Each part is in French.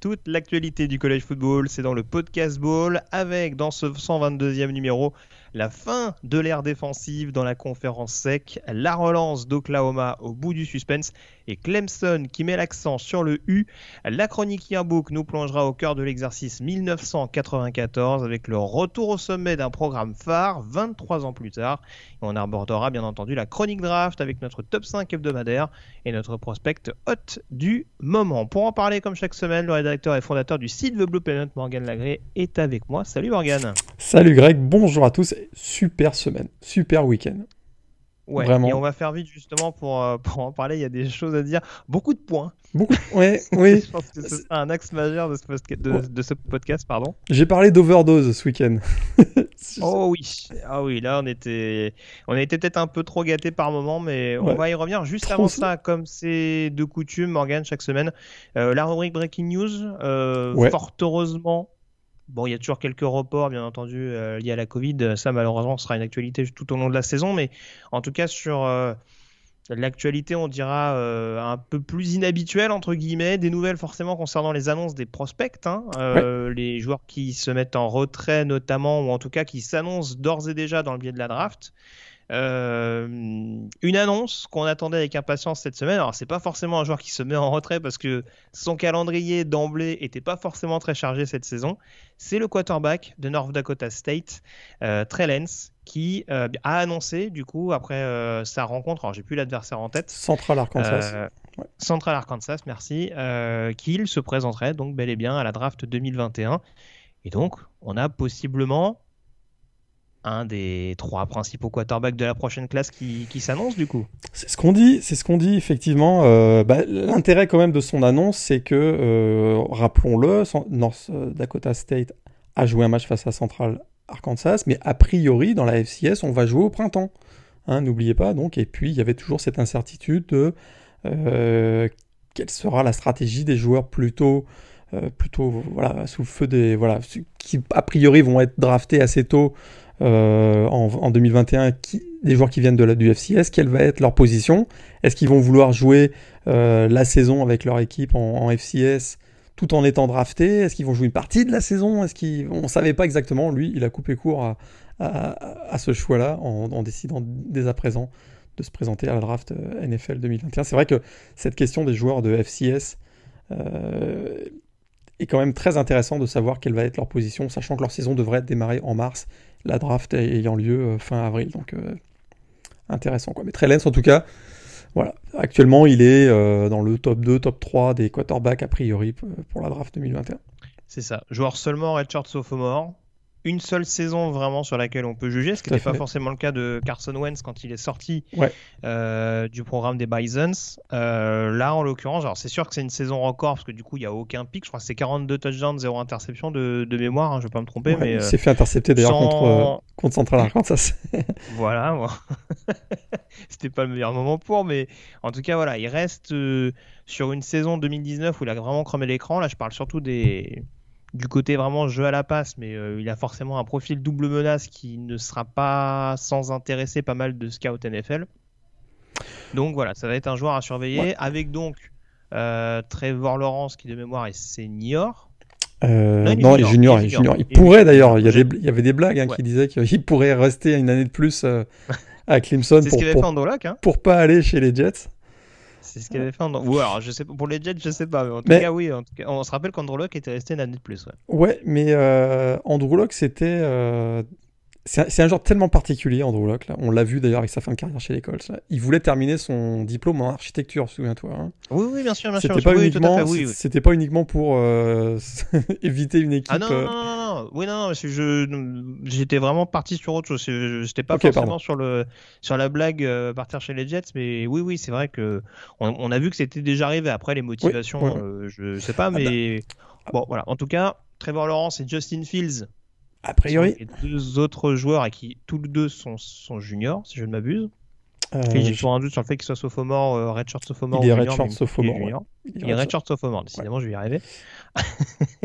toute l'actualité du collège football, c'est dans le podcast ball avec dans ce 122e numéro la fin de l'ère défensive dans la conférence sec, la relance d'Oklahoma au bout du suspense et Clemson qui met l'accent sur le U. La chronique Yearbook nous plongera au cœur de l'exercice 1994 avec le retour au sommet d'un programme phare 23 ans plus tard. on abordera bien entendu la chronique draft avec notre top 5 hebdomadaire et notre prospect hot du moment. Pour en parler comme chaque semaine, le rédacteur et fondateur du site The Blue Planet, Morgan Lagré, est avec moi. Salut Morgan. Salut Greg, bonjour à tous super semaine, super week-end. Ouais, Vraiment. et on va faire vite justement pour, euh, pour en parler. Il y a des choses à dire. Beaucoup de points. Beaucoup. Ouais, oui. Je pense que ce sera un axe majeur de ce, de, ce podcast, pardon. J'ai parlé d'overdose ce week-end. oh oui, ah oui, là on était, on était peut-être un peu trop gâté par moment, mais on va y revenir. Juste avant ça, comme c'est de coutume, Morgan chaque semaine, euh, la rubrique Breaking News. Euh, fort heureusement, Bon, il y a toujours quelques reports, bien entendu, euh, liés à la Covid. Ça, malheureusement, sera une actualité tout au long de la saison. Mais en tout cas, sur euh, l'actualité, on dira euh, un peu plus inhabituelle, entre guillemets. Des nouvelles, forcément, concernant les annonces des prospects. Hein. Les joueurs qui se mettent en retrait, notamment, ou en tout cas qui s'annoncent d'ores et déjà dans le biais de la draft. Euh, une annonce qu'on attendait avec impatience cette semaine. Alors, c'est pas forcément un joueur qui se met en retrait parce que son calendrier d'emblée était pas forcément très chargé cette saison. C'est le quarterback de North Dakota State, euh, Trellens, qui euh, a annoncé, du coup, après euh, sa rencontre, alors j'ai plus l'adversaire en tête. Central Arkansas. Central Arkansas, merci. qu'il se présenterait donc bel et bien à la draft 2021. Et donc, on a possiblement un des trois principaux quarterbacks de la prochaine classe qui, s'annonce du coup. C'est ce qu'on dit, c'est ce qu'on dit effectivement. Euh, bah, l'intérêt quand même de son annonce, c'est que, euh, rappelons-le, North Dakota State a joué un match face à Central Arkansas, mais a priori dans la FCS, on va jouer au printemps. Hein, n'oubliez pas donc. Et puis il y avait toujours cette incertitude de euh, quelle sera la stratégie des joueurs plutôt plutôt sous le feu des voilà qui a priori vont être draftés assez tôt euh, en, 2021 qui, des joueurs qui viennent du FCS, quelle va être leur position? Est-ce qu'ils vont vouloir jouer euh, la saison avec leur équipe en, FCS tout en étant draftés? Est-ce qu'ils vont jouer une partie de la saison? Est-ce. On savait pas exactement. Lui, il a coupé court à, ce choix-là en, décidant dès à présent de se présenter à la draft euh, NFL 2021. C'est vrai que cette question des joueurs de FCS est quand même très intéressant de savoir quelle va être leur position, sachant que leur saison devrait démarrer en mars la draft ayant lieu euh, fin avril. Donc euh, intéressant quoi. Mais Trellens en tout cas, voilà. Actuellement il est euh, dans le top 2, top 3 des quarterbacks a priori pour la draft 2021. C'est ça. Joueur seulement redshirt sophomore une seule saison vraiment sur laquelle on peut juger, ce qui n'était pas forcément le cas de Carson Wentz quand il est sorti euh, du programme des Bisons. Euh, là, en l'occurrence, c'est sûr que c'est une saison record parce que du coup, il n'y a aucun pic. Je crois que c'est 42 touchdowns, 0 interception de, mémoire, hein, je ne vais pas me tromper. mais il s'est fait intercepter d'ailleurs contre, contre Central Arkansas. voilà, c'était pas le meilleur moment pour, mais en tout cas, voilà, il reste euh, sur une saison 2019 où il a vraiment cramé l'écran. Là, je parle surtout des du côté vraiment jeu à la passe, mais euh, il a forcément un profil double menace qui ne sera pas sans intéresser pas mal de scouts NFL. Donc voilà, ça va être un joueur à surveiller, avec donc euh, Trevor Lawrence qui de mémoire est senior. Euh, non, il est junior, il, junior. il pourrait d'ailleurs, il, y avait des blagues hein, qui disaient qu'il pourrait rester une année de plus à Clemson pour, pour, hein. pour pas aller chez les Jets. C'est ce qu'il avait fait en... Ou alors, je sais pas, pour les Jets, je sais pas. Mais en tout cas, oui. En tout cas, on se rappelle qu'Andrew était resté une année de plus. Ouais, ouais mais euh, Andrew c'était euh, c'est un, genre tellement particulier, Andrew Locke. Là. On l'a vu d'ailleurs avec sa fin de carrière chez l'école. Il voulait terminer son diplôme en architecture, souviens-toi. Hein. Oui, oui, bien sûr, bien sûr. C'était pas, uniquement, c'était pas uniquement pour euh, éviter une équipe. Ah non, non, non, non, Oui, non, non j'étais vraiment parti sur autre chose. J'étais pas forcément sur, le, sur la blague euh, partir chez les Jets, mais oui, oui, c'est vrai que on, a vu que c'était déjà arrivé. Après, les motivations, euh, je sais pas, ah mais bah. bon, voilà. En tout cas, Trevor Lawrence et Justin Fields a priori. Et deux autres joueurs à qui tous les deux sont, sont juniors, si je ne m'abuse. Euh, J'ai toujours un doute sur le fait qu'il soit sophomore, euh, redshirt sophomore. Il est redshirt sophomore. Il est redshirt sophomore, décidément, je vais y arriver.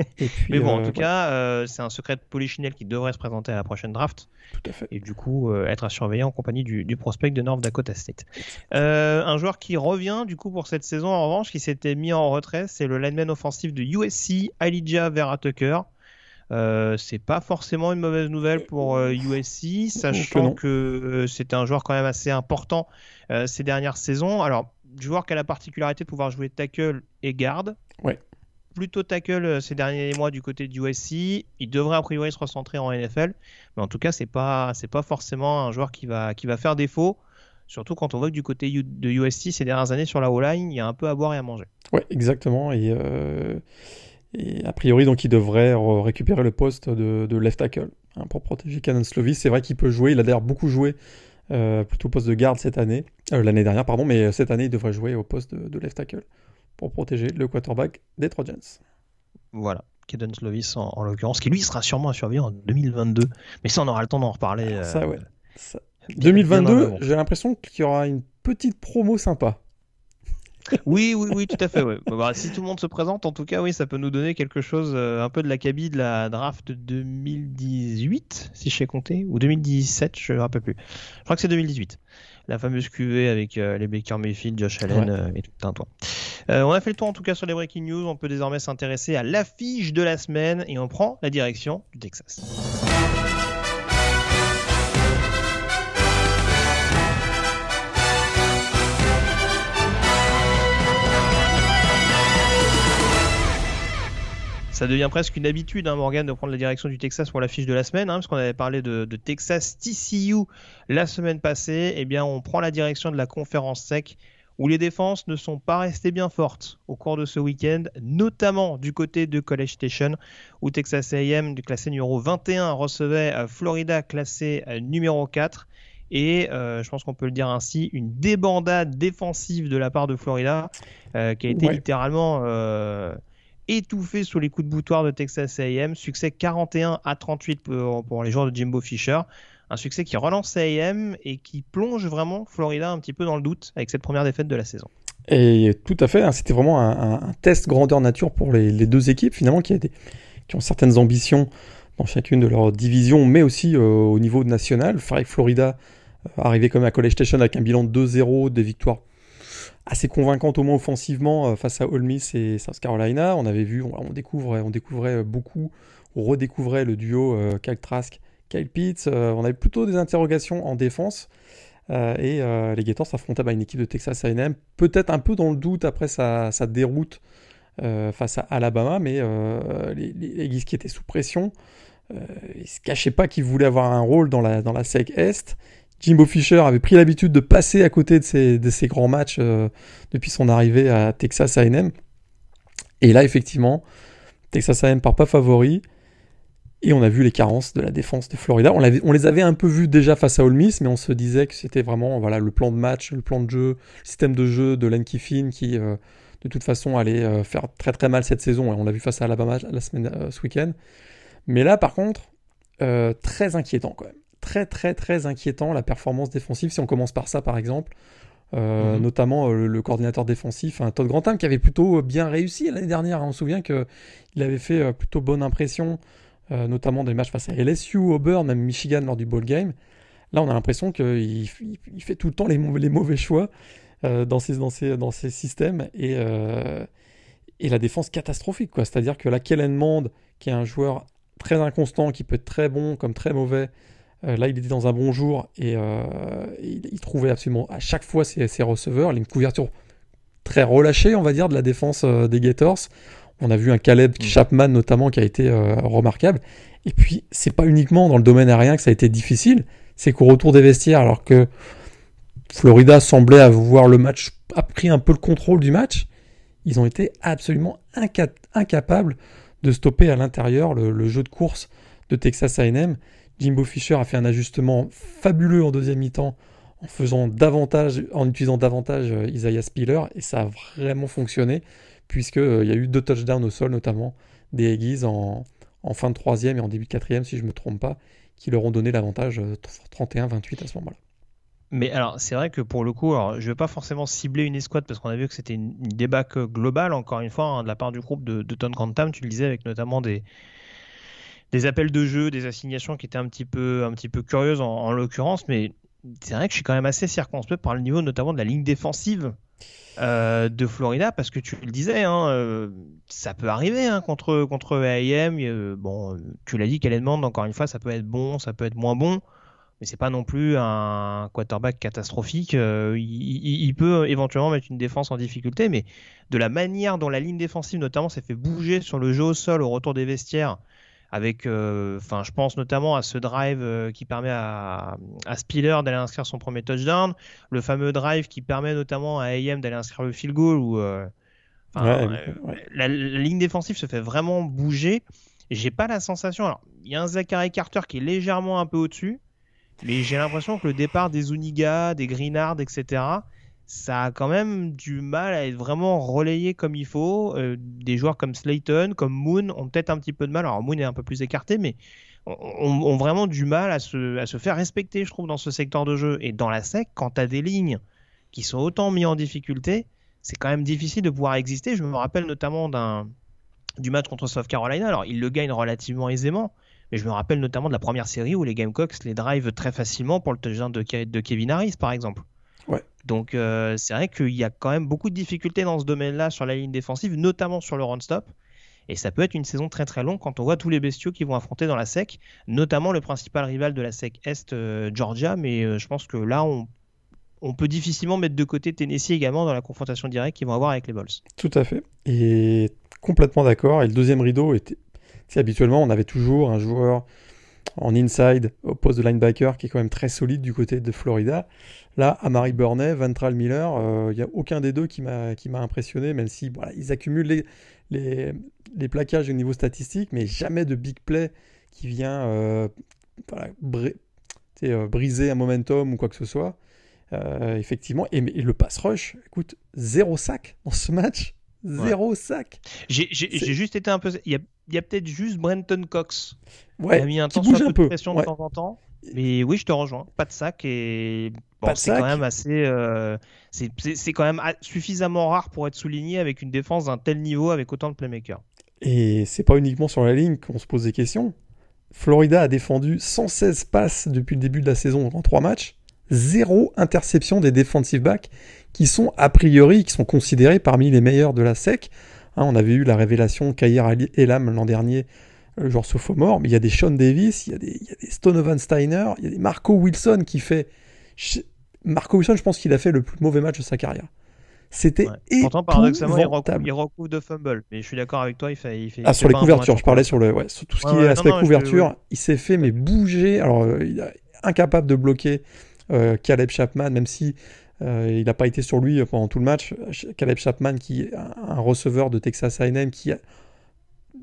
mais bon, en tout cas, c'est un secret de Polichinelle qui devrait se présenter à la prochaine draft. Tout à fait. Et du coup, être à surveiller en compagnie du, prospect de North Dakota State. un joueur qui revient, du coup, pour cette saison, en revanche, qui s'était mis en retrait, c'est le lineman offensif de USC, Elijah Vera Tucker. Euh, c'est pas forcément une mauvaise nouvelle pour USC, euh, sachant que euh, c'était un joueur quand même assez important ces dernières saisons. Alors, joueur qui a la particularité de pouvoir jouer tackle et garde. Ouais. Plutôt tackle ces derniers mois du côté de USC. Il devrait a priori se recentrer en NFL, mais en tout cas, c'est pas c'est pas forcément un joueur qui va qui va faire défaut. Surtout quand on voit que du côté de USC ces dernières années sur la O-line, il y a un peu à boire et à manger. Ouais, exactement. Et et a priori, donc, il devrait récupérer le poste de, left tackle hein, pour protéger Canon Slovis. C'est vrai qu'il peut jouer. Il a d'ailleurs beaucoup joué euh, plutôt au poste de garde cette année, euh, l'année dernière, pardon, mais cette année, il devrait jouer au poste de, left tackle pour protéger le quarterback des Trojans. Voilà. Caden Slovis en, l'occurrence, qui lui sera sûrement à survivre en 2022. Mais ça, on aura le temps d'en reparler. ça, euh, ouais. 2022, j'ai l'impression qu'il y aura une petite promo sympa oui, oui, oui, tout à fait. Bah, si tout le monde se présente, en tout cas, oui, ça peut nous donner quelque chose, euh, un peu de la cabine de la draft 2018, si je sais compter, ou 2017, je ne me rappelle plus. Je crois que c'est 2018. La fameuse QV avec euh, les Baker Mayfield, Josh Allen euh, et tout un toit. on a fait le tour en tout cas sur les breaking news. On peut désormais s'intéresser à l'affiche de la semaine et on prend la direction du Texas. Ça devient presque une habitude, hein, Morgan, de prendre la direction du Texas pour la fiche de la semaine, hein, parce qu'on avait parlé de, Texas TCU la semaine passée. Eh bien, on prend la direction de la conférence sec, où les défenses ne sont pas restées bien fortes au cours de ce week-end, notamment du côté de College Station, où Texas A&M, classé numéro 21, recevait euh, Florida, classé euh, numéro 4 et euh, je pense qu'on peut le dire ainsi, une débandade défensive de la part de Florida qui a été littéralement étouffé sous les coups de boutoir de Texas A&M. Succès 41 à 38 pour, les joueurs de Jimbo Fisher. Un succès qui relance A&M et qui plonge vraiment Florida un petit peu dans le doute avec cette première défaite de la saison. Et tout à fait, hein, c'était vraiment un, test grandeur nature pour les, deux équipes finalement qui, ont certaines ambitions dans chacune de leurs divisions, mais aussi euh, au niveau national. Florida euh, arrivait comme à College Station avec un bilan de 2-0, des victoires assez convaincante au moins offensivement euh, face à Ole Miss et South Carolina. On avait vu, on, découvrait, on découvrait beaucoup, on redécouvrait le duo euh, Kyle Trask, Kyle Pitts. Euh, on avait plutôt des interrogations en défense. et les Gators s'affrontaient à une équipe de Texas A&M, peut-être un peu dans le doute après sa, déroute face à Alabama, mais les, les, qui étaient sous pression, ils ne se cachaient pas qu'ils voulaient avoir un rôle dans la, dans la SEC Est. Jimbo Fisher avait pris l'habitude de passer à côté de ces, grands matchs euh, depuis son arrivée à Texas A&M. Et là, effectivement, Texas A&M part pas favori. Et on a vu les carences de la défense de Florida. On, les avait un peu vus déjà face à Ole Miss, mais on se disait que c'était vraiment voilà, le plan de match, le plan de jeu, le système de jeu de Len Kiffin qui, euh, de toute façon, allait euh, faire très très mal cette saison. Et on l'a vu face à Alabama la semaine, ce week-end. Mais là, par contre, très inquiétant quand même très très très inquiétant la performance défensive si on commence par ça par exemple. Euh, mhm. notamment euh, le, coordinateur défensif, un Todd Grantham, qui avait plutôt bien réussi l'année dernière. Hein. On se souvient qu'il avait fait euh, plutôt bonne impression, notamment des matchs face à LSU, Auburn, même Michigan lors du ball game. Là, on a l'impression qu'il il fait tout le temps les, les mauvais choix dans, ces, dans, ces, dans ces systèmes et, et la défense catastrophique. C'est-à-dire que la Kellen Mond, qui est un joueur très inconstant, qui peut être très bon comme très mauvais, euh, là, il était dans un bon jour et euh, il, trouvait absolument à chaque fois ses, receveurs. Il a une couverture très relâchée, on va dire, de la défense euh, des Gators. On a vu un Caleb mm. Chapman notamment qui a été remarquable. Et puis, c'est pas uniquement dans le domaine aérien que ça a été difficile, c'est qu'au retour des vestiaires, alors que Florida semblait avoir le match, a pris un peu le contrôle du match, ils ont été absolument incapables de stopper à l'intérieur le, le, jeu de course de Texas A&M. Jimbo Fisher a fait un ajustement fabuleux en deuxième mi-temps en faisant davantage, en utilisant davantage euh, Isaiah Spiller et ça a vraiment fonctionné puisqu'il euh, il y a eu deux touchdowns au sol notamment des Aggies en, fin de troisième et en début de quatrième si je ne me trompe pas qui leur ont donné l'avantage 31-28 euh, à ce moment-là. Mais alors, c'est vrai que pour le coup, je ne vais pas forcément cibler une escouade parce qu'on a vu que c'était une, débat globale, encore une fois, hein, de la part du groupe de, de Ton Quantam, tu le disais, avec notamment des, des appels de jeu, des assignations qui étaient un petit peu, un petit peu curieuses en, l'occurrence, mais c'est vrai que je suis quand même assez circonspect par le niveau notamment de la ligne défensive euh, de Florida parce que tu le disais, hein, euh, ça peut arriver hein, contre contre. Euh, bon, tu l'as dit, qu'elle demande encore une fois, ça peut être bon, ça peut être moins bon mais c'est pas non plus un quarterback catastrophique. Il, peut éventuellement mettre une défense en difficulté, mais de la manière dont la ligne défensive notamment s'est fait bouger sur le jeu au sol au retour des vestiaires, avec, euh, enfin, je pense notamment à ce drive euh, qui permet à, Spiller d'aller inscrire son premier touchdown, le fameux drive qui permet notamment à AM d'aller inscrire le field goal, où La, ligne défensive se fait vraiment bouger. J'ai pas la sensation. Alors, il y a un Zachary Carter qui est légèrement un peu au-dessus, mais j'ai l'impression que le départ des Zuniga, des Greenard, etc., ça a quand même du mal à être vraiment relayé comme il faut. Euh, des joueurs comme Slayton, comme Moon ont peut-être un petit peu de mal. Alors Moon est un peu plus écarté, mais ont, vraiment du mal à se, faire respecter, je trouve, dans ce secteur de jeu. Et dans la SEC, quand tu as des lignes qui sont autant mises en difficulté, c'est quand même difficile de pouvoir exister. Je me rappelle notamment d'un du match contre South Carolina. Alors, il le gagne relativement aisément, mais je me rappelle notamment de la première série où les Gamecocks les drive très facilement pour le touchdown de, de Kevin Harris, par exemple. Donc euh, c'est vrai qu'il y a quand même beaucoup de difficultés dans ce domaine-là sur la ligne défensive, notamment sur le run-stop. Et ça peut être une saison très très longue quand on voit tous les bestiaux qui vont affronter dans la SEC, notamment le principal rival de la SEC Est, euh, Georgia. Mais euh, je pense que là, on, on, peut difficilement mettre de côté Tennessee également dans la confrontation directe qu'ils vont avoir avec les Bulls. Tout à fait. Et complètement d'accord. Et le deuxième rideau était habituellement, on avait toujours un joueur en inside au poste de linebacker qui est quand même très solide du côté de Florida. Là, Amari Burney, Ventral Miller, il euh, n'y a aucun des deux qui m'a impressionné, même si voilà, ils accumulent les, les, les, plaquages au niveau statistique, mais jamais de big play qui vient euh, euh, briser un momentum ou quoi que ce soit. effectivement, et, et, le pass rush, écoute, zéro sac dans ce match. Zéro sac. J'ai juste été un peu. Il y a, y a peut-être juste Brenton Cox. Ouais, il a mis un temps sur un peu de pression de temps en temps. Mais oui, je te rejoins. Pas de sac et bon, c'est quand même assez. Euh, c'est quand même suffisamment rare pour être souligné avec une défense d'un tel niveau avec autant de playmakers. Et c'est pas uniquement sur la ligne qu'on se pose des questions. Florida a défendu 116 passes depuis le début de la saison en 3 matchs. Zéro interception des defensive backs qui sont a priori, qui sont considérés parmi les meilleurs de la SEC. Hein, on avait eu la révélation Kair Elam l'an dernier, le joueur sophomore, mais il y a des Sean Davis, il y a des, Stonovan Steiner, il y a des Marco Wilson qui fait. Marco Wilson, je pense qu'il a fait le plus mauvais match de sa carrière. C'était ouais. Pourtant, paradoxalement, il recouvre, de fumble. Mais je suis d'accord avec toi, il fait. Il fait ah, sur les couvertures, je parlais sur, le, ouais, sur tout ce qui est aspect couverture. Il s'est fait, mais bouger. Alors, euh, il est incapable de bloquer euh, Caleb Chapman, même si euh, il n'a pas été sur lui pendant tout le match. Caleb Chapman, qui est un receveur de Texas A&M, qui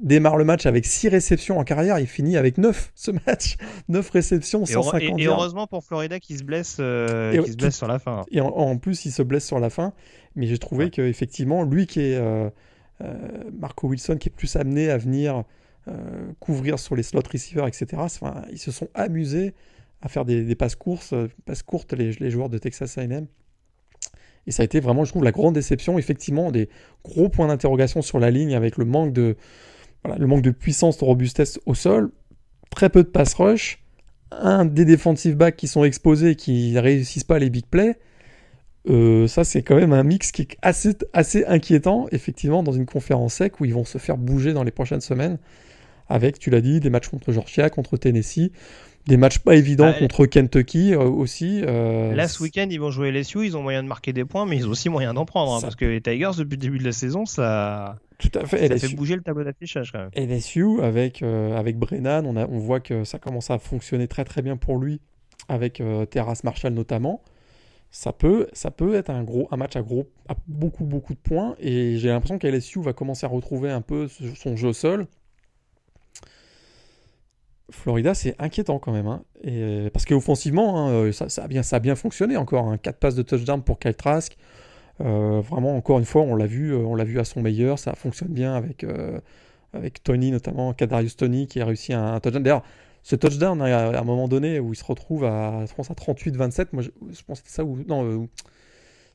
démarre le match avec 6 réceptions en carrière, il finit avec 9 ce match. 9 réceptions, 150 et, et, heureusement pour Florida qui se blesse, euh, qui se blesse sur la fin. Et en, plus, il se blesse sur la fin. Mais j'ai trouvé que qu'effectivement, lui qui est euh, Marco Wilson, qui est plus amené à venir couvrir sur les slot receivers, etc., ils se sont amusés à faire des, passes, courses, passes courtes, les, joueurs de Texas A&M. Et ça a été vraiment, je trouve, la grande déception. Effectivement, des gros points d'interrogation sur la ligne avec le manque de, le manque de puissance, de robustesse au sol, très peu de pass rush, un des defensive backs qui sont exposés et qui ne réussissent pas les big plays. Euh, ça, c'est quand même un mix qui est assez, assez inquiétant, effectivement, dans une conférence sec où ils vont se faire bouger dans les prochaines semaines. Avec, tu l'as dit, des matchs contre Georgia, contre Tennessee. Des matchs pas évidents bah, contre Kentucky euh, aussi. Euh, Là, ce week-end, ils vont jouer LSU, ils ont moyen de marquer des points, mais ils ont aussi moyen d'en prendre. Hein, parce que les Tigers, depuis le début de la saison, ça, Tout à fait. ça fait bouger le tableau d'affichage quand même. LSU, avec, euh, avec Brennan, on, a, on voit que ça commence à fonctionner très très bien pour lui, avec Terrace Marshall notamment. Ça peut, ça peut être un, gros, un match à, gros, à beaucoup beaucoup de points, et j'ai l'impression que LSU va commencer à retrouver un peu son jeu seul Florida, c'est inquiétant quand même. Hein. Et, euh, parce qu'offensivement, hein, euh, ça, ça, a bien, ça a bien fonctionné encore. Hein. 4 passes de touchdown pour Kyle Trask. Euh, vraiment, encore une fois, on l'a vu, on l'a vu à son meilleur. Ça fonctionne bien avec, avec Tony, notamment Kadarius Tony, qui a réussi un, touchdown. D'ailleurs, ce touchdown hein, à, un moment donné où il se retrouve à, je pense à 38-27, moi je, pense que c'était ça ou non, euh,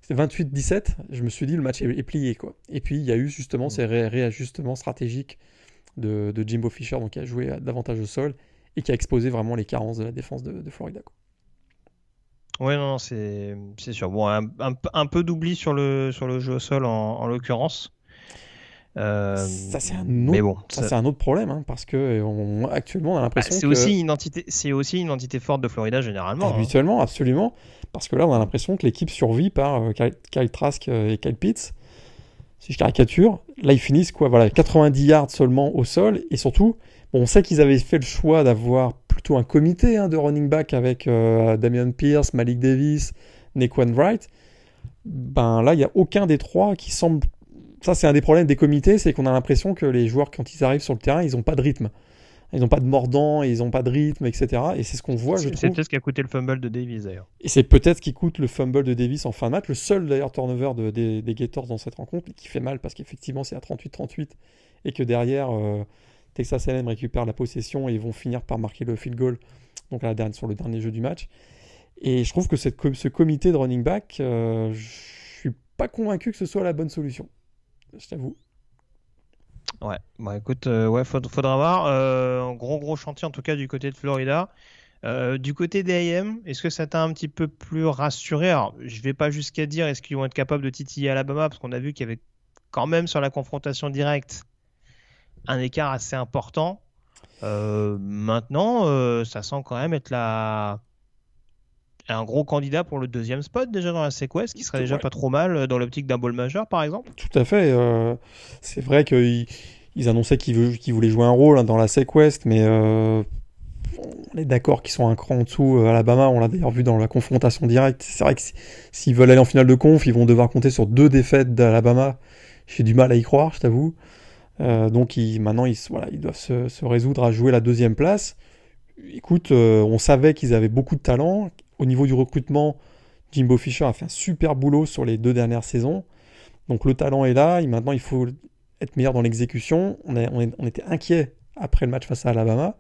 c'était 28-17. Je me suis dit le match est, plié quoi. Et puis il y a eu justement ces réajustements stratégiques de, Jimbo Fisher, donc qui a joué davantage au sol et qui a exposé vraiment les carences de la défense de, Florida. Quoi. Oui, non, c'est sûr. Bon, un, peu d'oubli sur le, sur le jeu au sol en l'occurrence. Euh, ça c'est un autre, bon, ça, c'est un autre problème hein, parce que on, actuellement on a l'impression bah, c'est aussi une identité, c'est aussi une identité forte de Florida généralement. Hein. Habituellement, absolument, parce que là on a l'impression que l'équipe survit par euh, Kyle, Trask euh, et Kyle Pitts. Si je caricature, là ils finissent quoi, voilà, 90 yards seulement au sol et surtout, bon, on sait qu'ils avaient fait le choix d'avoir plutôt un comité hein, de running back avec Damian Pierce, Malik Davis, Nequan Wright. Ben là il y a aucun des trois qui semble ça, c'est un des problèmes des comités, c'est qu'on a l'impression que les joueurs, quand ils arrivent sur le terrain, ils n'ont pas de rythme. Ils n'ont pas de mordant, ils n'ont pas de rythme, etc. Et c'est ce qu'on voit, je trouve. C'est peut-être ce qui a coûté le fumble de Davis, d'ailleurs. Et c'est peut-être ce qui coûte le fumble de Davis en fin de match. Le seul, d'ailleurs, turnover de, des, des, Gators dans cette rencontre, qui fait mal parce qu'effectivement, c'est à 38-38 et que derrière, euh, Texas A&M récupère la possession et ils vont finir par marquer le field goal donc la dernière, sur le dernier jeu du match. Et je trouve que cette, ce comité de running back, euh, je suis pas convaincu que ce soit la bonne solution je t'avoue. Ouais, bah écoute, euh, ouais, faudra voir. Euh, un gros gros chantier en tout cas du côté de Florida. Euh, du côté des AM, est-ce que ça t'a un petit peu plus rassuré? Alors, je vais pas jusqu'à dire est-ce qu'ils vont être capables de titiller Alabama parce qu'on a vu qu'il y avait quand même sur la confrontation directe un écart assez important. maintenant, ça sent quand même être la un gros candidat pour le deuxième spot déjà dans la Sequest, qui serait déjà pas trop mal euh, dans l'optique d'un ball majeur par exemple. Tout à fait. Euh, c'est vrai qu'ils ils annonçaient qu'ils voulaient jouer un rôle hein, dans la Sequest, mais euh, on est d'accord qu'ils sont un cran en dessous. Alabama, on l'a d'ailleurs vu dans la confrontation directe. C'est vrai que s'ils veulent aller en finale de conf, ils vont devoir compter sur deux défaites d'Alabama. J'ai du mal à y croire, je t'avoue. donc maintenant, ils, voilà, ils doivent se, se, résoudre à jouer la deuxième place. Écoute, on savait qu'ils avaient beaucoup de talent au niveau du recrutement, Jimbo Fisher a fait un super boulot sur les deux dernières saisons. Donc le talent est là, maintenant il faut être meilleur dans l'exécution. On, était inquiet après le match face à Alabama.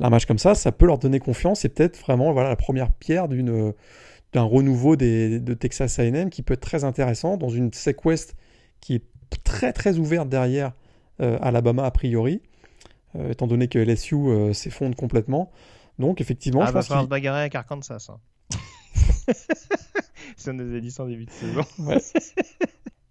Un match comme ça, ça peut leur donner confiance et peut-être vraiment la première pierre d'un renouveau de Texas AM qui peut être très intéressant dans une Sequest qui est très très ouverte derrière euh, Alabama a priori, euh, étant donné que LSU euh, s'effondre complètement. Donc, effectivement, ah, je va pense falloir se bagarrer avec Arkansas. Hein. si on nous a dit ça en début de saison. Ouais.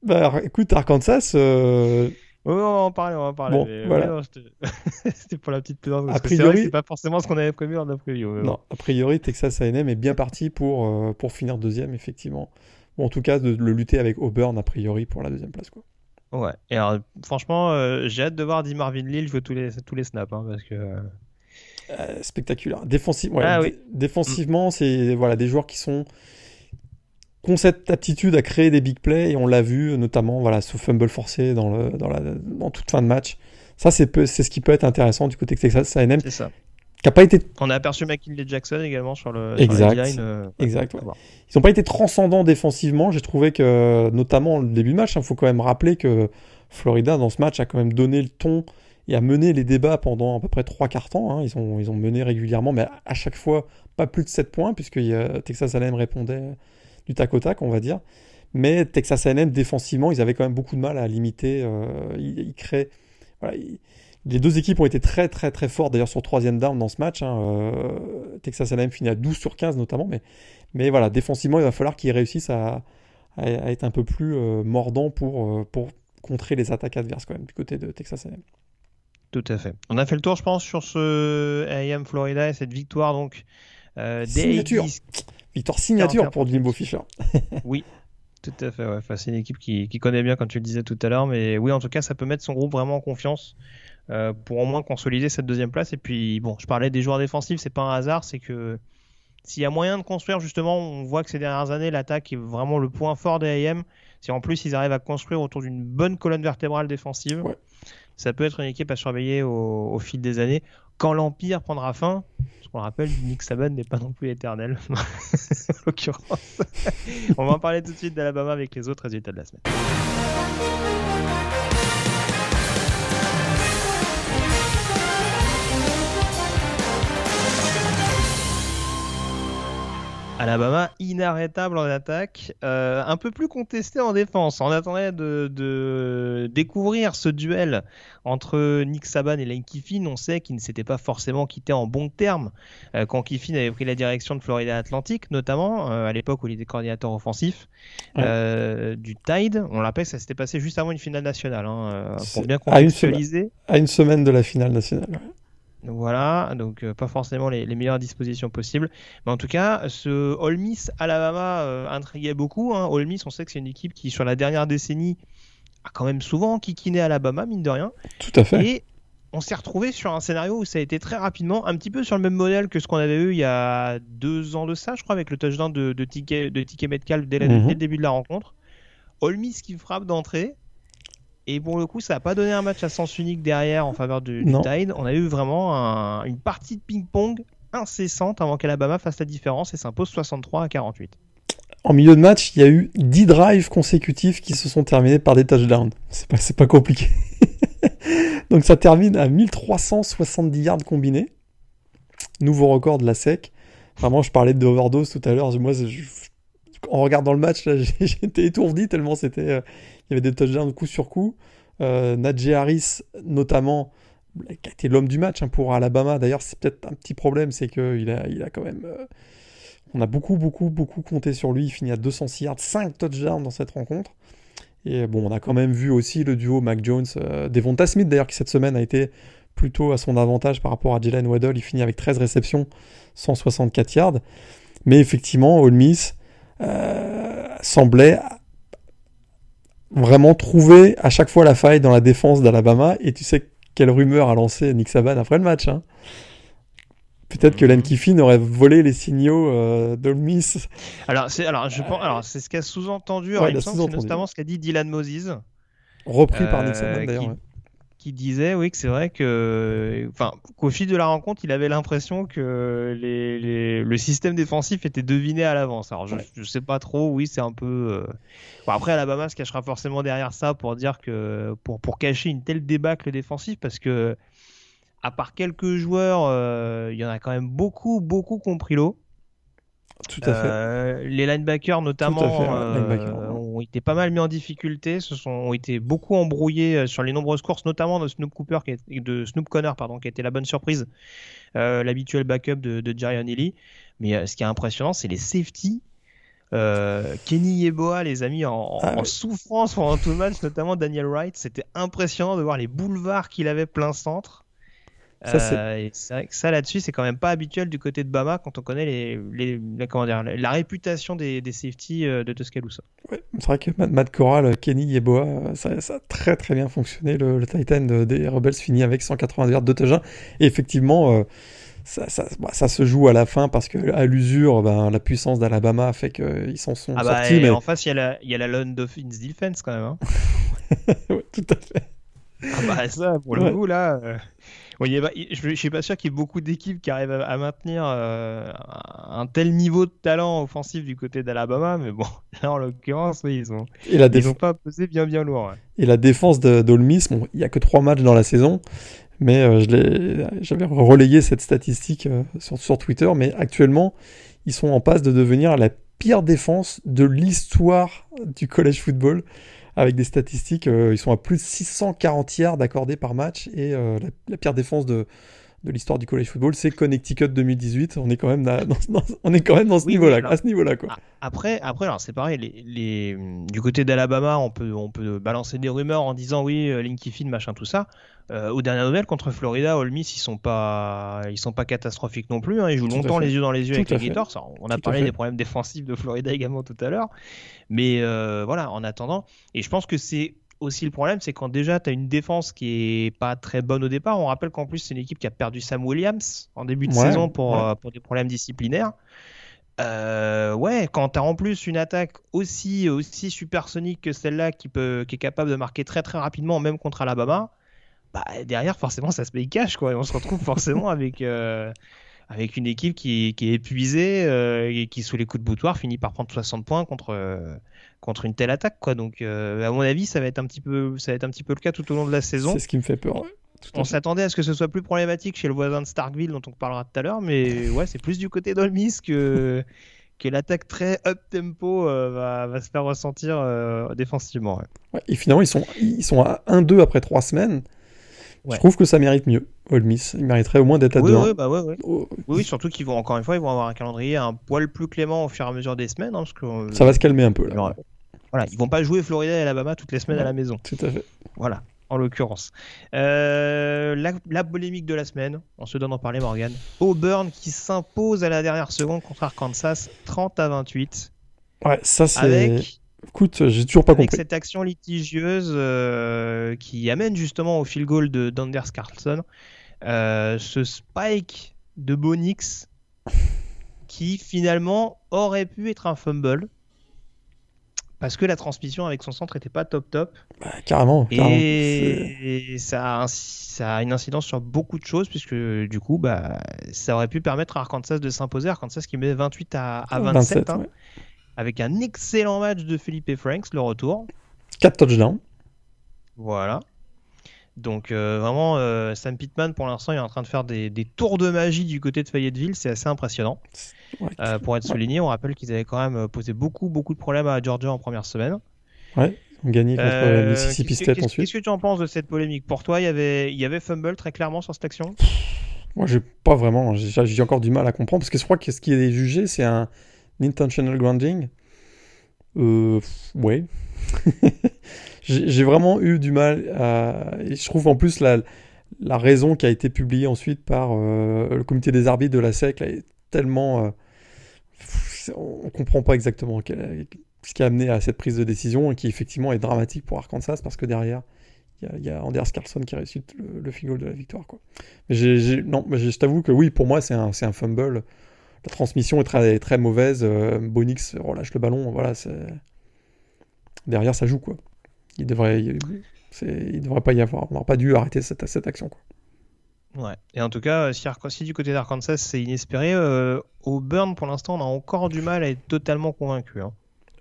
bah, écoute, Arkansas. Euh... on va en parler, on va en parler. Bon, voilà. C'était pour la petite plaisante. A priori, c'est pas forcément ce qu'on avait prévu en a preview. Non, a priori, Texas A&M est bien parti pour, euh, pour finir deuxième, effectivement. Bon, en tout cas, de le lutter avec Auburn, a priori, pour la deuxième place. Quoi. Ouais, et alors, franchement, euh, j'ai hâte de voir Di Marvin Lille jouer tous les, tous les snaps, hein, parce que euh, euh, spectaculaire. Ah défensivement, c'est voilà, des joueurs qui sont ont cette aptitude à créer des big plays et on l'a vu notamment voilà, sous fumble forcé dans, le, dans, la, dans toute fin de match. Ça, c'est ce qui peut être intéressant du côté de Texas A&M. C'est ça. Qui a pas été... On a aperçu McKinley Jackson également sur le exact, sur euh, exact Ils n'ont pas été transcendants défensivement. J'ai trouvé que, notamment le début de match, il hein, faut quand même rappeler que Florida, dans ce match, a quand même donné le ton et a mené les débats pendant à peu près trois quarts temps. Hein. Ils, ont, ils ont mené régulièrement, mais à chaque fois pas plus de 7 points, puisque Texas A&M répondait du tac au tac, on va dire. Mais Texas A&M, défensivement, ils avaient quand même beaucoup de mal à limiter. Euh, les deux équipes ont été très très très fortes d'ailleurs sur troisième down dans ce match. Hein. Euh, Texas A&M finit à 12 sur 15 notamment, mais, voilà, défensivement, il va falloir qu'ils réussissent à, être un peu plus euh, mordants pour, pour contrer les attaques adverses quand même du côté de Texas A&M. Tout à fait. On a fait le tour, je pense, sur ce AM Florida et cette victoire donc euh, signature. Victoire signature pour Jimbo Fisher. oui, tout à fait. Ouais. c'est une équipe qui, qui, connaît bien, comme tu le disais tout à l'heure, mais oui, en tout cas, ça peut mettre son groupe vraiment en confiance euh, pour au moins consolider cette deuxième place. Et puis, bon, je parlais des joueurs défensifs, c'est pas un hasard, c'est que s'il y a moyen de construire, justement, on voit que ces dernières années, l'attaque est vraiment le point fort des AM. Si en plus ils arrivent à construire autour d'une bonne colonne vertébrale défensive, ouais ça peut être une équipe à surveiller au, fil des années. Quand l'Empire prendra fin, ce qu'on rappelle, Nick Saban n'est pas non plus éternel, en l'occurrence. On va en parler tout de suite d'Alabama avec les autres résultats de la semaine. Alabama inarrêtable en attaque, euh, un peu plus contesté en défense. On attendait de, découvrir ce duel entre Nick Saban et Lane Kiffin. On sait qu'ils ne s'étaient pas forcément quittés en bons termes euh, quand Kiffin avait pris la direction de Florida Atlantic, notamment euh, à l'époque où il était coordinateur offensif du Tide. On rappelle que ça s'était passé juste avant une finale nationale, hein, pour bien contextualiser. À une semaine de la finale nationale. Voilà, donc euh, pas forcément les, meilleures dispositions possibles. Mais en tout cas, ce Ole Miss Alabama euh, intriguait beaucoup. Hein. Ole Miss, on sait que c'est une équipe qui, sur la dernière décennie, a quand même souvent kikiné Alabama, mine de rien. Tout à fait. Et on s'est retrouvé sur un scénario où ça a été très rapidement, un petit peu sur le même modèle que ce qu'on avait eu il y a deux ans de ça, je crois, avec le touchdown de, de, Ticket, de Metcalf dès, mhm. dès, le début de la rencontre. Ole Miss qui frappe d'entrée, et pour le coup, ça n'a pas donné un match à sens unique derrière en faveur du, Tide. On a eu vraiment une partie de ping-pong incessante avant qu'Alabama fasse la différence et s'impose 63 à 48. En milieu de match, il y a eu 10 drives consécutifs qui se sont terminés par des touchdowns. C'est pas, pas compliqué. Donc ça termine à 1370 yards combinés. Nouveau record de la SEC. Vraiment, je parlais de overdose tout à l'heure. Moi, en regardant le match, j'étais étourdi tellement c'était euh, il y avait des touchdowns coup sur coup. Euh, Najee Harris, notamment, qui a été l'homme du match hein, pour Alabama. D'ailleurs, c'est peut-être un petit problème, c'est qu'il a, il a quand même. Euh, on a beaucoup, beaucoup, beaucoup compté sur lui. Il finit à 206 yards, 5 touchdowns dans cette rencontre. Et bon, on a quand même vu aussi le duo Mac Jones, euh, Devonta Smith d'ailleurs, qui cette semaine a été plutôt à son avantage par rapport à Jalen Waddell. Il finit avec 13 réceptions, 164 yards. Mais effectivement, Ole Miss euh, semblait vraiment trouver à chaque fois la faille dans la défense d'Alabama. Et tu sais quelle rumeur a lancé Nick Saban après le match. Hein Peut-être que Len Kiffin aurait volé les signaux euh, d'Olmis. Alors, c'est alors je pense alors c'est ce qu'a sous-entendu. Ouais, c'est notamment ce qu'a dit Dylan Moses. Repris par Nick Saban euh, d'ailleurs qui disait oui que c'est vrai que enfin qu'au fil de la rencontre il avait l'impression que les, le système défensif était deviné à l'avance. Alors je, je, sais pas trop oui c'est un peu euh, bon, après Alabama se cachera forcément derrière ça pour dire que pour pour cacher une telle débâcle défensive parce que à part quelques joueurs euh, il y en a quand même beaucoup beaucoup compris l'eau. Tout à fait. Euh, les linebackers notamment euh, ont été pas mal mis en difficulté, se sont ont été beaucoup embrouillés euh, sur les nombreuses courses, notamment de Snoop Cooper qui de Snoop Connor pardon, qui été la bonne surprise, l'habituel backup de, de Jarion Mais ce qui est impressionnant, c'est les safety. Kenny Yeboah les amis en, ah souffrance pendant tout le match, notamment Daniel Wright. C'était impressionnant de voir les boulevards qu'il avait plein centre. Ça, euh, c'est vrai que ça là-dessus, c'est quand même pas habituel du côté de Bama quand on connaît les, les, comment dire, la réputation des, des safeties euh, de Tuscaloosa. Ouais, c'est vrai que Matt, Corral, Kenny Yeboah, ça, ça, a très très bien fonctionné. Le, Titan des Rebels finit avec 180 yards de touchdown. Et effectivement, euh, ça, ça, bah, ça, se joue à la fin parce que à l'usure, ben, la puissance d'Alabama fait qu'ils s'en sont ah bah, sortis. Mais... En face, il y a la, il y a la Lone Dolphins Defense quand même. Hein. ouais, tout à fait. Ah bah ça, pour le coup, là je ne suis pas sûr qu'il y ait beaucoup d'équipes qui arrivent à, maintenir euh, un tel niveau de talent offensif du côté d'Alabama, mais bon, là en l'occurrence, ils ont, ils ont pas posé bien bien lourd. Et la défense d'Olmis, bon, il n'y a que trois matchs dans la saison, mais euh, j'avais relayé cette statistique euh, sur, sur Twitter, mais actuellement, ils sont en passe de devenir la pire défense de l'histoire du college football avec des statistiques. Euh, ils sont à plus de 640 yards accordés par match et euh, la, pire défense de, de l'histoire du college football, c'est Connecticut 2018. On est quand même dans, on est quand même dans ce niveau-là, à ce niveau-là, quoi. Après, après, alors c'est pareil. Les, les, du côté d'Alabama, on peut, on peut balancer des rumeurs en disant oui, euh, Linky Finn, machin, tout ça. Euh, aux dernières nouvelles, contre Florida, Ole Miss, ils sont pas, ils sont pas catastrophiques non plus. Hein. Ils jouent longtemps les yeux dans les yeux avec les Gators. On a parlé des problèmes défensifs de Florida également tout à l'heure. Mais euh, voilà, en attendant, et je pense que c'est aussi le problème, c'est quand déjà tu as une défense qui est pas très bonne au départ. On rappelle qu'en plus, c'est une équipe qui a perdu Sam Williams en début de saison pour, euh, pour des problèmes disciplinaires. Euh, ouais, quand tu as en plus une attaque aussi, aussi supersonique que celle-là qui, peut, qui est capable de marquer très très rapidement, même contre Alabama, bah, derrière, forcément, ça se paye cash, quoi. Et on se retrouve forcément avec, euh, avec une équipe qui, qui est épuisée euh, et qui, sous les coups de boutoir, finit par prendre 60 points contre, euh, contre une telle attaque, quoi. Donc, à mon avis, ça va, être un petit peu, ça va être un petit peu le cas tout au long de la saison. C'est ce qui me fait peur. on s'attendait à ce que ce soit plus problématique chez le voisin de Starkville, dont on parlera tout à l'heure, mais ouais, c'est plus du côté d'Olmis que que l'attaque très up tempo va, va, se faire ressentir défensivement. et finalement, ils sont, ils sont à 1-2 après 3 semaines. Je trouve que ça mérite mieux. Ole Miss, il mériterait au moins d'être à 2 oui, bah ouais, oh. oui, surtout qu'ils vont encore une fois, ils vont avoir un calendrier un poil plus clément au fur et à mesure des semaines, hein, parce que ça va se calmer un peu. Là. Voilà, ils vont pas jouer Florida et Alabama toutes les semaines à la maison. Tout à fait. Voilà, en l'occurrence. Euh, la, polémique de la semaine, on se donne en parler, Morgan. Auburn qui s'impose à la dernière seconde contre Arkansas, 30 à 28. Ouais, ça c'est. Avec Écoute, j'ai toujours pas Avec compris. cette action litigieuse euh, qui amène justement au field goal de d'Anders Carlson, euh, ce spike de Bonix qui finalement aurait pu être un fumble parce que la transmission avec son centre n'était pas top top. Bah, carrément, Et, ça, a ça, a une incidence sur beaucoup de choses puisque du coup, bah, ça aurait pu permettre à Arkansas de s'imposer. Arkansas qui met 28 à, 27 avec un excellent match de Philippe Franks, le retour. 4 touchdowns. Voilà. Donc euh, vraiment, euh, Sam Pittman, pour l'instant, il est en train de faire des, tours de magie du côté de Fayetteville. C'est assez impressionnant. Euh, pour être souligné, on rappelle qu'ils avaient quand même posé beaucoup, beaucoup de problèmes à Georgia en première semaine. Ouais, on gagné contre Mississippi State ensuite. Qu'est-ce que tu en penses de cette polémique? Pour toi, il y avait, il y avait fumble très clairement sur cette action? Moi, j'ai pas vraiment. J'ai encore du mal à comprendre parce que je crois que ce qui est jugé, c'est un Intentional grounding euh, Ouais. J'ai vraiment eu du mal à. Je trouve en plus la, la raison qui a été publiée ensuite par euh, le comité des arbitres de la SEC est tellement. Euh, on comprend pas exactement ce qui a amené à cette prise de décision et qui effectivement est dramatique pour Arkansas parce que derrière il y, a Anders Carlson qui réussit le, le field de la victoire. Quoi. Mais non, je t'avoue que oui, pour moi c'est un, un fumble la transmission est très, très mauvaise. Euh, Bonix relâche le ballon. Voilà, derrière ça joue quoi. Il devrait, il, devrait pas y avoir. On n'aurait pas dû arrêter cette, cette action quoi. Ouais. Et en tout cas, si, si du côté d'Arkansas c'est inespéré, euh, au Burn pour l'instant on a encore du mal à être totalement convaincu. Hein.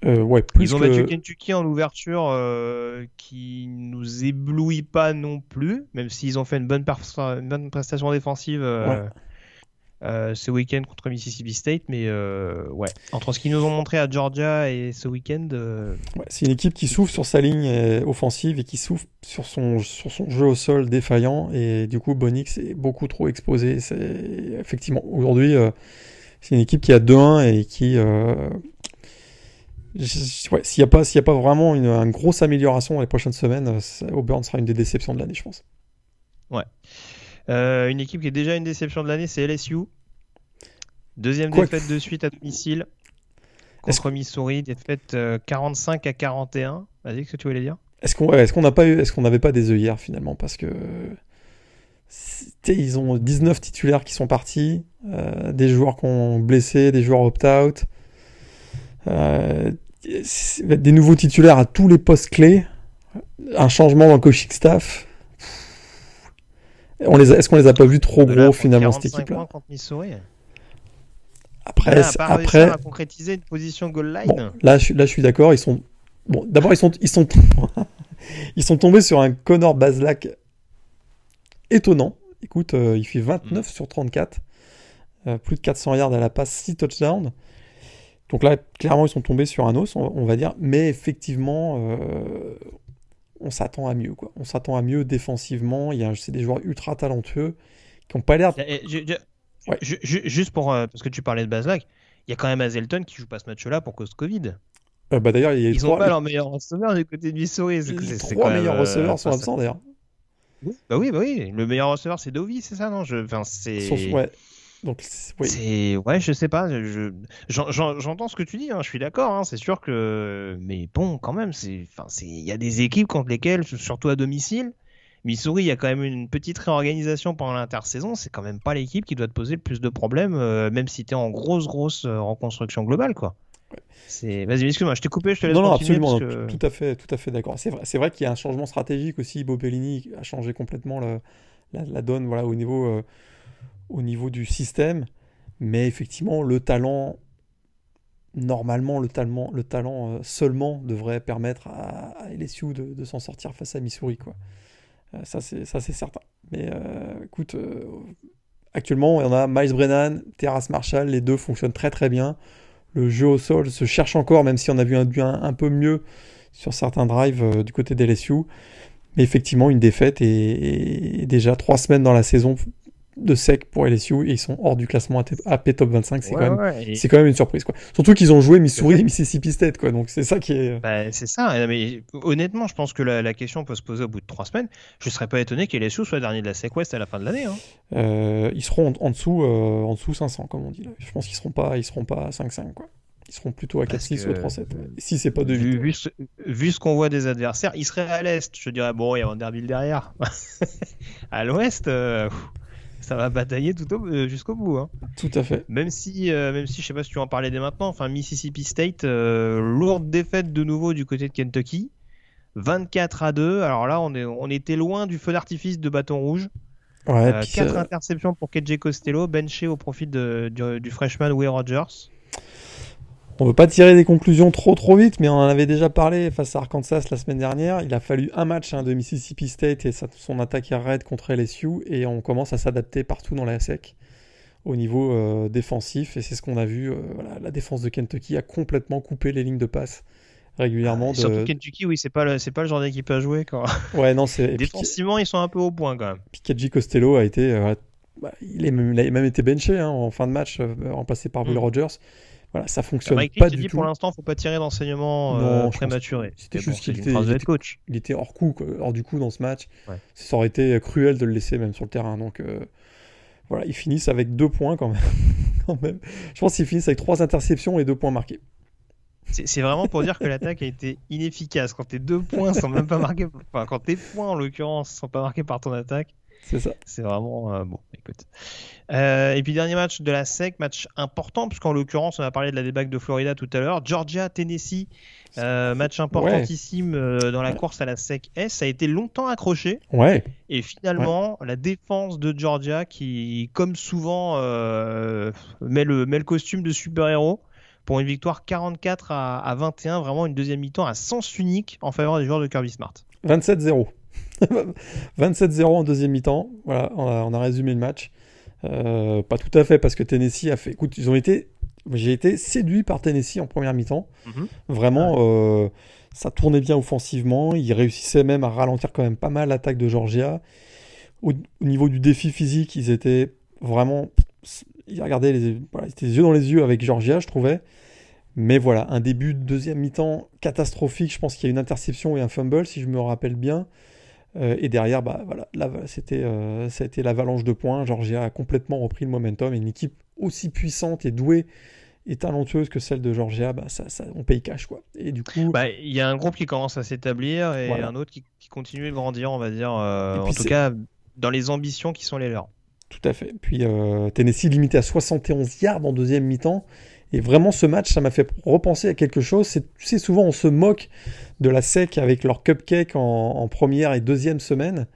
Euh, ouais, Ils ont battu Kentucky en ouverture qui nous éblouit pas non plus, même s'ils ont fait une bonne, une bonne prestation défensive. Euh, ce week-end contre Mississippi State, mais euh, ouais, entre ce qu'ils nous ont montré à Georgia et ce week-end. Euh, c'est une équipe qui souffre sur sa ligne offensive et qui souffre sur son, sur son jeu au sol défaillant, et du coup, Bonix est beaucoup trop exposé. C'est effectivement aujourd'hui, c'est une équipe qui a 2-1 et qui. Ouais, s'il n'y a, pas, a pas vraiment une, une, grosse amélioration dans les prochaines semaines, Auburn sera une des déceptions de l'année, je pense. Ouais. Euh, une équipe qui est déjà une déception de l'année, c'est LSU. Deuxième défaite de suite à domicile contre Missouri, défaite 45 euh, à 41. Vas-y, qu'est-ce que tu voulais dire? Est-ce qu'on est n'a pas eu, est-ce qu'on n'avait pas des œillères finalement? Parce que ils ont 19 titulaires qui sont partis, euh, des joueurs qui ont blessé, des joueurs opt-out, des nouveaux titulaires à tous les postes clés, un changement dans le coaching staff. Est-ce qu'on les a pas vus trop gros finalement cette équipe-là Après, après, à concrétiser une position goal line. là, je, là, je suis d'accord. Ils sont bon. D'abord, ils sont, ils sont, ils sont tombés sur un Connor Baslack étonnant. Écoute, euh, il fait 29 mm. sur 34, euh, plus de 400 yards à la passe, 6 touchdowns. Donc là, clairement, ils sont tombés sur un os, on, va dire. Mais effectivement, euh, on s'attend à mieux. Quoi. On s'attend à mieux défensivement. Il y a, c'est des joueurs ultra talentueux qui n'ont pas l'air. Juste pour euh, parce que tu parlais de Baslack, il y a quand même Azelton qui joue pas ce match-là pour cause Covid. Euh, bah d'ailleurs, il y a ils ont pas leur meilleur receveur du côté de Missouri. Les trois meilleurs euh, receveurs sont absents d'ailleurs. Bah oui, bah oui. Le meilleur receveur c'est Dovi, c'est ça non? Je... Enfin, c'est. Ouais. Donc, c'est ouais, je sais pas. Je... J'entends ce que tu dis. Hein, je suis d'accord. Hein, c'est sûr que, mais bon, quand même, c'est, enfin, c'est, il y a des équipes contre lesquelles, surtout à domicile, Missouri, il y a quand même une petite réorganisation pendant l'intersaison. C'est quand même pas l'équipe qui doit te poser le plus de problèmes, euh, même si tu es en grosse, grosse euh, reconstruction globale, quoi. C'est... Vas-y, excuse-moi, je t'ai coupé, je te laisse Non, non, absolument, tout à fait, tout à fait d'accord. C'est vrai, c'est vrai qu'il y a un changement stratégique aussi. Bobellini a changé complètement la, la, donne, voilà, au niveau. Euh, au niveau du système, mais effectivement, le talent, normalement, le talent, le talent euh, seulement devrait permettre à, LSU de, s'en sortir face à Missouri. Quoi. Euh, ça, c'est, ça, c'est certain. Mais euh, écoute, actuellement, on a Miles Brennan, Terrace Marshall, les deux fonctionnent très très bien. le jeu au sol se cherche encore, même si on a vu un, un, un peu mieux sur certains drives euh, du côté des LSU. Mais effectivement, une défaite et, déjà trois semaines dans la saison de sec pour LSU et ils sont hors du classement AP top 25. C'est quand, même, quand même une surprise. Quoi. Surtout qu'ils ont joué Missouri et Mississippi State. Quoi. Donc c'est ça qui est. Bah, c'est ça. Mais honnêtement, je pense que la, question peut se poser au bout de trois semaines. Je ne serais pas étonné qu'LSU soit dernier de la SEC West à la fin de l'année. Hein. Euh, ils seront en, dessous, euh, en dessous 500, comme on dit. Là. Je pense qu'ils ne seront pas, ils seront pas à 5-5. Quoi. Ils seront plutôt à 4-6 ou 3-7. Si c'est pas de vu, vu, ce, qu'on voit des adversaires, ils seraient à l'est. Je dirais, bon, il y a Vanderbilt derrière. à l'ouest, euh, ça va batailler tout euh, jusqu'au bout. Hein. Tout à fait. Même si, euh, même si je sais pas si tu en parlais dès maintenant, enfin, Mississippi State, lourde défaite de nouveau du côté de Kentucky. 24 à 2. Alors là, on, est, on était loin du feu d'artifice de Bâton Rouge. Ouais, 4 interceptions pour KJ Costello, benché au profit de, du, du freshman Will Rogers. On ne veut pas tirer des conclusions trop trop vite, mais on en avait déjà parlé face à Arkansas la semaine dernière. Il a fallu un match hein, de Mississippi State et son attaque raid contre LSU, et on commence à s'adapter partout dans la SEC au niveau euh, défensif, et c'est ce qu'on a vu. Euh, la défense de Kentucky a complètement coupé les lignes de passe régulièrement. Ah, de... Surtout Kentucky, oui, c'est pas le, c'est pas le genre d'équipe à jouer. Quoi. Ouais, non, c'est. Défensivement, ils sont un peu au point quand même. Puis Costello a été, euh, bah, il, est même, a même été benché hein, en fin de match, remplacé par Will mm. Rogers. Voilà, ça fonctionne pas du dit, tout. Pour l'instant, faut pas tirer d'enseignement euh, prématuré. C'était juste qu'il était, il était, coach. il était hors coup, hors du coup dans ce match. Ça aurait été cruel de le laisser même sur le terrain. Donc euh, voilà, ils finissent avec deux points quand même. quand même. Je pense qu'ils finissent avec trois interceptions et deux points marqués. C'est vraiment pour dire que l'attaque a été inefficace. Quand tes deux points sont même pas marqués, enfin quand tes points en l'occurrence sont pas marqués par ton attaque, c'est ça. C'est vraiment euh, bon. Écoute. Euh, et puis dernier match de la SEC, match important puisqu'en l'occurrence on a parlé de la débâcle de Florida tout à l'heure. Georgia Tennessee, euh, match importantissime dans la course à la SEC S. Ça a été longtemps accroché. Ouais. Et finalement la défense de Georgia qui, comme souvent, met le met le costume de super héros pour une victoire 44 à, à 21, vraiment une deuxième mi-temps à sens unique en faveur des joueurs de Kirby Smart. 27-0. 27-0 en deuxième mi-temps. Voilà, on a, résumé le match. Euh, pas tout à fait parce que Tennessee a fait. Écoute, ils ont été. J'ai été séduit par Tennessee en première mi-temps. Mhm. Vraiment, euh, ça tournait bien offensivement. Ils réussissaient même à ralentir quand même pas mal l'attaque de Georgia. Au, niveau du défi physique, ils étaient vraiment. Ils regardaient les, voilà, les yeux dans les yeux avec Georgia, je trouvais. Mais voilà, un début de deuxième mi-temps catastrophique. Je pense qu'il y a une interception et un fumble, si je me rappelle bien. Euh, et derrière, bah, voilà, là, c'était, euh, ça a été l'avalanche de points. Georgia a complètement repris le momentum. Et une équipe aussi puissante et douée et talentueuse que celle de Georgia, bah, ça, ça, on paye cash. Quoi. Et du coup. Bah, il y a un groupe qui commence à s'établir et un autre qui, continue de grandir, on va dire. Euh, en tout cas, dans les ambitions qui sont les leurs. Tout à fait. Puis Tennessee limité à 71 yards en deuxième mi-temps. Et vraiment, ce match, ça m'a fait repenser à quelque chose. C'est, tu sais, souvent, on se moque de la SEC avec leur cupcake en, première et deuxième semaine.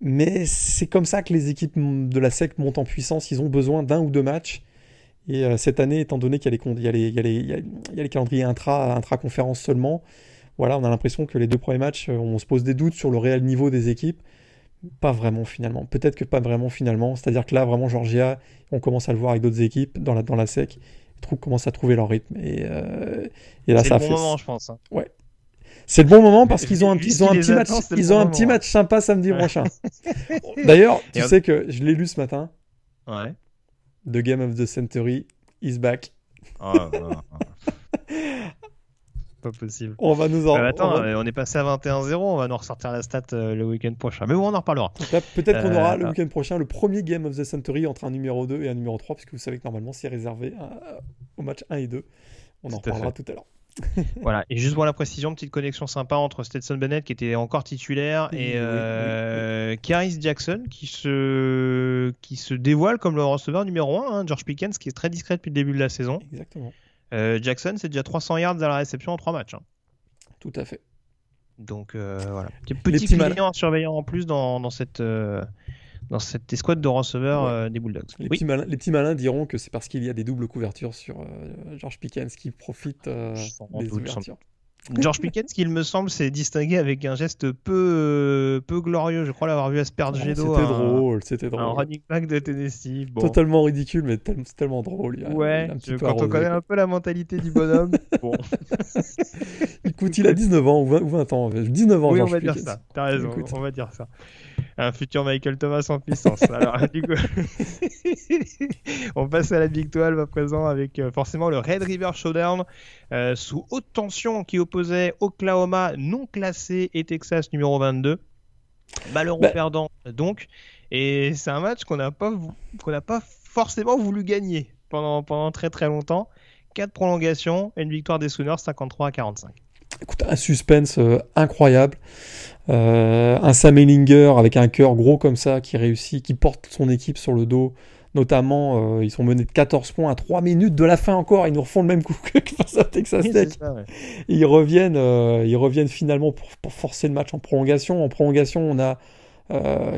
Mais c'est comme ça que les équipes de la SEC montent en puissance. Ils ont besoin d'un ou deux matchs. Et euh, cette année, étant donné qu'il y, a les calendriers intra, intra-conférence seulement, voilà, on a l'impression que les deux premiers matchs, euh, on se pose des doutes sur le réel niveau des équipes. Pas vraiment finalement. Peut-être que pas vraiment finalement. C'est-à-dire que là, vraiment, Georgia, on commence à le voir avec d'autres équipes dans la, dans la SEC. Les commencent à trouver leur rythme. Et, euh, et là, ça le bon moment, je pense. Hein. Ouais. C'est le bon moment parce qu'ils ont un, ils ont un petit match, ils ont un petit match sympa samedi prochain. D'ailleurs, tu sais que je l'ai lu ce matin. Ouais. The Game of the Century is back. Oh, pas possible. On va nous en. attends, euh, on, est passé à 21-0, on va nous ressortir la stat euh, le week-end prochain. Mais bon, on en reparlera. Peut-être qu'on aura le euh, week-end prochain le premier Game of the Century entre un numéro 2 et un numéro 3, puisque vous savez que normalement c'est réservé au match 1 et 2. On en reparlera tout à l'heure. voilà, et juste pour la précision, petite connexion sympa entre Stetson Bennett qui était encore titulaire et oui, Jackson qui se, qui se dévoile comme le receveur numéro 1, hein, George Pickens qui est très discret depuis le début de la saison. Exactement. Euh, Jackson, c'est déjà 300 yards à la réception en 3 matchs. Hein. Tout à fait. Donc euh, voilà. Petit, client surveillant en plus dans, cette, euh, dans cette escouade de receveurs des Bulldogs. Les, petits malins, les, petits malins, diront que c'est parce qu'il y a des doubles couvertures sur George Pickens qui profite des ouvertures. George Pickens, qui il me semble s'est distingué avec un geste peu, peu glorieux. Je crois l'avoir vu asperger d'eau. C'était drôle, c'était drôle. Un running back de Tennessee. Totalement ridicule, mais c'est tellement drôle. ouais, quand on connaît un peu la mentalité du bonhomme. bon. Écoute, il a 19 ans ou 20, ans. 19 ans, Oui, on va dire ça. T'as raison, on va dire ça un futur Michael Thomas en puissance. Alors, du coup, on passe à la Big 12 à présent avec euh, forcément le Red River Showdown euh, sous haute tension qui opposait Oklahoma non classé et Texas numéro 22. Malheureux bah... perdant donc. Et c'est un match qu'on n'a pas, qu'on n'a pas forcément voulu gagner pendant, pendant très très longtemps. 4 prolongations et une victoire des Sooners 53 à 45. Écoute, un suspense euh, incroyable. Euh, un Sam Ellinger avec un cœur gros comme ça qui réussit, qui porte son équipe sur le dos. Notamment, euh, ils sont menés de 14 points à 3 minutes de la fin encore. Ils nous refont le même coup que face à Texas Tech. Et ils reviennent, ils reviennent finalement pour, forcer le match en prolongation. En prolongation, on a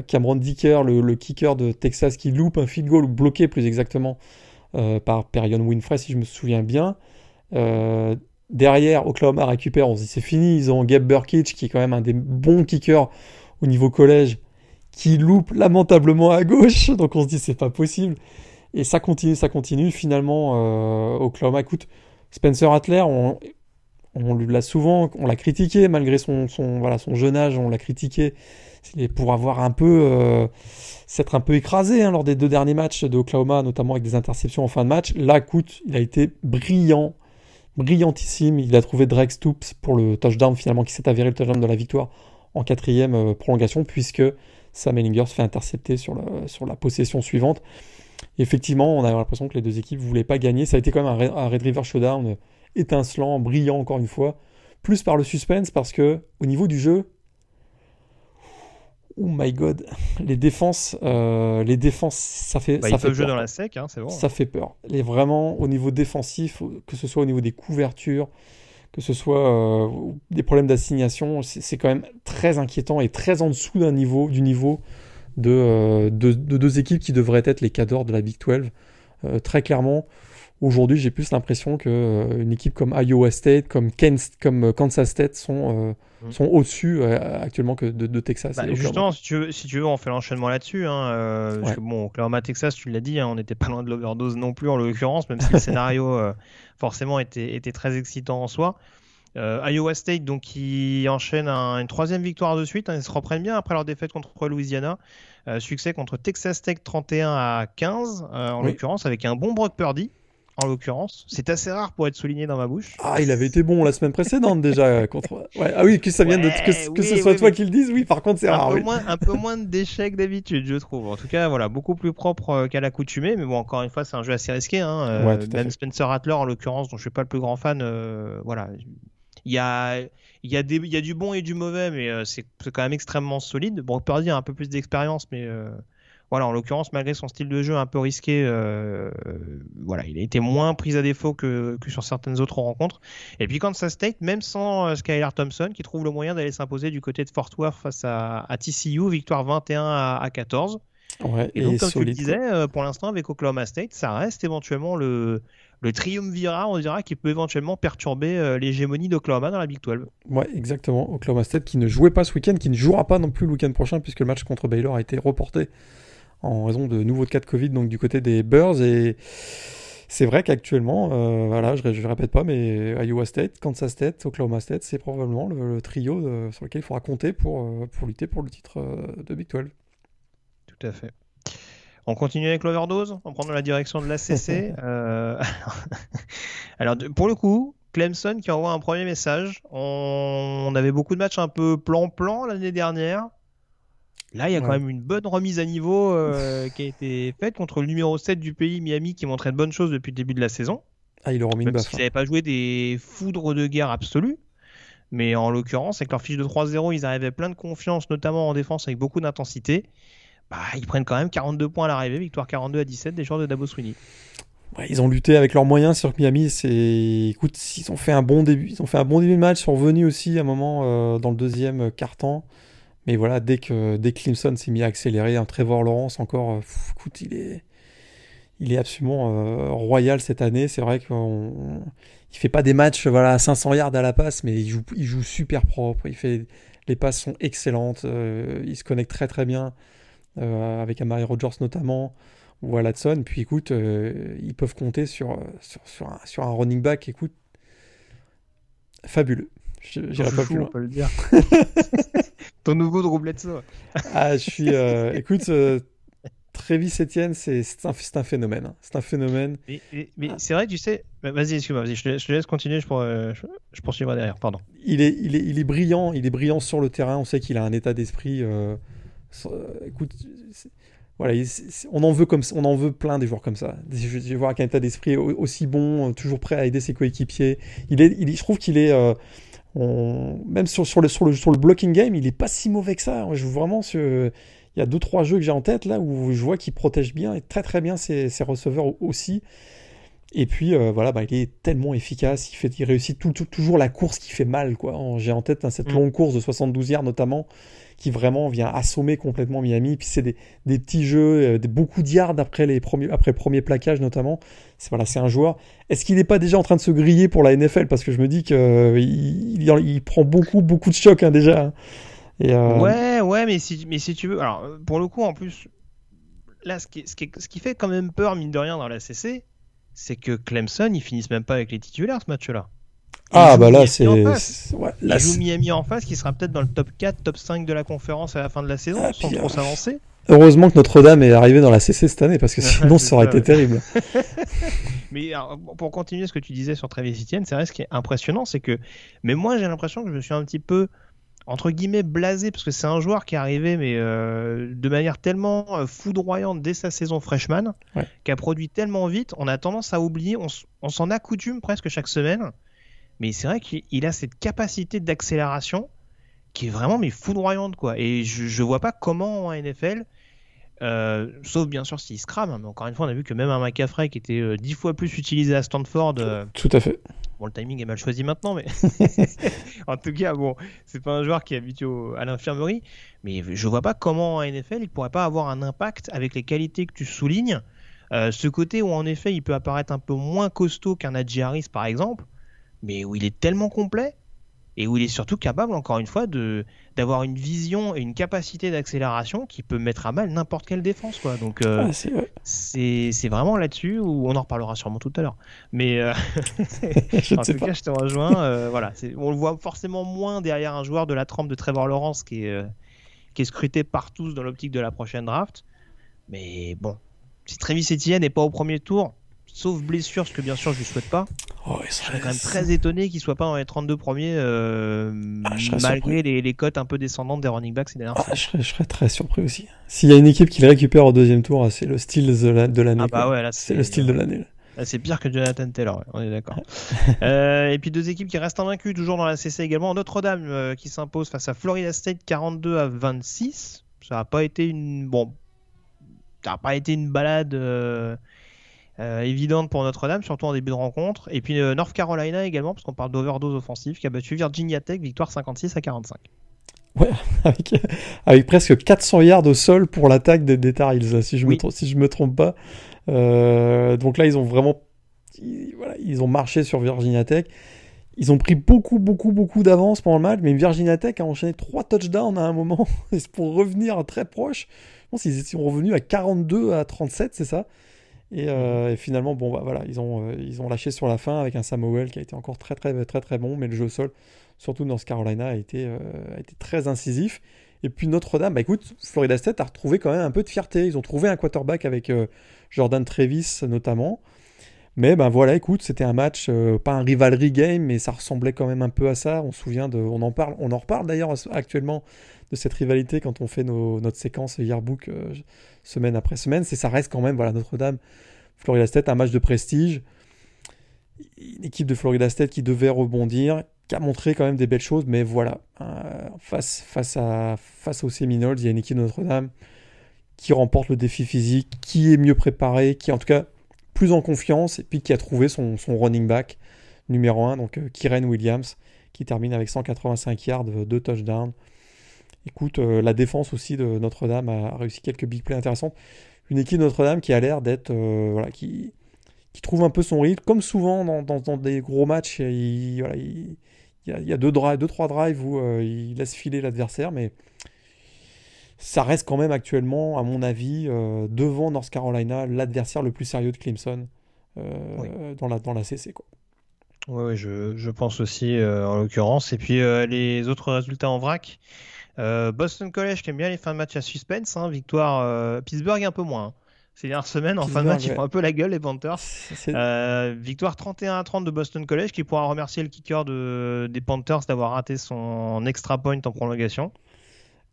Cameron Dicker, le, le, kicker de Texas, qui loupe un field goal, bloqué plus exactement par Perion Winfrey, si je me souviens bien. Derrière, Oklahoma récupère, on se dit c'est fini, ils ont Gabe Burkich qui est quand même un des bons kickers au niveau collège, qui loupe lamentablement à gauche, donc on se dit c'est pas possible. Et ça continue, ça continue. Finalement, euh, Oklahoma, écoute, Spencer Atler, on, on l'a souvent, on l'a critiqué malgré son, jeune âge, on l'a critiqué pour avoir un peu, euh, s'être un peu écrasé hein, lors des deux derniers matchs de Oklahoma, notamment avec des interceptions en fin de match. Là, écoute, il a été brillant brillantissime. Il a trouvé Drake Stoops pour le touchdown finalement qui s'est avéré le touchdown de la victoire en quatrième euh, prolongation puisque Sam Ellinger se fait intercepter sur, la possession suivante. effectivement, on a l'impression que les deux équipes ne voulaient pas gagner. Ça a été quand même un, Red River Showdown étincelant, brillant encore une fois. Plus par le suspense parce que au niveau du jeu, Oh my god, les défenses, euh, les défenses, ça fait, bah, ça fait jouer dans la sec, hein, c'est bon. Ça fait peur. Vraiment au niveau défensif, que ce soit au niveau des couvertures, que ce soit euh, des problèmes d'assignation, c'est quand même très inquiétant et très en dessous d'un niveau, du niveau de, euh, de, deux équipes qui devraient être les cadors de la Big 12. très clairement, aujourd'hui, j'ai plus l'impression qu'une équipe comme Iowa State, comme, comme Kansas State sont Mm. sont au-dessus euh, actuellement que de, Texas. Bah, justement, si tu, veux, si tu veux, on fait l'enchaînement là-dessus. Hein, euh, parce que bon, Oklahoma, Texas, tu l'as dit, hein, on n'était pas loin de l'overdose non plus en l'occurrence, même si le scénario euh, forcément était, était, très excitant en soi. Iowa State, donc, qui enchaîne une troisième victoire de suite. Hein, ils se reprennent bien après leur défaite contre Louisiana. succès contre Texas Tech 31 à 15, en l'occurrence, avec un bon Brock Purdy en l'occurrence. C'est assez rare pour être souligné dans ma bouche. Ah, il avait été bon la semaine précédente déjà contre. Ah oui, que ça vienne de que, ce soit toi qui le dise. Oui, par contre, c'est rare. Peu moins, un peu moins d'échecs d'habitude, je trouve. En tout cas, voilà, beaucoup plus propre euh, qu'à l'accoutumée. Mais bon, encore une fois, c'est un jeu assez risqué. Hein. Euh, même Spencer Rattler, en l'occurrence, dont je suis pas le plus grand fan, euh, voilà. Il y a, il y, a des, il y a du bon et du mauvais, mais c'est quand même extrêmement solide. Bon, on peut dire un peu plus d'expérience, mais voilà, en l'occurrence, malgré son style de jeu un peu risqué, euh, voilà, il a été moins pris à défaut que, sur certaines autres rencontres. Et puis Kansas State, même sans euh, Skylar Thompson, qui trouve le moyen d'aller s'imposer du côté de Fort Worth face à, TCU, victoire 21 à, 14. et, donc, comme tu le disais, euh, pour l'instant, avec Oklahoma State, ça reste éventuellement le, le triumvirat, on dira, qui peut éventuellement perturber l'hégémonie d'Oklahoma dans la Big 12. Ouais, exactement. Oklahoma State qui ne jouait pas ce week-end, qui ne jouera pas non plus le week-end prochain, puisque le match contre Baylor a été reporté en raison de nouveaux cas de Covid donc du côté des Bears et c'est vrai qu'actuellement, euh, voilà, je, ne répète pas, mais Iowa State, Kansas State, Oklahoma State, c'est probablement le, trio euh, sur lequel il faudra compter pour, euh, pour lutter pour le titre de Big 12. Tout à fait. On continue avec l'overdose, on prend la direction de l'ACC. Alors, pour le coup, Clemson qui envoie un premier message. On, avait beaucoup de matchs un peu plan-plan l'année dernière. Là, il y a quand même une bonne remise à niveau euh, qui a été faite contre le numéro 7 du pays, Miami, qui montrait de bonnes choses depuis le début de la saison. Ah, il leur mis une baffe. Ils n'avaient pas joué des foudres de guerre absolues. Mais en l'occurrence, avec leur fiche de 3-0, ils arrivaient plein de confiance, notamment en défense avec beaucoup d'intensité. Bah, ils prennent quand même 42 points à l'arrivée, victoire 42 à 17 des joueurs de Dabo Sweeney. ils ont lutté avec leurs moyens sur Miami. C'est, écoute, ils ont fait un bon début. Ils ont fait un bon début de match. Ils sont revenus aussi à un moment euh, dans le deuxième quart-temps. Mais voilà, dès que, dès Clemson s'est mis à accélérer, un Trevor Lawrence encore, euh, écoute, il est, il est absolument royal cette année. C'est vrai qu'il fait pas des matchs voilà, à 500 yards à la passe, mais il joue, il joue super propre. Il fait, les passes sont excellentes. il se connecte très très bien avec Amari Rogers notamment ou à Latson. Puis écoute, ils peuvent compter sur, sur, sur, un, sur un running back. Écoute, fabuleux. J'irai pas plus loin. On peut le dire. Ton nouveau de ça. ah, je suis. Euh, écoute, euh, Trévis Etienne, c'est un, un, phénomène. Hein. C'est un phénomène. Mais, ah. c'est vrai, tu sais. Bah, vas-y, excuse-moi, vas je, te laisse continuer. Je, pour, euh, je, poursuivrai derrière. Pardon. Il est, il est, il est brillant. Il est brillant sur le terrain. On sait qu'il a un état d'esprit. écoute, voilà, on en veut comme on en veut plein des joueurs comme ça. Je, vais voir un état d'esprit aussi bon, toujours prêt à aider ses coéquipiers. Il est, il, je trouve qu'il est même sur, le, blocking game, il est pas si mauvais que ça. Vraiment, il y a deux trois jeux que j'ai en tête là où je vois qu'il protège bien et très très bien ses receveurs aussi. Et puis euh, voilà, bah, il est tellement efficace, il, fait, il réussit toujours la course qui fait mal. quoi. J'ai en tête hein, cette mm. longue course de 72 yards notamment, qui vraiment vient assommer complètement Miami. Puis c'est des, des, petits jeux, euh, des, beaucoup de yards après, les premiers, après premier plaquage notamment. C'est voilà, un joueur. Est-ce qu'il n'est pas déjà en train de se griller pour la NFL Parce que je me dis qu'il euh, il, il, prend beaucoup, beaucoup de chocs hein, déjà. Hein. Et, Ouais, ouais, mais si, mais si tu veux. Alors, pour le coup, en plus, là, ce qui, ce qui, ce qui fait quand même peur, mine de rien, dans la CC, c'est que Clemson, ils finissent même pas avec les titulaires ce match-là. Ah bah là c'est ouais, là, joue Miami en face qui sera peut-être dans le top 4, top 5 de la conférence à la fin de la saison ah, sans trop euh, s'avancer. Heureusement que Notre-Dame est arrivé dans la CC cette année parce que sinon ça aurait été terrible. Mais pour continuer ce que tu disais sur Travis Etienne, c'est vrai ce qui est impressionnant, c'est que mais moi j'ai l'impression que je me suis un petit peu entre guillemets blasé parce que c'est un joueur qui est arrivé mais euh, de manière tellement euh, foudroyante dès sa saison freshman qui a produit tellement vite on a tendance à oublier on, s'en accoutume presque chaque semaine mais c'est vrai qu'il a cette capacité d'accélération qui est vraiment mais foudroyante quoi et je, je vois pas comment en NFL euh, sauf bien sûr s'il se crame, mais encore une fois, on a vu que même un McCaffrey qui était dix fois plus utilisé à Stanford. Tout à fait. Bon, le timing est mal choisi maintenant, mais en tout cas, bon, c'est pas un joueur qui est habitué à l'infirmerie. Mais je vois pas comment en NFL il pourrait pas avoir un impact avec les qualités que tu soulignes. Euh, ce côté où en effet il peut apparaître un peu moins costaud qu'un Adji Harris par exemple, mais où il est tellement complet et où il est surtout capable, encore une fois, de d'avoir une vision et une capacité d'accélération qui peut mettre à mal n'importe quelle défense. Quoi. Donc euh, ah, c'est vraiment là-dessus où on en reparlera sûrement tout à l'heure. Mais euh, en tout cas, je te rejoins. Euh, voilà, on le voit forcément moins derrière un joueur de la trempe de Trevor Lawrence qui est, qui est scruté par tous dans l'optique de la prochaine draft. Mais bon, si Travis Etienne n'est pas au premier tour, sauf blessure, ce que bien sûr je lui souhaite pas. Oh, je serais quand même très étonné qu'il soit pas dans les 32 premiers, euh, ah, malgré les, les, cotes un peu descendantes des running backs ces dernières ah, je, serais, très surpris aussi. S'il y a une équipe qui le récupère au deuxième tour, c'est le style de l'année. Ah bah ouais, c'est le style de l'année. C'est pire que Jonathan Taylor, on est d'accord. euh, et puis deux équipes qui restent invaincues, toujours dans la CC également. Notre-Dame euh, qui s'impose face à Florida State 42 à 26. Ça n'a pas été une bon, ça n'a pas été une balade euh, évidente pour Notre-Dame, surtout en début de rencontre. Et puis euh, North Carolina également, parce qu'on parle d'overdose offensive, qui a battu Virginia Tech, victoire 56 à 45. Ouais, avec, presque 400 yards au sol pour l'attaque des, des Tar Heels, si je me si je me trompe pas. Euh, donc là, ils ont vraiment, voilà, ils ont marché sur Virginia Tech. Ils ont pris beaucoup, beaucoup, beaucoup d'avance pendant le match, mais Virginia Tech a enchaîné trois touchdowns à un moment pour revenir très proche. Je pense qu'ils sont revenus à 42 à 37, c'est ça? Euh, et, finalement, bon, bah, voilà, ils ont, euh, ils ont lâché sur la fin avec un Samuel qui a été encore très, très, très, très bon, mais le jeu au sol, surtout dans ce Carolina, a été, euh, a été très incisif. Et puis Notre-Dame, bah écoute, Florida State a retrouvé quand même un peu de fierté. Ils ont trouvé un quarterback avec Jordan Trevis notamment. Mais ben voilà, écoute, c'était un match, pas un rivalry game, mais ça ressemblait quand même un peu à ça. On se souvient de, on en parle, on en reparle d'ailleurs actuellement de cette rivalité quand on fait nos, notre séquence yearbook semaine après semaine. C'est ça reste quand même voilà Notre-Dame, Florida State, un match de prestige. Une équipe de Florida State qui devait rebondir, qui a montré quand même des belles choses, mais voilà, euh, face, face, à, face aux Seminoles, il y a une équipe de Notre-Dame qui remporte le défi physique, qui est mieux préparée, qui est en tout cas plus en confiance, et puis qui a trouvé son, son running back numéro 1, donc euh, Kyren Williams, qui termine avec 185 yards, 2 touchdowns. Écoute, euh, la défense aussi de Notre-Dame a réussi quelques big plays intéressantes. une équipe de Notre-Dame qui a l'air d'être. voilà, qui, qui trouve un peu son rythme. Comme souvent dans, dans, des gros matchs, il, voilà, il, y, a, il y a deux, drives, deux, trois drives où il laisse filer l'adversaire, mais ça reste quand même actuellement, à mon avis, devant North Carolina, l'adversaire le plus sérieux de Clemson dans, la, dans la CC. Quoi. Oui, je, je, pense aussi, euh, en l'occurrence. Et puis euh, les autres résultats en vrac. Euh, Boston College qui aime bien les fins de match à suspense. Hein, victoire Pittsburgh un peu moins. Hein. Ces dernières semaines, en fin de match, ils font un peu la gueule, les Panthers. victoire 31 à 30 de Boston College qui pourra remercier le kicker de, des Panthers d'avoir raté son extra point en prolongation.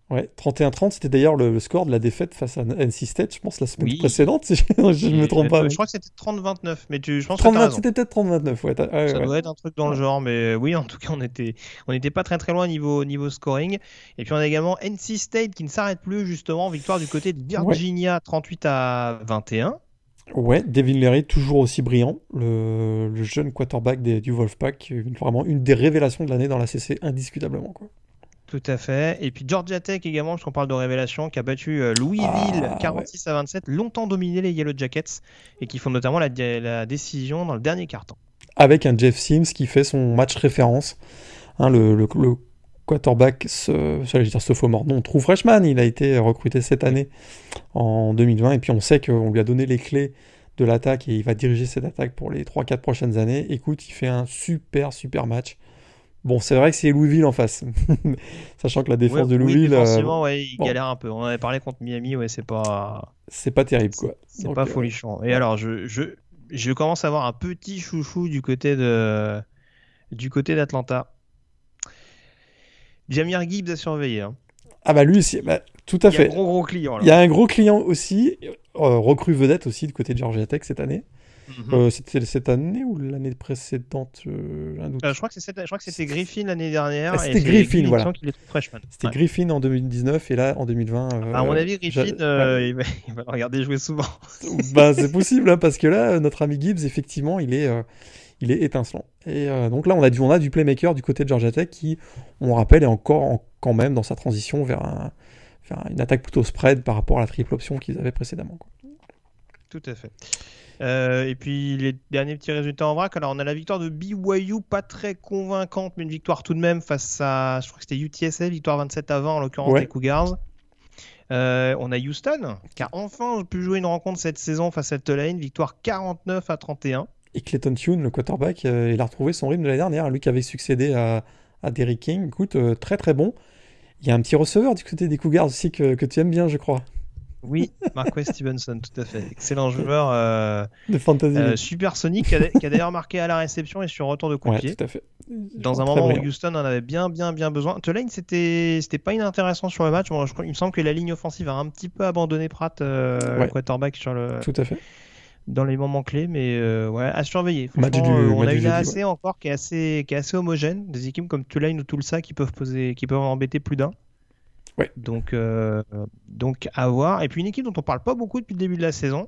Ouais, 31-30, c'était d'ailleurs le, score de la défaite face à NC State, je pense, la semaine précédente, si je ne me trompe pas. Je crois que c'était 30-29, mais tu, je pense que C'était peut-être 30-29, ouais. Ça doit être un truc dans le genre, mais oui, en tout cas, on était, on n'était pas très très loin niveau, niveau scoring. Et puis on a également NC State qui ne s'arrête plus, justement, victoire du côté de Virginia, 38 à 21. Ouais, Devin Leary, toujours aussi brillant, le, le jeune quarterback des, du Wolfpack, vraiment une des révélations de l'année dans la CC, indiscutablement. Quoi. Tout à fait. Et puis Georgia Tech également, puisqu'on parle de révélation, qui a battu euh, Louisville 46 ah, à 27, longtemps dominé les Yellow Jackets et qui font notamment la, la décision dans le dernier quart temps. Avec un Jeff Sims qui fait son match référence. Hein, le, le, quarterback, ce, dire ce mort, non, True Freshman, il a été recruté cette année en 2020 et puis on sait qu'on lui a donné les clés de l'attaque et il va diriger cette attaque pour les 3-4 prochaines années. Écoute, il fait un super super match. Bon, c'est vrai que c'est Louisville en face. Sachant que la défense de Louisville. Oui, forcément, ouais, il galère un peu. On avait parlé contre Miami, ouais, c'est pas. C'est pas terrible, quoi. C'est pas euh, folichon. Et alors, je, je, je commence à avoir un petit chouchou du côté de du côté d'Atlanta. Jamir Gibbs à surveiller. Hein. Ah bah lui aussi, bah, tout à fait. Il y a un gros, gros client. Là. Il y a un gros client aussi, euh, recrue vedette aussi du côté de Georgia Tech cette année. Mhm. Euh, c'était cette année ou l'année précédente euh, euh, Je crois que c'était Griffin l'année dernière. Ah, c'était Griffin, voilà. C'était Griffin en 2019 et là en 2020. à mon avis, Griffin, il, va, le regarder jouer souvent. bah, c'est possible hein, parce que là, notre ami Gibbs, effectivement, il est, il est étincelant. Et donc là, on a, du, on a du playmaker du côté de Georgia Tech qui, on rappelle, est encore quand même dans sa transition vers, un, une attaque plutôt spread par rapport à la triple option qu'ils avaient précédemment. Tout à fait. Euh, et puis les derniers petits résultats en vrac. Alors on a la victoire de BYU, pas très convaincante, mais une victoire tout de même face à, je crois que c'était UTSA, victoire 27 à 20 en l'occurrence des Cougars. Euh, on a Houston qui a enfin pu jouer une rencontre cette saison face à Tulane, victoire 49 à 31. Et Clayton Tune, le quarterback, euh, il a retrouvé son rythme de l'année dernière, lui qui avait succédé à, à Derrick King. Écoute, très très bon. Il y a un petit receveur du côté des Cougars aussi que, que tu aimes bien, je crois. Oui, Marquez Stevenson, tout à fait. Excellent joueur. Euh, de fantasy. Euh, super Sonic, qui a, d'ailleurs marqué à la réception et sur retour de coup tout à fait. Dans un moment où Houston en avait bien, bien, bien besoin. Tulane, c'était, c'était pas inintéressant sur le match. je il me semble que la ligne offensive a un petit peu abandonné Pratt, euh, quarterback, sur le. Tout à fait. Dans les moments clés, mais euh, ouais, à surveiller. on a une AC encore qui est assez, qui est assez homogène. Des équipes comme Tulane ou Tulsa qui peuvent poser, qui peuvent embêter plus d'un. Donc, euh, donc à voir. Et puis une équipe dont on parle pas beaucoup depuis le début de la saison,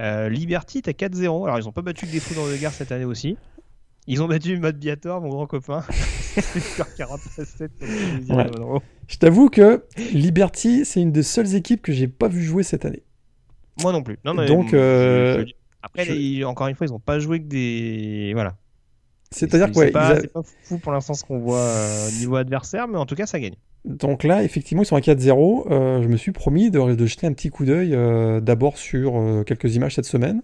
euh, Liberty à 4-0. Alors ils ont pas battu que des fous dans le gare cette année aussi. Ils ont battu Matt Biator, mon grand copain. Je t'avoue que Liberty, c'est une des seules équipes que j'ai pas vu jouer cette année. Moi non plus. Non, Donc, euh, après, encore une fois, ils ont pas joué que des. Voilà. C'est-à-dire que c'est pas, fou pour l'instant ce qu'on voit au niveau adversaire, mais en tout cas, ça gagne. Donc là, effectivement, ils sont à 4-0. Euh, je me suis promis de, de jeter un petit coup d'œil euh, d'abord sur euh, quelques images cette semaine,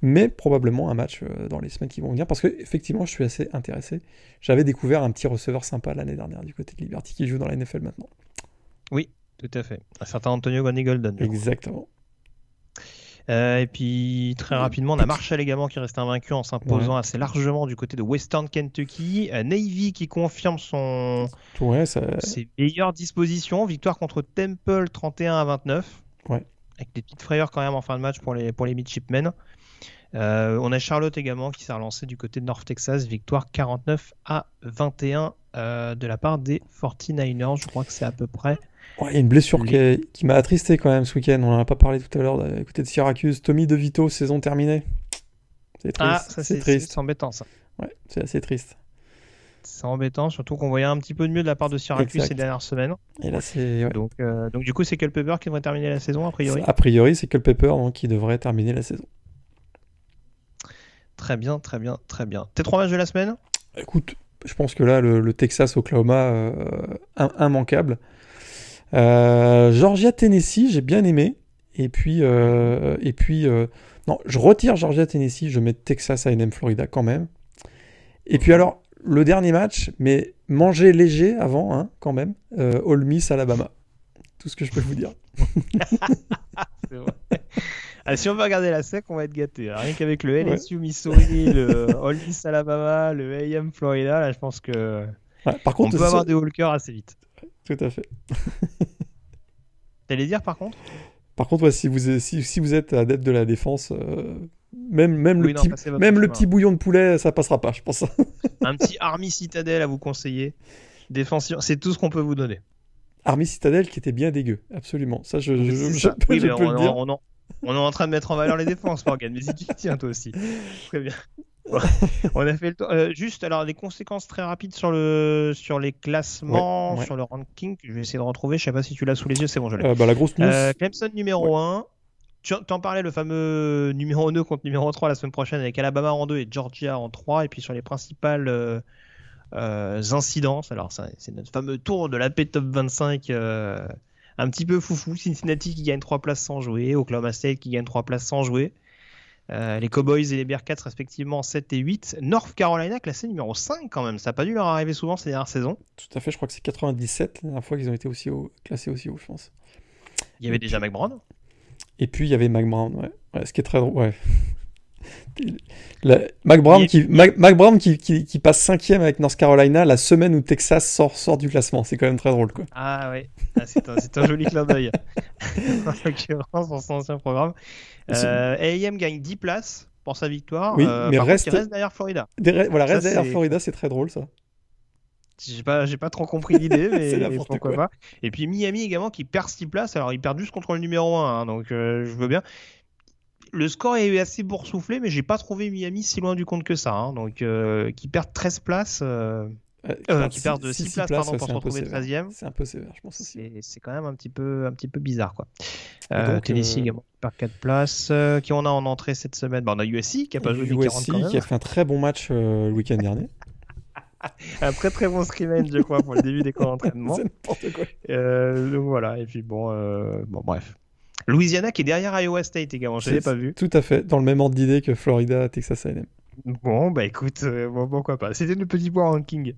mais probablement un match dans les semaines qui vont venir, parce que effectivement, je suis assez intéressé. J'avais découvert un petit receveur sympa l'année dernière du côté de Liberty qui joue dans la NFL maintenant. Oui, tout à fait. Un certain Antonio Gonny Golden. Exactement. Euh, et puis très rapidement, on a Marshall également qui reste invaincu en s'imposant assez largement du côté de Western Kentucky. Euh, Navy qui confirme son ses meilleures dispositions. Victoire contre Temple 31 à 29. Avec des petites frayeurs quand même en fin de match pour les, pour les midshipmen. Euh, on a Charlotte également qui s'est relancé du côté de North Texas. Victoire 49 à 21 de la part des 49ers. Je crois que c'est à peu près il y a une blessure qui, m'a attristé quand même ce week-end. On n'en a pas parlé tout à l'heure. À côté de Syracuse, Tommy DeVito, saison terminée. C'est triste. Ah, ça c'est triste. C'est embêtant ça. Ouais, c'est assez triste. C'est embêtant, surtout qu'on voyait un petit peu de mieux de la part de Syracuse Exact. ces dernières semaines. Et là, c'est. ouais. Donc, euh, donc du coup, c'est Culpepper qui devrait terminer la saison, a priori. A priori, c'est Culpepper donc, qui devrait terminer la saison. Très bien, très bien, très bien. Tes trois matchs de la semaine? Écoute, je pense que là, le, le Texas-Oklahoma, euh, im- immanquable. Euh, Georgia-Tennessee, j'ai bien aimé. Et puis, euh, et puis euh, non, je retire Georgia-Tennessee, je mets Texas A&M Florida quand même. Et puis alors, le dernier match, mais manger léger avant, hein, quand même, euh, Ole Miss Alabama. Tout ce que je peux vous dire. C'est vrai. Ah, si on veut regarder la SEC, on va être gâté. Rien qu'avec le LSU Missouri, le Ole Miss Alabama, le AM Florida, là, je pense que Ouais, par on contre, peut ça- avoir des walkers assez vite. tout à fait. T'allais dire par contre? Par contre, ouais, si, vous, si, si vous êtes adepte de la défense, euh, même, même, Oui, le, non, petit, même le bouillon de poulet, ça passera pas, je pense. Un petit Army Citadel à vous conseiller. Défensif, c'est tout ce qu'on peut vous donner. Army Citadel qui était bien dégueu, absolument. Ça, je, je, C'est je Oui, je mais peux on, le dire. on en- on est en train de mettre en valeur les défenses, Morgan. Mais si tu tiens, toi aussi. Très bien. Bon, on a fait le tour. Euh, juste, alors, les conséquences très rapides sur, le, sur les classements, Ouais, ouais. sur le ranking. Je vais essayer de retrouver. Je sais pas si tu l'as sous les yeux. C'est bon, je l'ai. Euh, bah, la grosse news, Euh, Clemson numéro 1. Tu t'en parlais, le fameux numéro 2 contre numéro 3 la semaine prochaine avec Alabama en 2 et Georgia en 3. Et puis sur les principales euh, euh, incidences, alors c'est notre fameux tour de la P Top 25 euh, un petit peu foufou. Cincinnati qui gagne 3 places sans jouer, Oklahoma State qui gagne 3 places sans jouer. Euh, les Cowboys et les Bearcats respectivement 7 et 8. North Carolina classé numéro 5 quand même. Ça n'a pas dû leur arriver souvent ces dernières saisons. tout à fait, je crois que c'est 97, la dernière fois qu'ils ont été aussi haut, classés aussi haut, je pense. Il y avait déjà McBrown. Et puis, il y avait Mac Brown, ouais. Ouais, ce qui est très drôle, ouais. La- Mac Brown, qui, Mac, Mac Brown qui, qui, qui passe cinquième avec North Carolina la semaine où Texas sort, sort du classement. C'est quand même très drôle, quoi. Ah ouais, Ah, c'est un, un joli clin d'œil. en l'occurrence, dans son ancien programme. Euh, AM gagne 10 places pour sa victoire. Oui, Euh, mais reste- contre, il reste derrière Florida. Des voilà, Ça, reste derrière Florida, c'est très drôle, ça. J'ai pas, j'ai pas trop compris l'idée, mais pourquoi quoi. pas. Et puis Miami également qui perd 6 places. Alors ils perdent juste contre le numéro 1, hein, donc euh, je veux bien. Le score est assez boursouflé, mais j'ai pas trouvé Miami si loin du compte que ça. hein. donc euh, qui perdent 13 places. euh, Euh, qui perdent 6 places, pardon, pour se retrouver sévère. 13e. C'est un peu sévère, je pense aussi. C'est quand même un petit peu, un petit peu bizarre, quoi. Donc, Tennessee également qui perd 4 places. Qui on a en entrée cette semaine Bah, On a USC qui a pas joué les 40 USC quand même. qui a fait un très bon match le week-end dernier. Un très très bon scrimmage, je crois, pour le début des camps d'entraînement. c'est n'importe quoi. Donc voilà, et puis bon, bon bref. Louisiana qui est derrière Iowa State également, je C'est- pas vu. Tout à fait, dans le même ordre d'idée que Florida, Texas A&M. Bon, bah écoute, euh, bon, pourquoi pas. C'était le petit point ranking.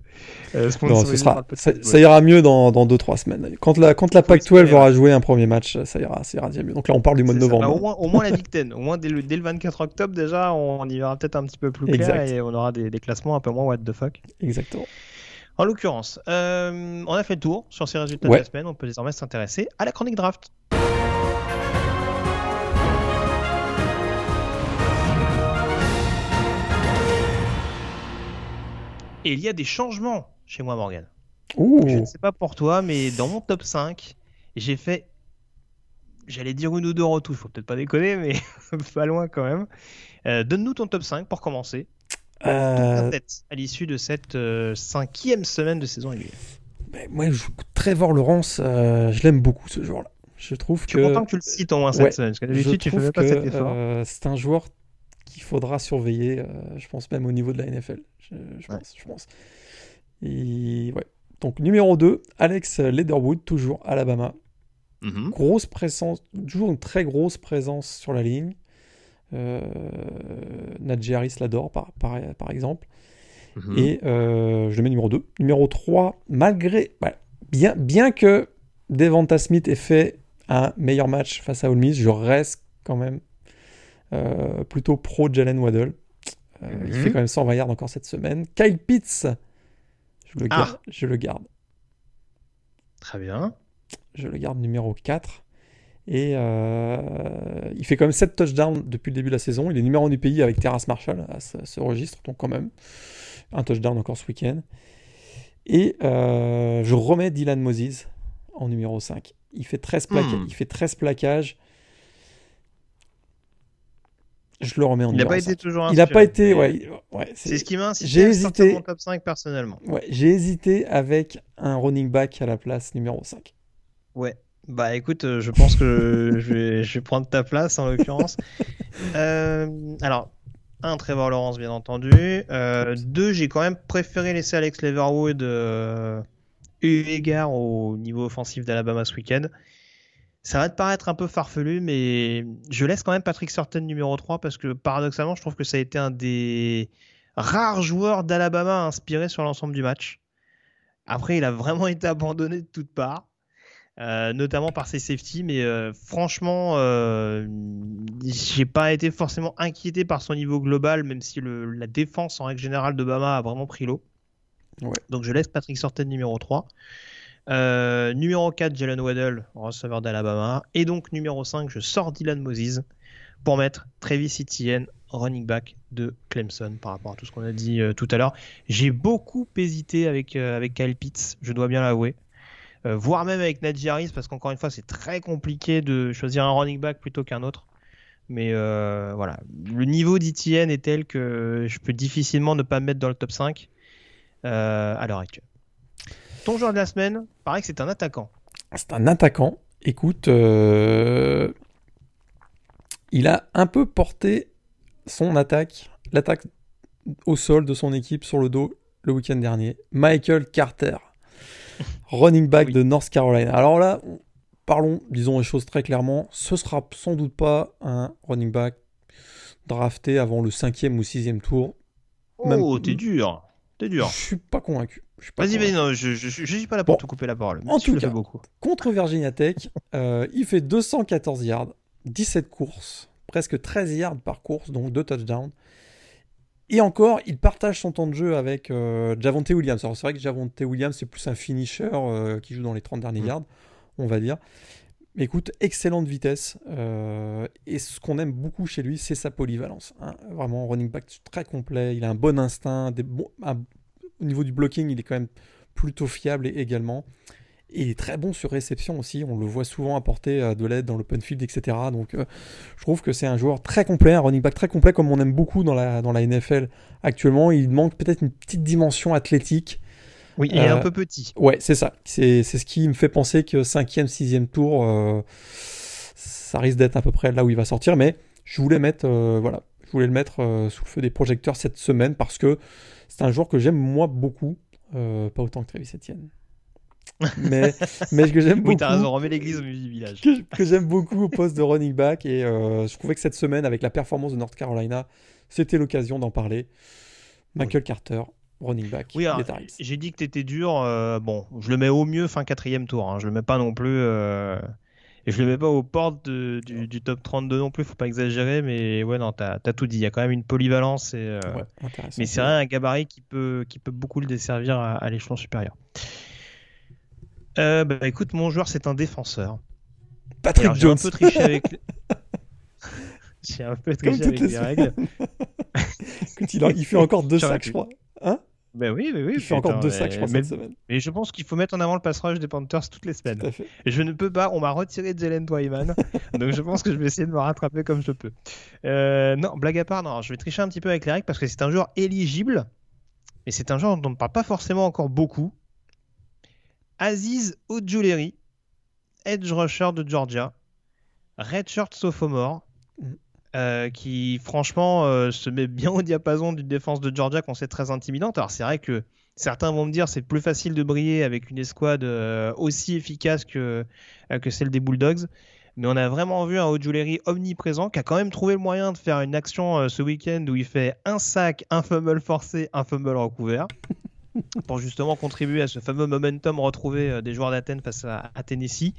Euh, Non, ce sera, ça, ira mieux dans 2-3 semaines. Quand la, quand la Faut Pac-12 espérer, aura joué un premier match, ça ira, ça ira déjà mieux. Donc là, on parle du mois de ça. Bah, novembre. au, moins, au moins la Big Ten. Au moins dès le, dès le 24 octobre, déjà, on y verra peut-être un petit peu plus clair Exact. et on aura des, des classements un peu moins what the fuck. Exactement. En l'occurrence, euh, on a fait le tour sur ces résultats Ouais. de la semaine. On peut désormais s'intéresser à la chronique draft. Et il y a des changements chez moi, Morgan. Ouh, Je ne sais pas pour toi, mais dans mon top 5, j'ai fait. J'allais dire une ou deux retouches, faut peut-être pas déconner, mais pas loin quand même. Euh, Donne-nous ton top 5 pour commencer. Euh, à l'issue de cette euh, cinquième semaine de saison régulière. mais moi, je, Trevor Lawrence, euh, je l'aime beaucoup ce joueur-là. Je trouve Je suis que content que tu le cites au moins cette Ouais, semaine, parce que je d'habitude tu fais pas que, cet effort. euh, c'est un joueur faudra surveiller. euh, je pense même au niveau de la NFL. Je, je Ouais. pense, je pense. Et ouais. Donc numéro 2, Alex Leatherwood, toujours Alabama. Mhm. grosse présence, toujours une très grosse présence sur la ligne. Euh, Najee Harris l'adore, par, par, par exemple. Mhm. Et euh, je le mets numéro 2. Numéro 3, malgré. voilà, bien, bien que Devonta Smith ait fait un meilleur match face à Ole Miss, je reste quand même euh, plutôt pro Jalen Waddle. Euh, Il Mhm. fait quand même 120 yards encore cette semaine. Kyle Pitts, je le Ah. garde. Je le garde. Très bien. Je le garde numéro 4. Et euh, il fait quand même 7 touchdowns depuis le début de la saison. Il est numéro 1 du pays avec Terrace Marshall à ce, ce registre, donc quand même un touchdown encore ce week-end. Et je remets Dylan Moses en numéro 5. Il fait 13, placa- Hmm. il fait 13 plaquages. Je le remets en Il n'a pas été 5. toujours Il n'a pas été, ouais, ouais, C'est ce qui m'a J'ai hésité. mon top 5 personnellement. ouais, j'ai hésité avec un running back à la place numéro 5. Ouais. Bah écoute, euh, je pense que je vais, je vais prendre ta place en l'occurrence. Euh, alors, un, Trevor Lawrence bien entendu. Euh, deux, j'ai quand même préféré laisser Alex Leverwood euh, eu égard au niveau offensif d'Alabama ce week-end. Ça va te paraître un peu farfelu, mais je laisse quand même Patrick Surtain numéro 3 parce que paradoxalement, je trouve que ça a été un des rares joueurs d'Alabama à inspirer sur l'ensemble du match. Après, il a vraiment été abandonné de toutes parts. Euh, notamment par ses safety, mais euh, franchement, euh, j'ai pas été forcément inquiété par son niveau global, même si le- la défense en règle générale de Bama a vraiment pris l'eau. Ouais. Donc je laisse Patrick Sorten numéro 3. Euh, numéro 4, Jalen Waddell, receveur d'Alabama. Et donc numéro 5, je sors Dylan Moses pour mettre Travis Etienne, running back de Clemson, par rapport à tout ce qu'on a dit euh, tout à l'heure. J'ai beaucoup hésité avec, euh, avec Kyle Pitts, je dois bien l'avouer. Voire même avec Najee Harris, parce qu'encore une fois, c'est très compliqué de choisir un running back plutôt qu'un autre. Mais voilà, le niveau d'ETN est tel que je peux difficilement ne pas me mettre dans le top 5 euh, à l'heure actuelle. Ton joueur de la semaine, pareil que c'est un attaquant. C'est un attaquant. Écoute, euh, il a un peu porté son attaque, l'attaque au sol de son équipe sur le dos le week-end dernier. Michael Carter, running back Oui. de North Carolina. Alors là, parlons, disons les choses très clairement. Ce sera sans doute pas un running back drafté avant le cinquième ou sixième tour. Même- Oh, t'es dur. T'es dur. Je suis pas convaincu. Je suis pas Vas-y, vas-y, non, je, je, je, je suis pas là pour Bon. te couper la parole. En tout cas. beaucoup. Contre Virginia Tech, euh, il fait 214 yards, 17 courses, presque 13 yards par course, donc deux touchdowns. Et encore, il partage son temps de jeu avec euh, Javonte Williams. Alors c'est vrai que Javonte Williams, c'est plus un finisher euh, qui joue dans les 30 derniers Mm. yards, on va dire. Mais écoute, excellente vitesse. euh, et ce qu'on aime beaucoup chez lui, c'est sa polyvalence. hein. Vraiment, running back très complet. Il a un bon instinct. Des bons- un- au niveau du blocking, il est quand même plutôt fiable et- également. Et il est très bon sur réception aussi. On le voit souvent apporter euh, de l'aide dans l'open field, etc. Donc euh, je trouve que c'est un joueur très complet, un running back très complet comme on aime beaucoup dans la, dans la NFL actuellement. Il manque peut-être une petite dimension athlétique. Oui, il est Euh, un peu petit. Ouais, c'est ça. C'est c'est ce qui me fait penser que 5e, 6e tour, euh, ça risque d'être à peu près là où il va sortir. Mais je voulais mettre, voilà, je voulais le mettre euh, sous le feu des projecteurs cette semaine parce que c'est un joueur que j'aime moi beaucoup, euh, pas autant que Travis Etienne. Mais, mais que j'aime beaucoup Oui, t'as raison, remets l'église au milieu du village. que, que j'aime beaucoup au poste de running back et euh, je trouvais que cette semaine avec la performance de North Carolina c'était l'occasion d'en parler Michael Carter running back Oui, j'ai dit que t'étais dur. euh, bon, je le mets au mieux fin quatrième tour. Hein. Je le mets pas non plus. euh, Et je le mets pas aux portes de- du, du top 32 non plus. Faut pas exagérer. Mais ouais, non, t'as as tout dit. Il y a quand même une polyvalence. Et, euh, Ouais. Mais c'est vrai, un gabarit qui peut, qui peut beaucoup le desservir à, à l'échelon supérieur. Euh, bah, écoute, mon joueur, c'est un défenseur. Patrick Alors, J'ai un Jones peu triché avec. J'ai un peu triché avec les les règles. Écoute, il, il fait encore deux sacs je crois Hein? Ben oui, mais oui. il fait putain, encore deux sacs je crois mais, cette semaine mais je pense qu'il faut mettre en avant le pass rush des Panthers toutes les semaines. tout à fait Je ne peux pas, on m'a retiré Jalen Twyman, donc je pense que je vais essayer de me rattraper comme je peux. Euh, non, blague à part, non, je vais tricher un petit peu avec les règles parce que c'est un joueur éligible, mais c'est un joueur dont on ne parle pas forcément encore beaucoup. Aziz Ojuleri, edge rusher de Georgia, redshirt sophomore, Mhm. Euh, qui franchement euh, se met bien au diapason d'une défense de Georgia qu'on sait très intimidante. Alors c'est vrai que certains vont me dire c'est plus facile de briller avec une escouade euh, aussi efficace que, que celle des Bulldogs. Mais on a vraiment vu un Ojuleri omniprésent qui a quand même trouvé le moyen de faire une action ce week-end où il fait un sac, un fumble forcé, un fumble recouvert. pour justement contribuer à ce fameux momentum retrouvé des joueurs d'Athènes face à, à Tennessee.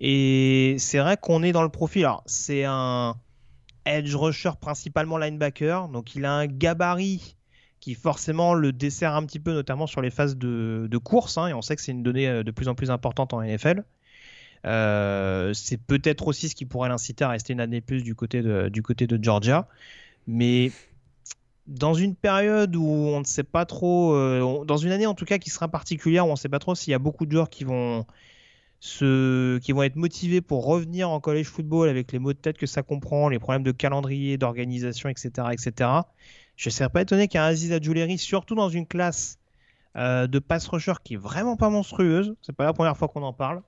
Et c'est vrai qu'on est dans le profil. Alors, c'est un edge rusher principalement linebacker, donc il a un gabarit qui forcément le dessert un petit peu, notamment sur les phases de, course, hein, et on sait que c'est une donnée euh, de plus en plus importante en NFL. Euh, c'est peut-être aussi ce qui pourrait l'inciter à rester une année plus du côté de, Georgia. Mais dans une période où on ne sait pas trop, euh, dans une année en tout cas qui sera particulière, où on ne sait pas trop s'il y a beaucoup de joueurs qui vont ceux qui vont être motivés pour revenir en college football avec les maux de tête que ça comprend, les problèmes de calendrier, d'organisation, etc., etc. Je ne serais pas étonné qu'un Aziz Adjouleri, surtout dans une classe euh, de pass rusher qui est vraiment pas monstrueuse, c'est pas la première fois qu'on en parle,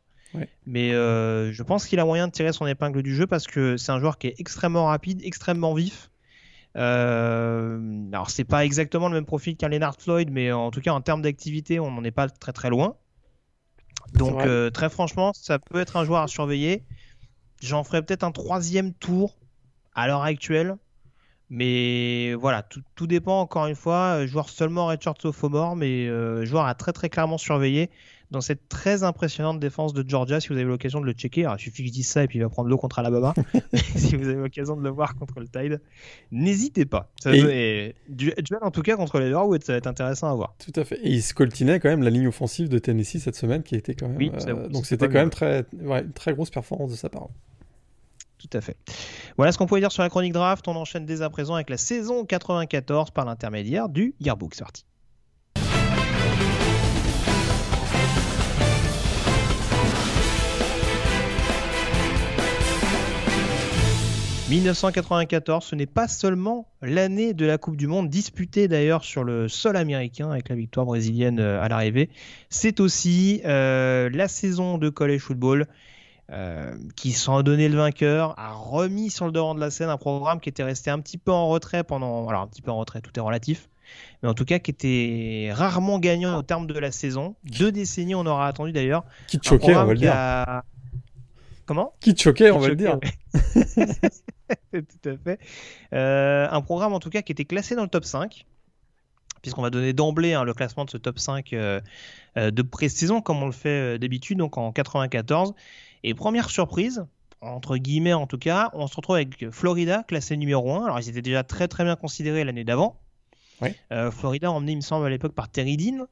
mais euh, je pense qu'il a moyen de tirer son épingle du jeu parce que c'est un joueur qui est extrêmement rapide, extrêmement vif. Euh, alors c'est pas exactement le même profil qu'un Leonard Floyd, mais en tout cas en termes d'activité, on n'en est pas très très loin. Donc euh, très franchement, ça peut être un joueur à surveiller. J'en ferai peut-être un troisième tour à l'heure actuelle. Mais voilà, tout, dépend encore une fois. Joueur seulement Richard Sophomore, mais joueur à très très clairement surveiller dans cette très impressionnante défense de Georgia. Si vous avez l'occasion de le checker, alors il suffit que je dise ça et puis il va prendre l'eau contre Alabama. si vous avez l'occasion de le voir contre le Tide, n'hésitez pas. Ça et... duel en tout cas contre les Norwood, ça va être intéressant à voir. Tout à fait. Et il scoltinait quand même la ligne offensive de Tennessee cette semaine qui était quand même. Oui, euh, donc c'était quand même très, ouais, très grosse performance de sa part. Tout à fait. Voilà ce qu'on pouvait dire sur la chronique draft. On enchaîne dès à présent avec la saison 94 par l'intermédiaire du Yearbook. C'est 1994, ce n'est pas seulement l'année de la Coupe du Monde, disputée d'ailleurs sur le sol américain avec la victoire brésilienne euh, à l'arrivée. C'est aussi euh, la saison de college football euh, qui, sans donner le vainqueur, a remis sur le devant de la scène un programme qui était resté un petit peu en retrait pendant. Alors, un petit peu en retrait, tout est relatif. Mais en tout cas, qui était rarement gagnant au terme de la saison. Deux décennies, on aura attendu d'ailleurs. Qui te choquait, on va le dire. Comment? Qui te choquait, on va le dire. Tout à fait. Euh, un programme en tout cas qui était classé dans le top 5 puisqu'on va donner d'emblée hein, le classement de ce top 5 euh, euh, de pré-saison, comme on le fait d'habitude, donc en 94. Et première surprise, entre guillemets en tout cas, on se retrouve avec Florida, classé numéro 1. Alors ils étaient déjà très très bien considérés l'année d'avant. Florida emmené, il me semble, à l'époque par Terry Dean.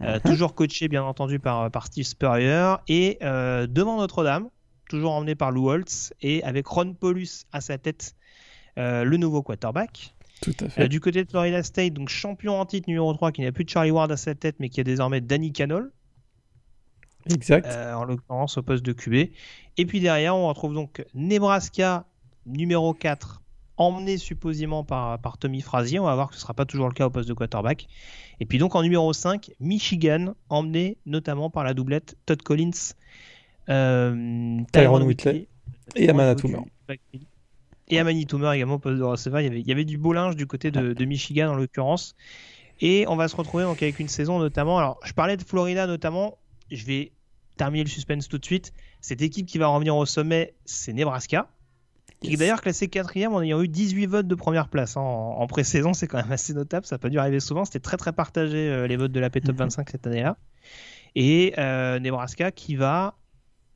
Mhm. toujours coaché bien entendu par, par Steve Spurrier et devant Notre-Dame toujours emmené par Lou Holtz et avec Ron Paulus à sa tête, euh, le nouveau quarterback. Tout à fait. Euh, du côté de Florida State, donc champion en titre numéro 3, qui n'a plus de Charlie Ward à sa tête, mais qui a désormais Danny Canol. Exact. Euh, en l'occurrence au poste de QB. Et puis derrière, on retrouve donc Nebraska numéro 4, emmené supposément par, par Tommy Frazier. On va voir que ce ne sera pas toujours le cas au poste de quarterback. Et puis donc en numéro 5, Michigan, emmené notamment par la doublette Todd Collins euh, Tyron Whitley et Amana Toomer. Et Amani Toomer également poste de receveur. Il y, avait, il y avait du beau linge du côté de, Michigan en l'occurrence. Et on va se retrouver donc avec une saison notamment. Alors, je parlais de Florida notamment. Je vais terminer le suspense tout de suite. Cette équipe qui va revenir au sommet, c'est Nebraska. Qui est d'ailleurs classé quatrième en ayant eu 18 votes de première place. En, en pré-saison, c'est quand même assez notable. Ça n'a pas dû arriver souvent. C'était très très partagé euh, les votes de la P-Top 25 cette année-là. Et euh, Nebraska qui va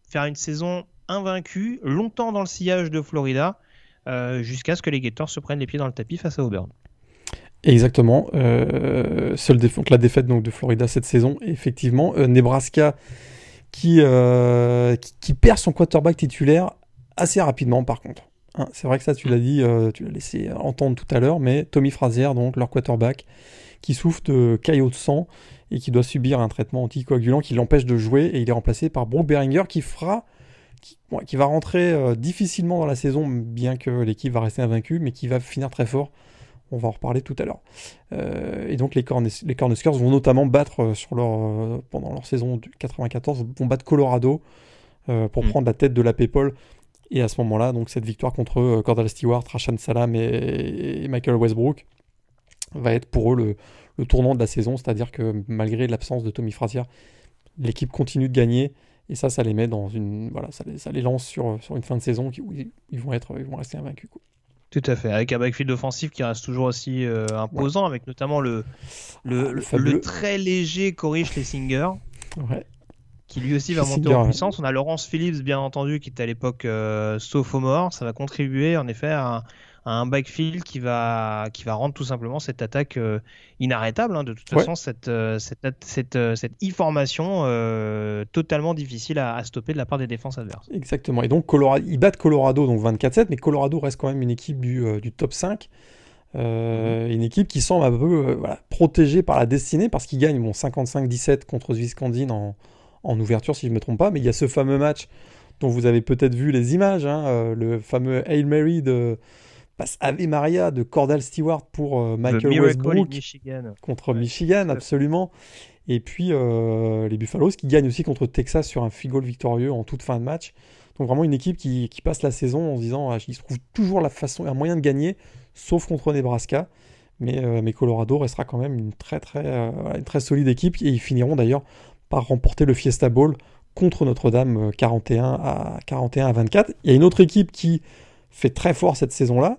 faire une saison invaincue, longtemps dans le sillage de Florida, euh, jusqu'à ce que les Gators se prennent les pieds dans le tapis face à Auburn. Exactement. Euh, seule la défaite donc, de Florida cette saison. effectivement, euh, Nebraska qui, qui, perd son quarterback titulaire assez rapidement par contre. Hein, c'est vrai que ça, tu l'as dit, tu l'as laissé entendre tout à l'heure, mais Tommy Frazier, donc leur quarterback, qui souffre de caillots de sang et qui doit subir un traitement anticoagulant qui l'empêche de jouer et il est remplacé par Brooke Beringer qui fera qui, va rentrer euh, difficilement dans la saison bien que l'équipe va rester invaincue mais qui va finir très fort. On va en reparler tout à l'heure. Euh, et donc les, Corn les Cornhuskers vont notamment battre euh, sur leur, pendant leur saison 94 vont battre Colorado pour mm. prendre la tête de la Paypal et à ce moment-là donc cette victoire contre Cordell Stewart, Rashan Salam et Michael Westbrook va être pour eux le, le tournant de la saison, c'est-à-dire que malgré l'absence de Tommy Frazier, l'équipe continue de gagner et ça, ça les met dans une, voilà, ça les, ça les lance sur, sur une fin de saison où ils, vont être, ils vont rester invaincus. Tout à fait, avec un backfield offensif qui reste toujours aussi euh, imposant, avec notamment le, le, ah, le, très léger Corey Schlesinger, ouais. qui lui aussi va monter en puissance. On a Laurence Phillips, bien entendu, qui était à l'époque euh, sophomore. Ça va contribuer en effet à, un backfield qui va, qui va rendre tout simplement cette attaque euh, inarrêtable. Hein. De toute façon, cette, euh, cette, cette, euh, cette e-formation totalement difficile à, stopper de la part des défenses adverses. Exactement. Et donc, Colorado, ils battent Colorado, donc 24-7, mais Colorado reste quand même une équipe du, du top 5. Mhm. Une équipe qui semble un peu voilà, protégée par la destinée parce qu'ils gagnent bon, 55-17 contre Wisconsin en, en ouverture, si je ne me trompe pas. Mais il y a ce fameux match dont vous avez peut-être vu les images, hein, euh, le fameux Hail Mary de passe Ave Maria de Cordell Stewart pour euh, Michael Westbrook contre Michigan, absolument. Et puis euh, les Buffaloes qui gagnent aussi contre Texas sur un field goal victorieux en toute fin de match. Donc vraiment une équipe qui, passe la saison en se disant ah, se trouve toujours la façon, un moyen de gagner, sauf contre Nebraska. Mais, mais Colorado restera quand même une très très, une très solide équipe et ils finiront d'ailleurs par remporter le Fiesta Bowl contre Notre-Dame 41 euh, à 41 à 24. Il y a une autre équipe qui fait très fort cette saison-là,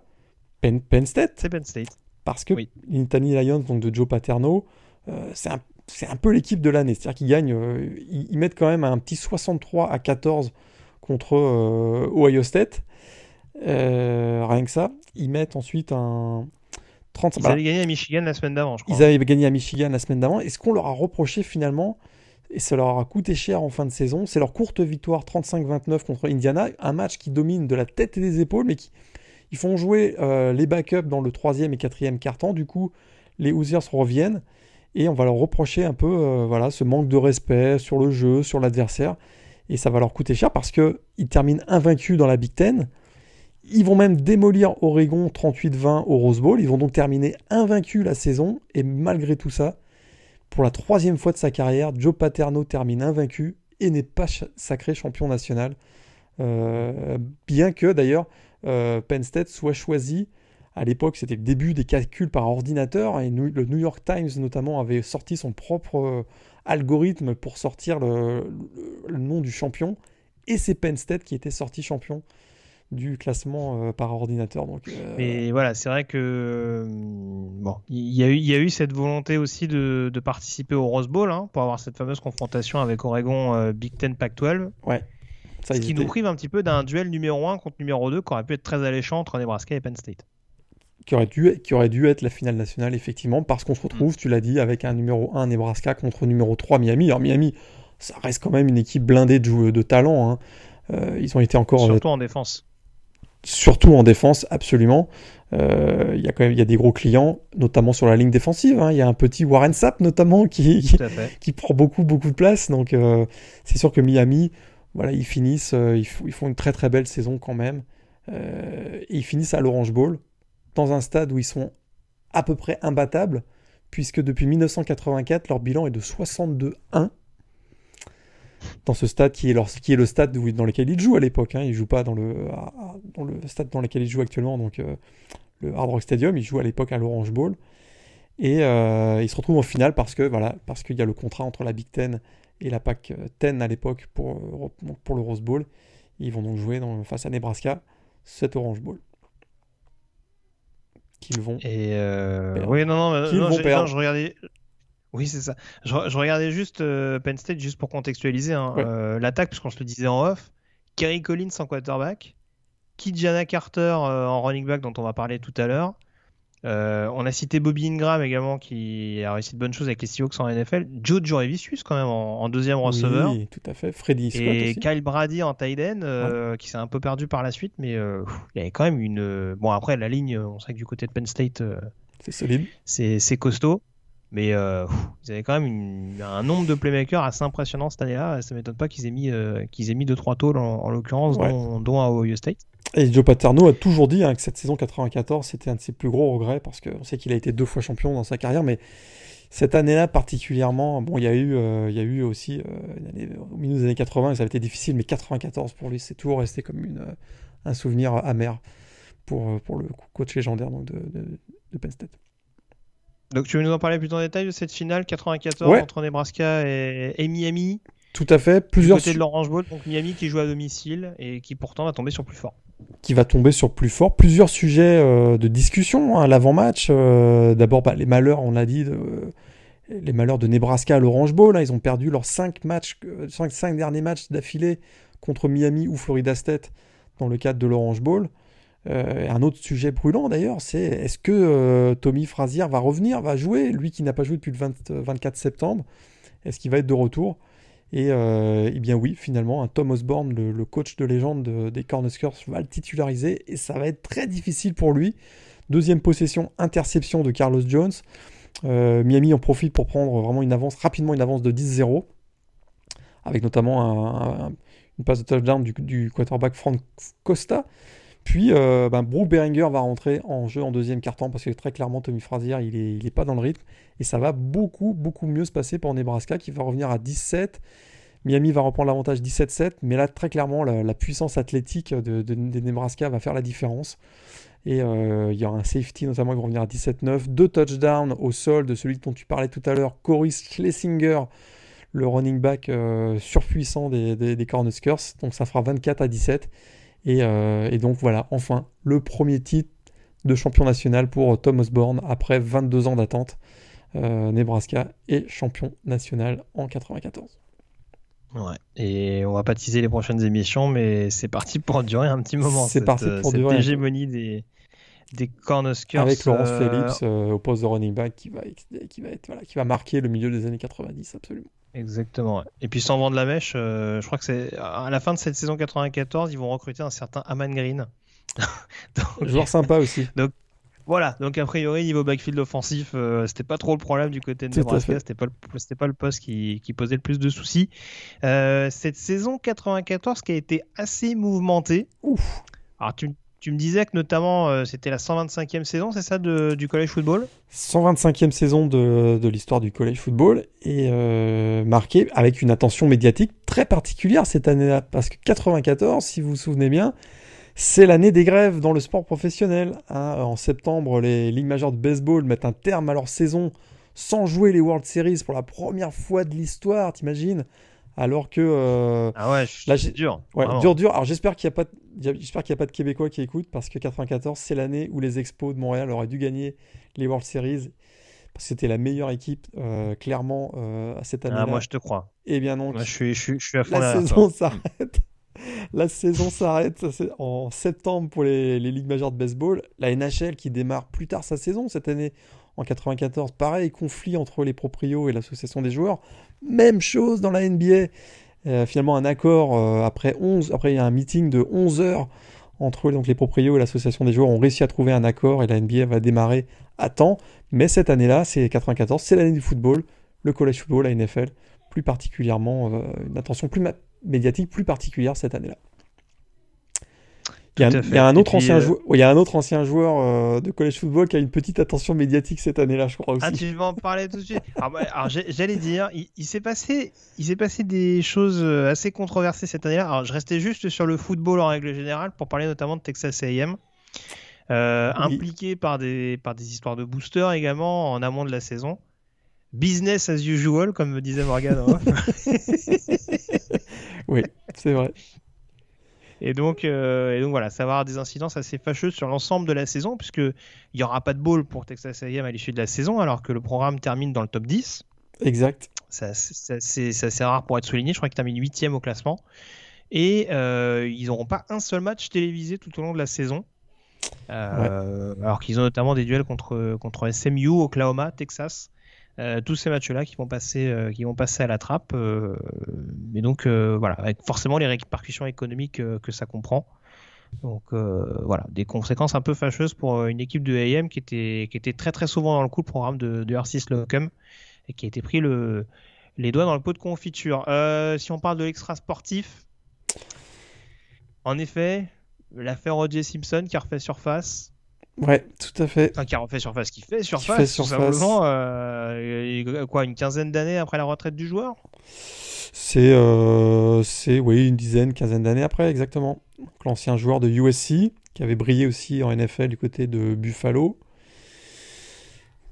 Penn, State. C'est Penn State. Parce que oui. Lions, donc de Joe Paterno, euh, c'est un, peu l'équipe de l'année. C'est-à-dire qu'ils gagnent, euh, ils, mettent quand même un petit 63 à 14 contre Ohio State. rien que ça. Ils mettent ensuite un. 30, ils avaient gagné à Michigan la semaine d'avant, je crois. Ils avaient gagné à Michigan la semaine d'avant. Et ce qu'on leur a reproché finalement, et ça leur a coûté cher en fin de saison. C'est leur courte victoire 35-29 contre Indiana, un match qui domine de la tête et des épaules, mais qui ils font jouer euh, les backups dans le troisième et quatrième quart-temps. Du coup, les Hoosiers reviennent et on va leur reprocher un peu euh, voilà, ce manque de respect sur le jeu, sur l'adversaire. Et ça va leur coûter cher parce qu'ils terminent invaincus dans la Big Ten. Ils vont même démolir Oregon 38-20 au Rose Bowl. Ils vont donc terminer invaincus la saison. Et malgré tout ça, pour la troisième fois de sa carrière, Joe Paterno termine invaincu et n'est pas sacré champion national. Euh, bien que d'ailleurs Penn State soit choisi, à l'époque c'était le début des calculs par ordinateur, et le New York Times notamment avait sorti son propre euh, algorithme pour sortir le, nom du champion, et c'est Penn State qui était sorti champion du classement euh, par ordinateur. Donc, euh, Mais voilà, c'est vrai que euh, bon, il y, a eu, y a eu cette volonté aussi de, de participer au Rose Bowl hein, pour avoir cette fameuse confrontation avec Oregon Big Ten Pac-12. Ouais. Ça, ce qui nous prive un petit peu d'un duel numéro 1 contre numéro 2 qui aurait pu être très alléchant entre Nebraska et Penn State. Qui aurait, dû, qui aurait dû être la finale nationale, effectivement, parce qu'on se retrouve, mm. tu l'as dit, avec un numéro 1 Nebraska contre numéro 3 Miami. Alors Miami, ça reste quand même une équipe blindée de, de talent. Hein. ils ont été encore. Surtout en défense surtout en défense, absolument. Euh, il y a quand même y a des gros clients, notamment sur la ligne défensive. Hein. Il y a un petit Warren Sapp notamment qui, qui, prend beaucoup beaucoup de place. Donc euh, c'est sûr que Miami, ils finissent, euh, ils, font une très très belle saison quand même. et ils finissent à l'Orange Bowl dans un stade où ils sont à peu près imbattables, puisque depuis 1984 leur bilan est de 62-1 dans ce stade qui est, le stade dans lequel il joue à l'époque. Hein. Il joue pas dans le, stade dans lequel il joue actuellement, donc euh, le Hard Rock Stadium. Il joue à l'époque à l'Orange Bowl. Et euh, il se retrouve en finale parce parce qu'il y a le contrat entre la Big Ten et la PAC 10 à l'époque pour, pour le Rose Bowl. Ils vont donc jouer dans, face à Nebraska cet Orange Bowl. Qu'ils vont. Et euh, oui, non, non, non, je regardais, oui, c'est ça. Je, regardais juste euh, Penn State, juste pour contextualiser hein, euh, l'attaque, puisqu'on se le disait en off. Kerry Collins en quarterback, Kijana Carter euh, en running back, dont on va parler tout à l'heure. On a cité Bobby Ingram également, qui a réussi de bonnes choses avec les Seahawks en NFL. Joe Jurevicius, quand même, en, deuxième receveur. Oui, tout à fait. Freddy Scott Et Kyle Brady en tight end, qui s'est un peu perdu par la suite, mais il y avait quand même une. Bon, après, la ligne, on sait que du côté de Penn State. c'est solide. C'est costaud. Mais euh, vous avez quand même un nombre de playmakers assez impressionnant cette année-là. Ça m'étonne pas qu'ils aient mis euh, qu'ils aient mis 2-3 tôles en, l'occurrence, dont, dont, à Ohio State. Et Joe Paterno a toujours dit hein, que cette saison 94 c'était un de ses plus gros regrets parce qu'on sait qu'il a été deux fois champion dans sa carrière, mais cette année-là particulièrement, bon, il y a eu, euh, il y a eu aussi au milieu des années 80, ça avait été difficile, mais 94 pour lui, c'est toujours resté comme une, un souvenir amer pour, pour le coach légendaire donc, de, de, de Penn State. Donc tu veux nous en parler plus en détail de cette finale 94 entre Nebraska et, Miami? Tout à fait. Plusieurs. Du côté de l'Orange Bowl, donc Miami qui joue à domicile et qui pourtant va tomber sur plus fort. Qui va tomber sur plus fort. Plusieurs sujets euh, de discussion à hein, l'avant-match. Euh, d'abord, bah, les malheurs, on l'a dit, les malheurs de Nebraska à l'Orange Bowl. Hein. ils ont perdu leurs 5 matchs, 5, derniers matchs d'affilée contre Miami ou Florida State dans le cadre de l'Orange Bowl. Euh, un autre sujet brûlant d'ailleurs, c'est est-ce que euh, Tommy Frazier va revenir, va jouer, lui qui n'a pas joué depuis le 24 septembre, est-ce qu'il va être de retour? Et, euh, eh bien oui, finalement, Tom Osborne, le, coach de légende des Cornhuskers, va le titulariser et ça va être très difficile pour lui. Deuxième possession, interception de Carlos Jones. Miami en profite pour prendre vraiment une avance, rapidement une avance de 10-0. avec notamment une passe de touchdown du, du quarterback Frank Costa. Puis euh, ben, Brooke Berringer va rentrer en jeu en deuxième quart-temps parce que très clairement Tommy Frazier il est, il est pas dans le rythme et ça va beaucoup beaucoup mieux se passer pour Nebraska qui va revenir à 17. Miami va reprendre l'avantage 17-7, mais là très clairement la, puissance athlétique de, Nebraska va faire la différence. Et euh, il y aura un safety notamment qui va revenir à 17-9. Deux touchdowns au sol de celui dont tu parlais tout à l'heure, Cory Schlesinger, le running back euh, surpuissant des, des, des Cornhuskers. Donc ça fera 24 à 17. Euh, et, donc voilà, enfin, le premier titre de champion national pour Tom Osborne après 22 ans d'attente. Euh, Nebraska est champion national en 94. Ouais, et on va pas teaser les prochaines émissions, mais c'est parti pour durer un petit moment. C'est parti pour cette durer. hégémonie des, des Cornhuskers. Avec Laurence euh, Phillips au poste de running back qui va, qui va, être, voilà, qui va marquer le milieu des années 90, absolument. Exactement. Et puis sans vendre la mèche, euh, je crois que c'est à la fin de cette saison 94, ils vont recruter un certain Aman Green. donc, Joueur sympa aussi. Donc voilà. Donc a priori niveau backfield offensif, euh, c'était pas trop le problème du côté de Nebraska. C'était pas le, c'était pas le poste qui, qui, posait le plus de soucis. Euh, cette saison 94 qui a été assez mouvementée. Ouf. Alors tu tu me disais que notamment euh, c'était la 125e saison, c'est ça, du college football? 125e saison de, l'histoire du college football et euh, marquée avec une attention médiatique très particulière cette année-là. Parce que 94, si vous vous souvenez bien, c'est l'année des grèves dans le sport professionnel. Hein. En septembre, les ligues majeures de baseball mettent un terme à leur saison sans jouer les World Series pour la première fois de l'histoire, t'imagines? Alors que euh, ah ouais c'est dur ouais, dur dur. Alors j'espère qu'il n'y a pas j'espère qu'il y a pas de québécois qui écoutent parce que 94 c'est l'année où les expos de Montréal auraient dû gagner les World Series parce que c'était la meilleure équipe euh, clairement euh, à cette année là ah, moi je te crois. Eh bien non moi, je suis je suis, je suis à fond la saison s'arrête. La saison s'arrête en septembre pour les, les ligues majeures de baseball. La NHL qui démarre plus tard sa saison cette année en 94. Pareil, conflit entre les proprios et l'association des joueurs. Même chose dans la NBA. Euh, finalement, un accord euh, après 11, après il y a un meeting de 11 heures entre donc, les proprios et l'association des joueurs ont réussi à trouver un accord et la NBA va démarrer à temps. Mais cette année-là, c'est 94, c'est l'année du football, le college football, la NFL, plus particulièrement, euh, une attention plus médiatique plus particulière cette année-là. Il y, a, un autre ancien joueur, il y a un autre ancien joueur de college football qui a une petite attention médiatique cette année-là, je crois aussi. Ah, tu vas en parler tout de suite? Alors, j'allais dire, il, s'est passé, il s'est passé des choses euh, assez controversées cette année-là. Alors, je restais juste sur le football en règle générale pour parler notamment de Texas A&M, euh, impliqué par des, par des histoires de boosters également en amont de la saison. Business as usual, comme me disait Morgan. oui, c'est vrai. Et donc, euh, et donc voilà, ça va avoir des incidences assez fâcheuses sur l'ensemble de la saison, puisqu'il n'y aura pas de bowl pour Texas A&M à l'issue de la saison, alors que le programme termine dans le top 10. Exact. Ça, c'est assez rare pour être souligné. Je crois qu'il termine 8 au classement. Et euh, ils n'auront pas un seul match télévisé tout au long de la saison. Euh, alors qu'ils ont notamment des duels contre, contre SMU, Oklahoma, Texas. Euh, tous ces matchs-là qui vont passer, euh, qui vont passer à la trappe. Euh, mais donc voilà, avec forcément les répercussions économiques que ça comprend. Donc voilà, des conséquences un peu fâcheuses pour une équipe de AM qui était, qui était très très souvent dans le coup le programme de, de R6 Locum et qui a été pris le, les doigts dans le pot de confiture. si on parle de l'extra sportif, en effet, l'affaire O.J. Simpson qui a refait surface, Ouais, tout à fait. Enfin, qui a refait surface, qui fait surface, fait surface. simplement, euh, quoi, une quinzaine d'années après la retraite du joueur? C'est, euh, c'est, oui, une dizaine, quinzaine d'années après, exactement. L'ancien joueur de USC, qui avait brillé aussi en NFL du côté de Buffalo.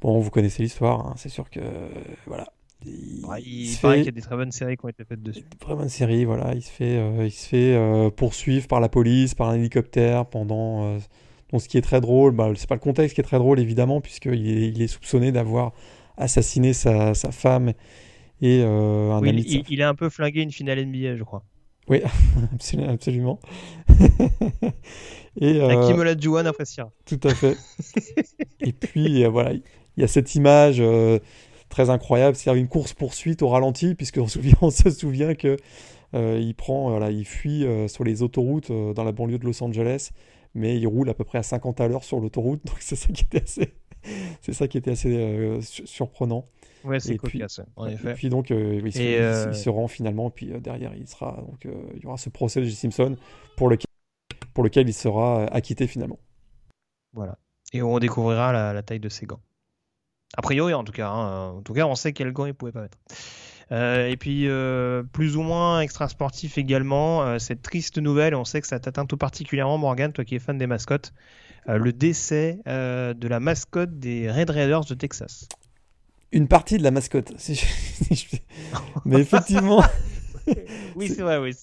Bon, vous connaissez l'histoire, hein, c'est sûr que, voilà. Il, il paraît qu'il y a des très bonnes séries qui ont été faites dessus. Très bonnes séries, voilà. Il se fait, euh, il se fait euh, poursuivre par la police, par un hélicoptère pendant euh, donc, ce qui est très drôle, bah, c'est pas le contexte qui est très drôle évidemment, puisqu'il est, il est soupçonné d'avoir assassiné sa, sa, femme et euh, un ami. Il, il, a un peu flingué une finale NBA, je crois. Oui, absolument. et, euh, Kim Juan appréciera. Tout à fait. et puis euh, voilà, il y a cette image euh, très incroyable, c'est une course poursuite au ralenti, puisqu'on se souvient, on se souvient que euh, il prend, voilà, il fuit sur les autoroutes dans la banlieue de Los Angeles mais il roule à peu près à 50 à l'heure sur l'autoroute, donc c'est ça qui était assez, c'est ça qui était assez surprenant. Ouais, c'est cocasse, en effet. Et puis donc, il, se, rend finalement, puis derrière, il sera donc il y aura ce procès de J. Simpson pour lequel, pour lequel il sera acquitté finalement. Voilà. Et on découvrira la, taille de ses gants. A priori, en tout cas. Hein. En tout cas, on sait quel gants il pouvait pas mettre. Euh, et puis, euh, plus ou moins extra sportif également, euh, cette triste nouvelle, on sait que ça t'atteint tout particulièrement, Morgan, toi qui es fan des mascottes, le décès de la mascotte des Red Raiders de Texas. Une partie de la mascotte. Mais effectivement. oui, c'est vrai, oui.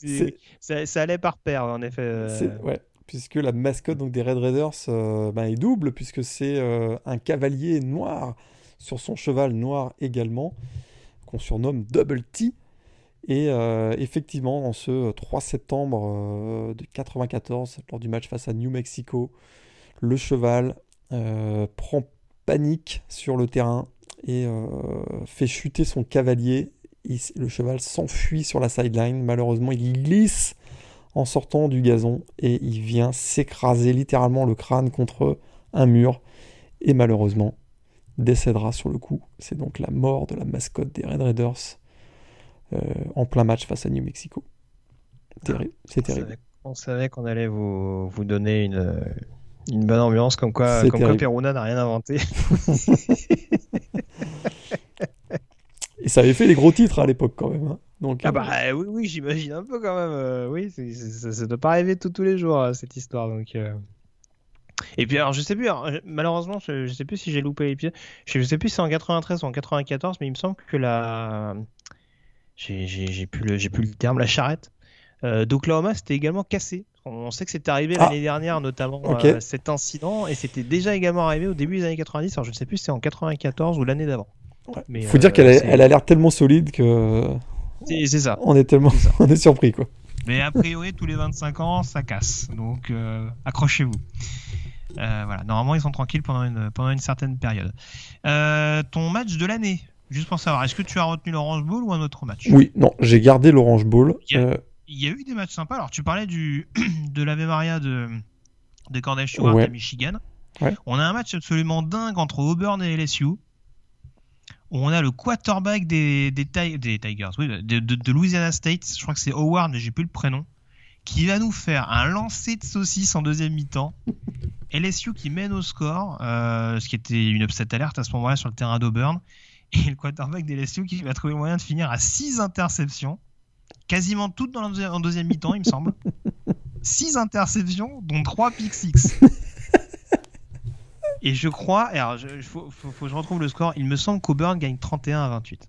Ça, allait par paire, en effet. Ouais, puisque la mascotte donc, des Red Raiders ben, est double, puisque c'est un cavalier noir sur son cheval noir également qu'on surnomme Double T. Et euh, effectivement, en ce 3 septembre euh, de 94, lors du match face à New Mexico, le cheval euh, prend panique sur le terrain et fait chuter son cavalier. le cheval s'enfuit sur la sideline. Malheureusement, il glisse en sortant du gazon et il vient s'écraser littéralement le crâne contre un mur. Et malheureusement, décédera sur le coup. C'est donc la mort de la mascotte des Red Raiders euh, en plein match face à New Mexico. Terrible, c'est terrible. On savait qu'on allait vous, vous donner une, une bonne ambiance, comme quoi, comme quoi Peruna n'a rien inventé. Et ça avait fait les gros titres à l'époque quand même. Hein. Donc, ah bah oui, oui j'imagine un peu quand même. Euh, oui, ça ne doit pas arriver tous les jours cette histoire. Donc, et puis alors je sais plus, malheureusement je, sais plus si j'ai loupé les pieds. Je, sais plus si c'est en 93 ou en 94, mais il me semble que la j'ai plus le j'ai plus le terme la charrette euh, d'Oklahoma c'était également cassé. On sait que c'était arrivé ah. l'année dernière notamment euh, cet incident et c'était déjà également arrivé au début des années 90. Alors je ne sais plus si c'est en 94 ou l'année d'avant. Il faut dire euh, qu'elle a, elle a l'air tellement solide que c'est ça. On est tellement on est surpris quoi. Mais a priori tous les 25 ans ça casse donc accrochez-vous. Euh, voilà, normalement ils sont tranquilles pendant une, pendant une certaine période. Euh, ton match de l'année, juste pour savoir, est-ce que tu as retenu l'Orange Bowl ou un autre match? Oui, non, j'ai gardé l'Orange Bowl. Euh, il y, a, eu des matchs sympas. Alors tu parlais du de l'Ave Maria de, de Stewart à Michigan. On a un match absolument dingue entre Auburn et LSU. On a le quarterback des, des, des Tigers, oui, de, de, Louisiana State, je crois que c'est Howard, mais j'ai plus le prénom, qui va nous faire un lancer de saucisse en deuxième mi-temps LSU qui mène au score, euh, ce qui était une upset alerte à ce moment-là sur le terrain d'Auburn. Et le quarterback d'LSU qui va trouver le moyen de finir à 6 interceptions, quasiment toutes dans en deuxième mi-temps, il me semble. 6 interceptions, dont 3 pick 6. Et je crois, alors il faut, que je retrouve le score, il me semble qu'Auburn gagne 31 à 28.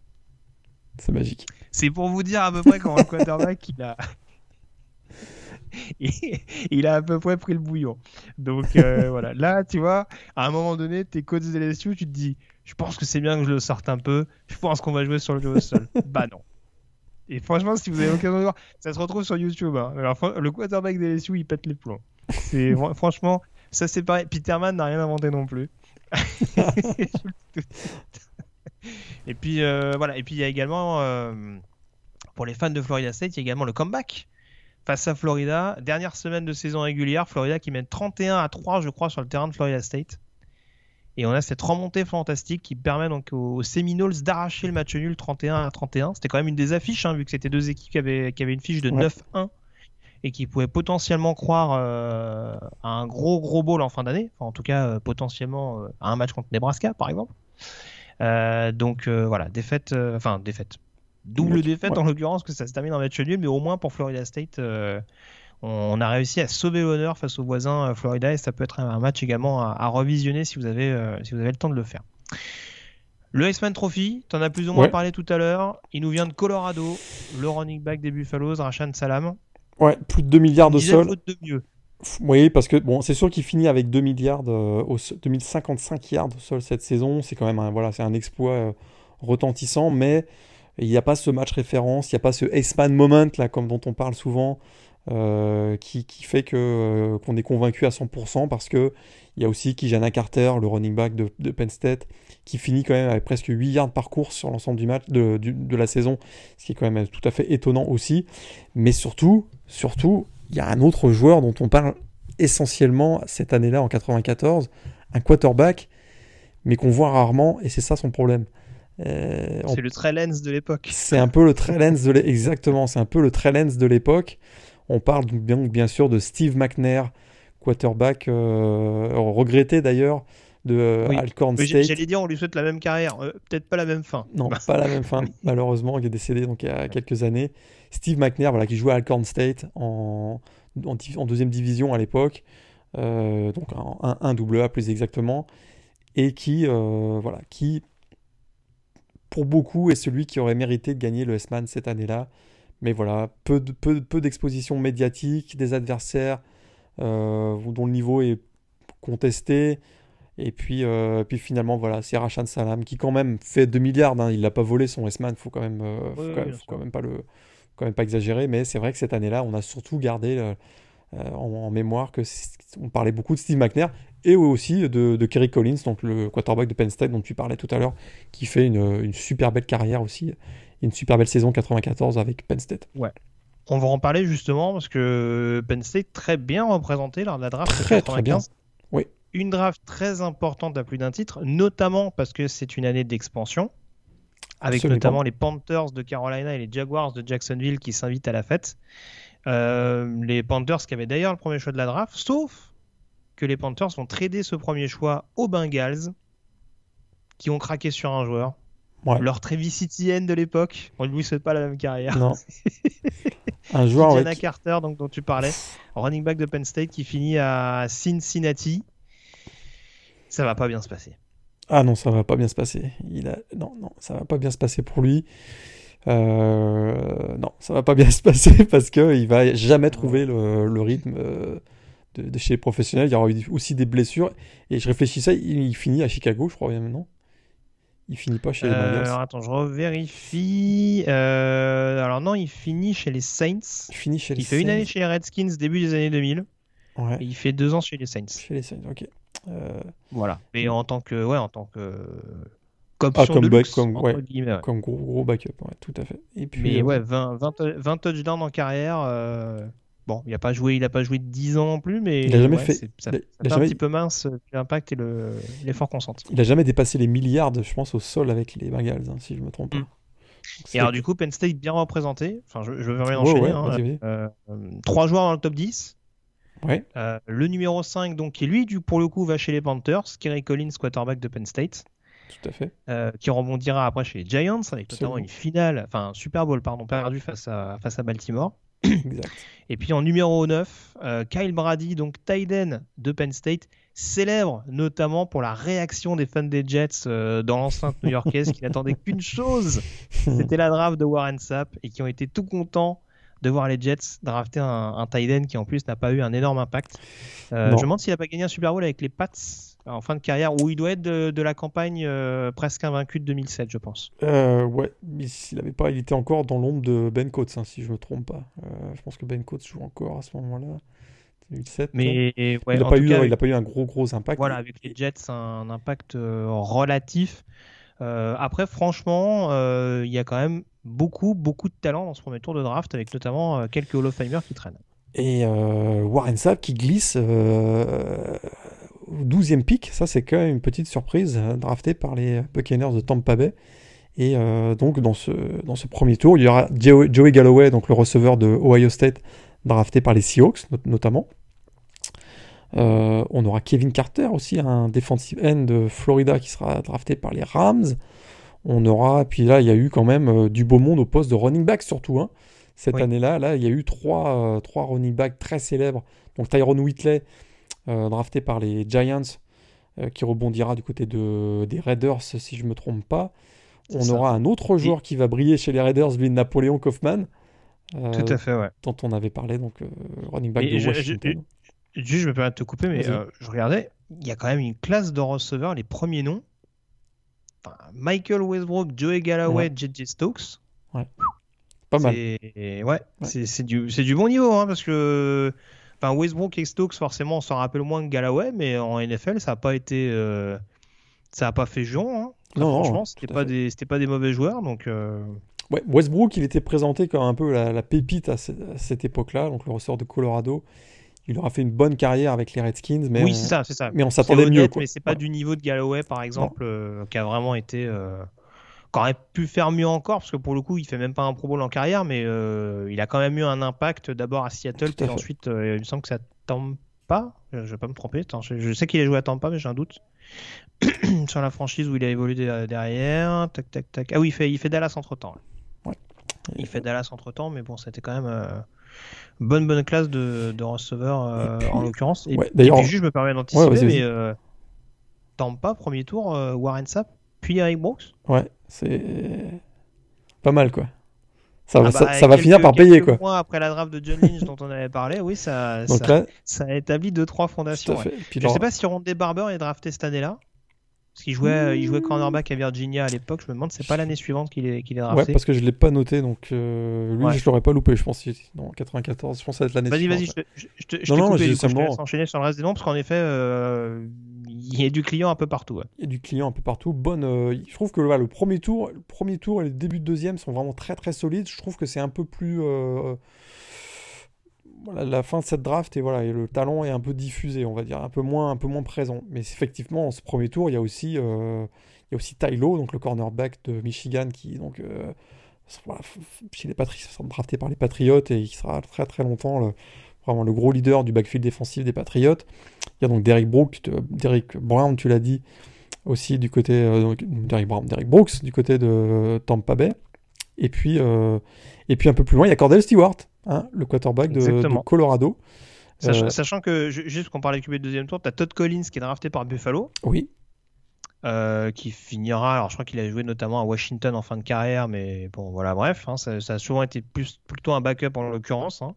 C'est magique. C'est pour vous dire à peu près comment le quarterback il a, il a à peu près pris le bouillon. Donc euh, voilà, là, tu vois, à un moment donné, tes codes de LSU, tu te dis, je pense que c'est bien que je le sorte un peu, je pense qu'on va jouer sur le jeu au sol. bah non. Et franchement, si vous avez l'occasion de voir, ça se retrouve sur YouTube. Hein. Alors, le quarterback des LSU, il pète les plombs. C'est franchement, ça c'est pareil. Peterman n'a rien inventé non plus. et puis euh, voilà, et puis il y a également euh, pour les fans de Florida State, il y a également le comeback face à Florida. Dernière semaine de saison régulière, Florida qui mène 31 à 3, je crois, sur le terrain de Florida State. Et on a cette remontée fantastique qui permet donc aux Seminoles d'arracher le match nul 31 à 31. C'était quand même une des affiches, hein, vu que c'était deux équipes qui avaient, une fiche de 9-1 et qui pouvaient potentiellement croire euh, à un gros gros bowl en fin d'année. en tout cas, euh, potentiellement euh, à un match contre Nebraska, par exemple. donc voilà, défaite, enfin défaite. Double défaite en l'occurrence que ça se termine en match nul, mais au moins pour Florida State, euh, on a réussi à sauver l'honneur face aux voisins euh, Florida et ça peut être un match également à, revisionner si vous, avez, euh, si vous avez le temps de le faire. Le Iceman Trophy, tu en as plus ou moins parlé tout à l'heure. Il nous vient de Colorado, le running back des Buffaloes, Rashan Salam. Ouais, plus de 2 milliards de sol. De mieux. Oui, parce que bon, c'est sûr qu'il finit avec 2 milliards, au, 2055 yards au sol cette saison. C'est quand même un, voilà, c'est un exploit retentissant, mais il n'y a pas ce match référence, il n'y a pas ce Ace-Man moment là, comme dont on parle souvent, euh, qui, fait que euh, qu'on est convaincu à 100% parce que il y a aussi Kijana Carter, le running back de, Penn State, qui finit quand même avec presque 8 yards par course sur l'ensemble du match de, de, la saison, ce qui est quand même tout à fait étonnant aussi. Mais surtout, surtout, il y a un autre joueur dont on parle essentiellement cette année-là en 94, un quarterback mais qu'on voit rarement, et c'est ça son problème. Euh, c'est le Trellens de l'époque. C'est un peu le Trellens de l'époque. Exactement, c'est un peu le Trellens de l'époque. On parle bien, bien sûr de Steve McNair, quarterback euh, regretté d'ailleurs de euh, Alcorn State. J'allais dire, on lui souhaite la même carrière, peut-être pas la même fin. Non, pas la même fin. Malheureusement, il est décédé donc il y a quelques années. Steve McNair, voilà, qui jouait à Alcorn State en, en, deuxième division à l'époque, donc en 1 AA plus exactement, et qui, voilà, qui pour beaucoup est celui qui aurait mérité de gagner le S-Man cette année-là. Mais voilà, peu, peu, peu d'exposition médiatique, des adversaires euh, dont le niveau est contesté. Et puis, euh, puis finalement, voilà, c'est Rachan Salam qui quand même fait 2 milliards. Hein. il l'a pas volé son S-Man, faut quand même, euh, faut, quand, même, pas le, quand même pas exagérer. Mais c'est vrai que cette année-là, on a surtout gardé en, mémoire que on parlait beaucoup de Steve McNair et aussi de, Kerry Collins, donc le quarterback de Penn State dont tu parlais tout à l'heure, qui fait une, super belle carrière aussi, une super belle saison 94 avec Penn State. Ouais. On va en parler justement parce que Penn State très bien représenté lors de la draft très, 95. Très bien. Oui. Une draft très importante à plus d'un titre, notamment parce que c'est une année d'expansion, avec notamment les Panthers de Carolina et les Jaguars de Jacksonville qui s'invitent à la fête. Euh, les Panthers qui avaient d'ailleurs le premier choix de la draft, sauf que les Panthers vont trader ce premier choix aux Bengals, qui ont craqué sur un joueur. Leur Travis Etienne de l'époque. On ne lui souhaite pas la même carrière. Non. un joueur avec... Carter, donc, dont tu parlais, running back de Penn State, qui finit à Cincinnati. Ça va pas bien se passer. Ah non, ça va pas bien se passer. Il a... Non, non, ça va pas bien se passer pour lui. Euh, non, ça va pas bien se passer parce qu'il va jamais trouver le, rythme euh, de, chez les professionnels. Il y aura eu aussi des blessures. Et je réfléchissais, il, il finit à Chicago, je crois bien maintenant. Il finit pas chez les euh, Alors attends, je revérifie. Euh, alors non, il finit chez les Saints. Il finit chez les Il fait une année chez les Redskins début des années 2000. Ouais. Et il fait deux ans chez les Saints. Chez les Saints, ok. Euh... Voilà. Mais en tant que, ouais, en tant que comme ah, comme, luxe, comme, ouais, comme gros, gros backup, ouais, tout à fait. Et puis, Mais ouais, 20, 20, 20 touchdowns en carrière. Euh... Bon, il n'a pas joué, il a pas joué 10 ans non plus, mais il a jamais fait. Ça, il a, fait un petit peu mince l'impact et l'effort consenti. Il a jamais dépassé les milliards, je pense, au sol avec les Bengals, hein, si je me trompe pas. Mm. Et alors du coup, Penn State bien représenté. Enfin, je, je veux bien enchaîner. hein. euh, trois joueurs dans le top 10. Ouais. Euh, le numéro 5, donc, qui lui, du, pour le coup, va chez les Panthers. Kerry Collins, quarterback de Penn State. Tout à fait. Euh, qui rebondira après chez les Giants avec notamment une finale, enfin un Super Bowl pardon, perdu face à, face à Baltimore. Et puis en numéro 9, euh, Kyle Brady, donc Tyden de Penn State, célèbre notamment pour la réaction des fans des Jets euh, dans l'enceinte new-yorkaise qui n'attendaient qu'une chose, c'était la draft de Warren Sapp et qui ont été tout contents de voir les Jets drafter un, un qui en plus n'a pas eu un énorme impact. Euh, je me demande s'il n'a pas gagné un Super Bowl avec les Pats en fin de carrière, où il doit être de, la campagne euh, presque invaincu de 2007, je pense. Euh, ouais, mais s'il avait pas, il était encore dans l'ombre de Ben Coates, hein, si je me trompe pas. Euh, je pense que Ben Coates joue encore à ce moment-là. 2007. Mais il n'a pas, eu, pas eu un gros gros impact. Voilà, avec les Jets, un impact relatif. après, franchement, il y a quand même beaucoup, beaucoup de talent dans ce premier tour de draft, avec notamment quelques Hall of Famers qui traînent. Et Warren Sapp qui glisse 12e pick, ça c'est quand même une petite surprise, euh, drafté par les Buccaneers de Tampa Bay. Et euh, donc dans ce, dans ce premier tour, il y aura Joey Galloway, donc le receveur de Ohio State, drafté par les Seahawks notamment. Euh, on aura Kevin Carter aussi, un defensive end de Florida qui sera drafté par les Rams. On aura, puis là il y a eu quand même du beau monde au poste de running back surtout. Hein. Cette année-là, là, il y a eu trois, trois running backs très célèbres. Donc Tyrone Whitley, drafté par les Giants, euh, qui rebondira du côté de, des Raiders, si je ne me trompe pas. On aura un autre joueur qui va briller chez les Raiders, lui, Napoléon Kaufman. Euh, Tout à fait, ouais. Dont on avait parlé, donc running back de Washington. juste, je me permets de te couper, mais je regardais, il y a quand même une classe de receveurs, les premiers noms. Michael Westbrook, Joey Galloway, JJ Stokes. Ouais. Pas mal. Ouais, c'est du, du bon niveau, hein, parce que Enfin, Westbrook et Stokes, forcément, on s'en rappelle moins que Galloway, mais en NFL, ça n'a pas été. Euh, ça n'a pas fait juron. Hein. non, franchement, c'était pas, des, pas des mauvais joueurs. Donc, euh. ouais, Westbrook, il était présenté comme un peu la, pépite à, cette époque-là, donc le ressort de Colorado. il aura fait une bonne carrière avec les Redskins, mais oui, on, c'est ça, c'est ça. mais on s'attendait mieux. Quoi. Mais c'est pas du niveau de Galloway, par exemple, euh, qui a vraiment été. Euh, qui aurait pu faire mieux encore, parce que pour le coup, il fait même pas un Pro Bowl en carrière, mais euh, il a quand même eu un impact d'abord à Seattle, puis ensuite, euh, il me semble que ça Tampa. Je vais pas me tromper. Attends, je, je sais qu'il a joué à Tampa, mais j'ai un doute. Sur la franchise où il a évolué de- derrière. Tac, tac, tac. Ah oui, il fait, il fait Dallas entre temps. Ouais. Il fait Dallas entre temps, mais bon, c'était quand même euh, bonne bonne classe de, de receveur euh, puis- en l'occurrence. Et, Ouais, et d'ailleurs- puis juste, je me permets d'anticiper, Ouais, mais euh, Tampa, premier tour, euh, Warren Sapp, puis Eric Brooks. Ouais, c'est pas mal quoi. Ça, va- Ah bah, ça va quelques- finir par payer quoi. mois après la draft de John Lynch dont on avait parlé, oui, ça, Donc ça, là, ça a établi deux trois fondations. ouais. Je leur- sais pas si Rondé Barber est drafté cette année-là. Parce qu'il jouait, euh, il jouait cornerback à Virginia à l'époque. Je me demande, c'est pas l'année suivante qu'il est, qu'il est Ouais, drafté. parce que je l'ai pas noté, donc euh, lui Ouais. je l'aurais pas loupé, je pense. Non, 94, je pense que ça va être l'année Vas-y, vas-y, suivante. je te, je, je je Non, t'ai non, coupé, j'ai du coup, je te laisse enchaîner sur le reste des noms, parce qu'en effet, euh, il y a du client un peu partout. Il y a du client un peu partout. Bonne, euh, je trouve que le premier tour, le premier tour et le début de deuxième sont vraiment très très solides. Je trouve que c'est un peu plus euh, la fin de cette draft et voilà, et le talent est un peu diffusé, on va dire, un peu moins, un peu moins présent. Mais effectivement, en ce premier tour, il y a aussi, euh, il y a aussi Tylo, donc le cornerback de Michigan, qui donc voilà, les Patriots, sera drafté par les Patriots et qui sera très très longtemps vraiment le gros leader du backfield défensif des Patriots. Il y a donc Derrick Brooks, euh, Derrick Brown, tu l'as dit, aussi du côté euh, Derrick Brown, Derrick Brooks du côté de Tampa Bay. Et puis, euh, et puis un peu plus loin, il y a Cordell Stewart, hein, le quarterback de, Colorado. Sach- Euh, Sachant que, ju- juste qu'on parlait QB de deuxième tour, tu as Todd Collins qui est drafté par Buffalo, oui, euh, qui finira. Alors, je crois qu'il a joué notamment à Washington en fin de carrière, mais bon, voilà, bref, hein, ça, ça a souvent été plus, plutôt un backup en l'occurrence. hein.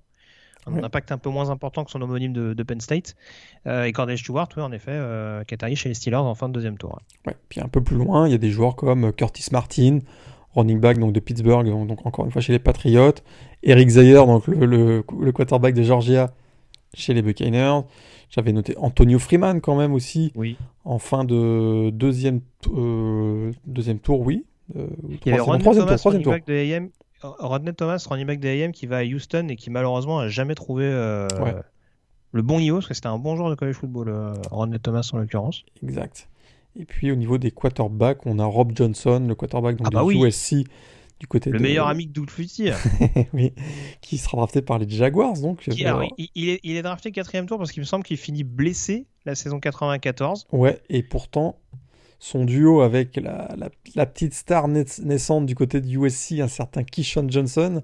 Un impact un peu moins important que son homonyme de, de Penn State. Euh, et Cordell Stewart, oui, en effet, euh, qui est arrivé chez les Steelers en fin de deuxième tour. ouais. Puis un peu plus loin, il y a des joueurs comme Curtis Martin, running back donc, de Pittsburgh, donc, donc encore une fois chez les Patriots. Eric Zaire, donc le, le, le quarterback de Georgia chez les Buccaneers. J'avais noté Antonio Freeman quand même aussi, Oui. en fin de deuxième, euh, deuxième tour, oui. Euh, Il y avait troisième Thomas, tour, troisième running tour. back de AM, euh, Rodney Thomas, running back qui va à Houston et qui malheureusement a jamais trouvé euh, Ouais. le bon niveau, parce que c'était un bon joueur de college football, euh, Rodney Thomas en l'occurrence. Exact. Et puis au niveau des quarterbacks, on a Rob Johnson, le quarterback donc, Ah bah de oui. USC, du côté Le de- meilleur ami de Doug Flutie. oui, qui sera drafté par les Jaguars. Donc, Qui- euh, alors, il, il est, il est drafté quatrième tour parce qu'il me semble qu'il finit blessé la saison 94. Ouais, et pourtant, son duo avec la, la- la petite star naiss- naissante du côté de USC, un certain Keyshawn Johnson,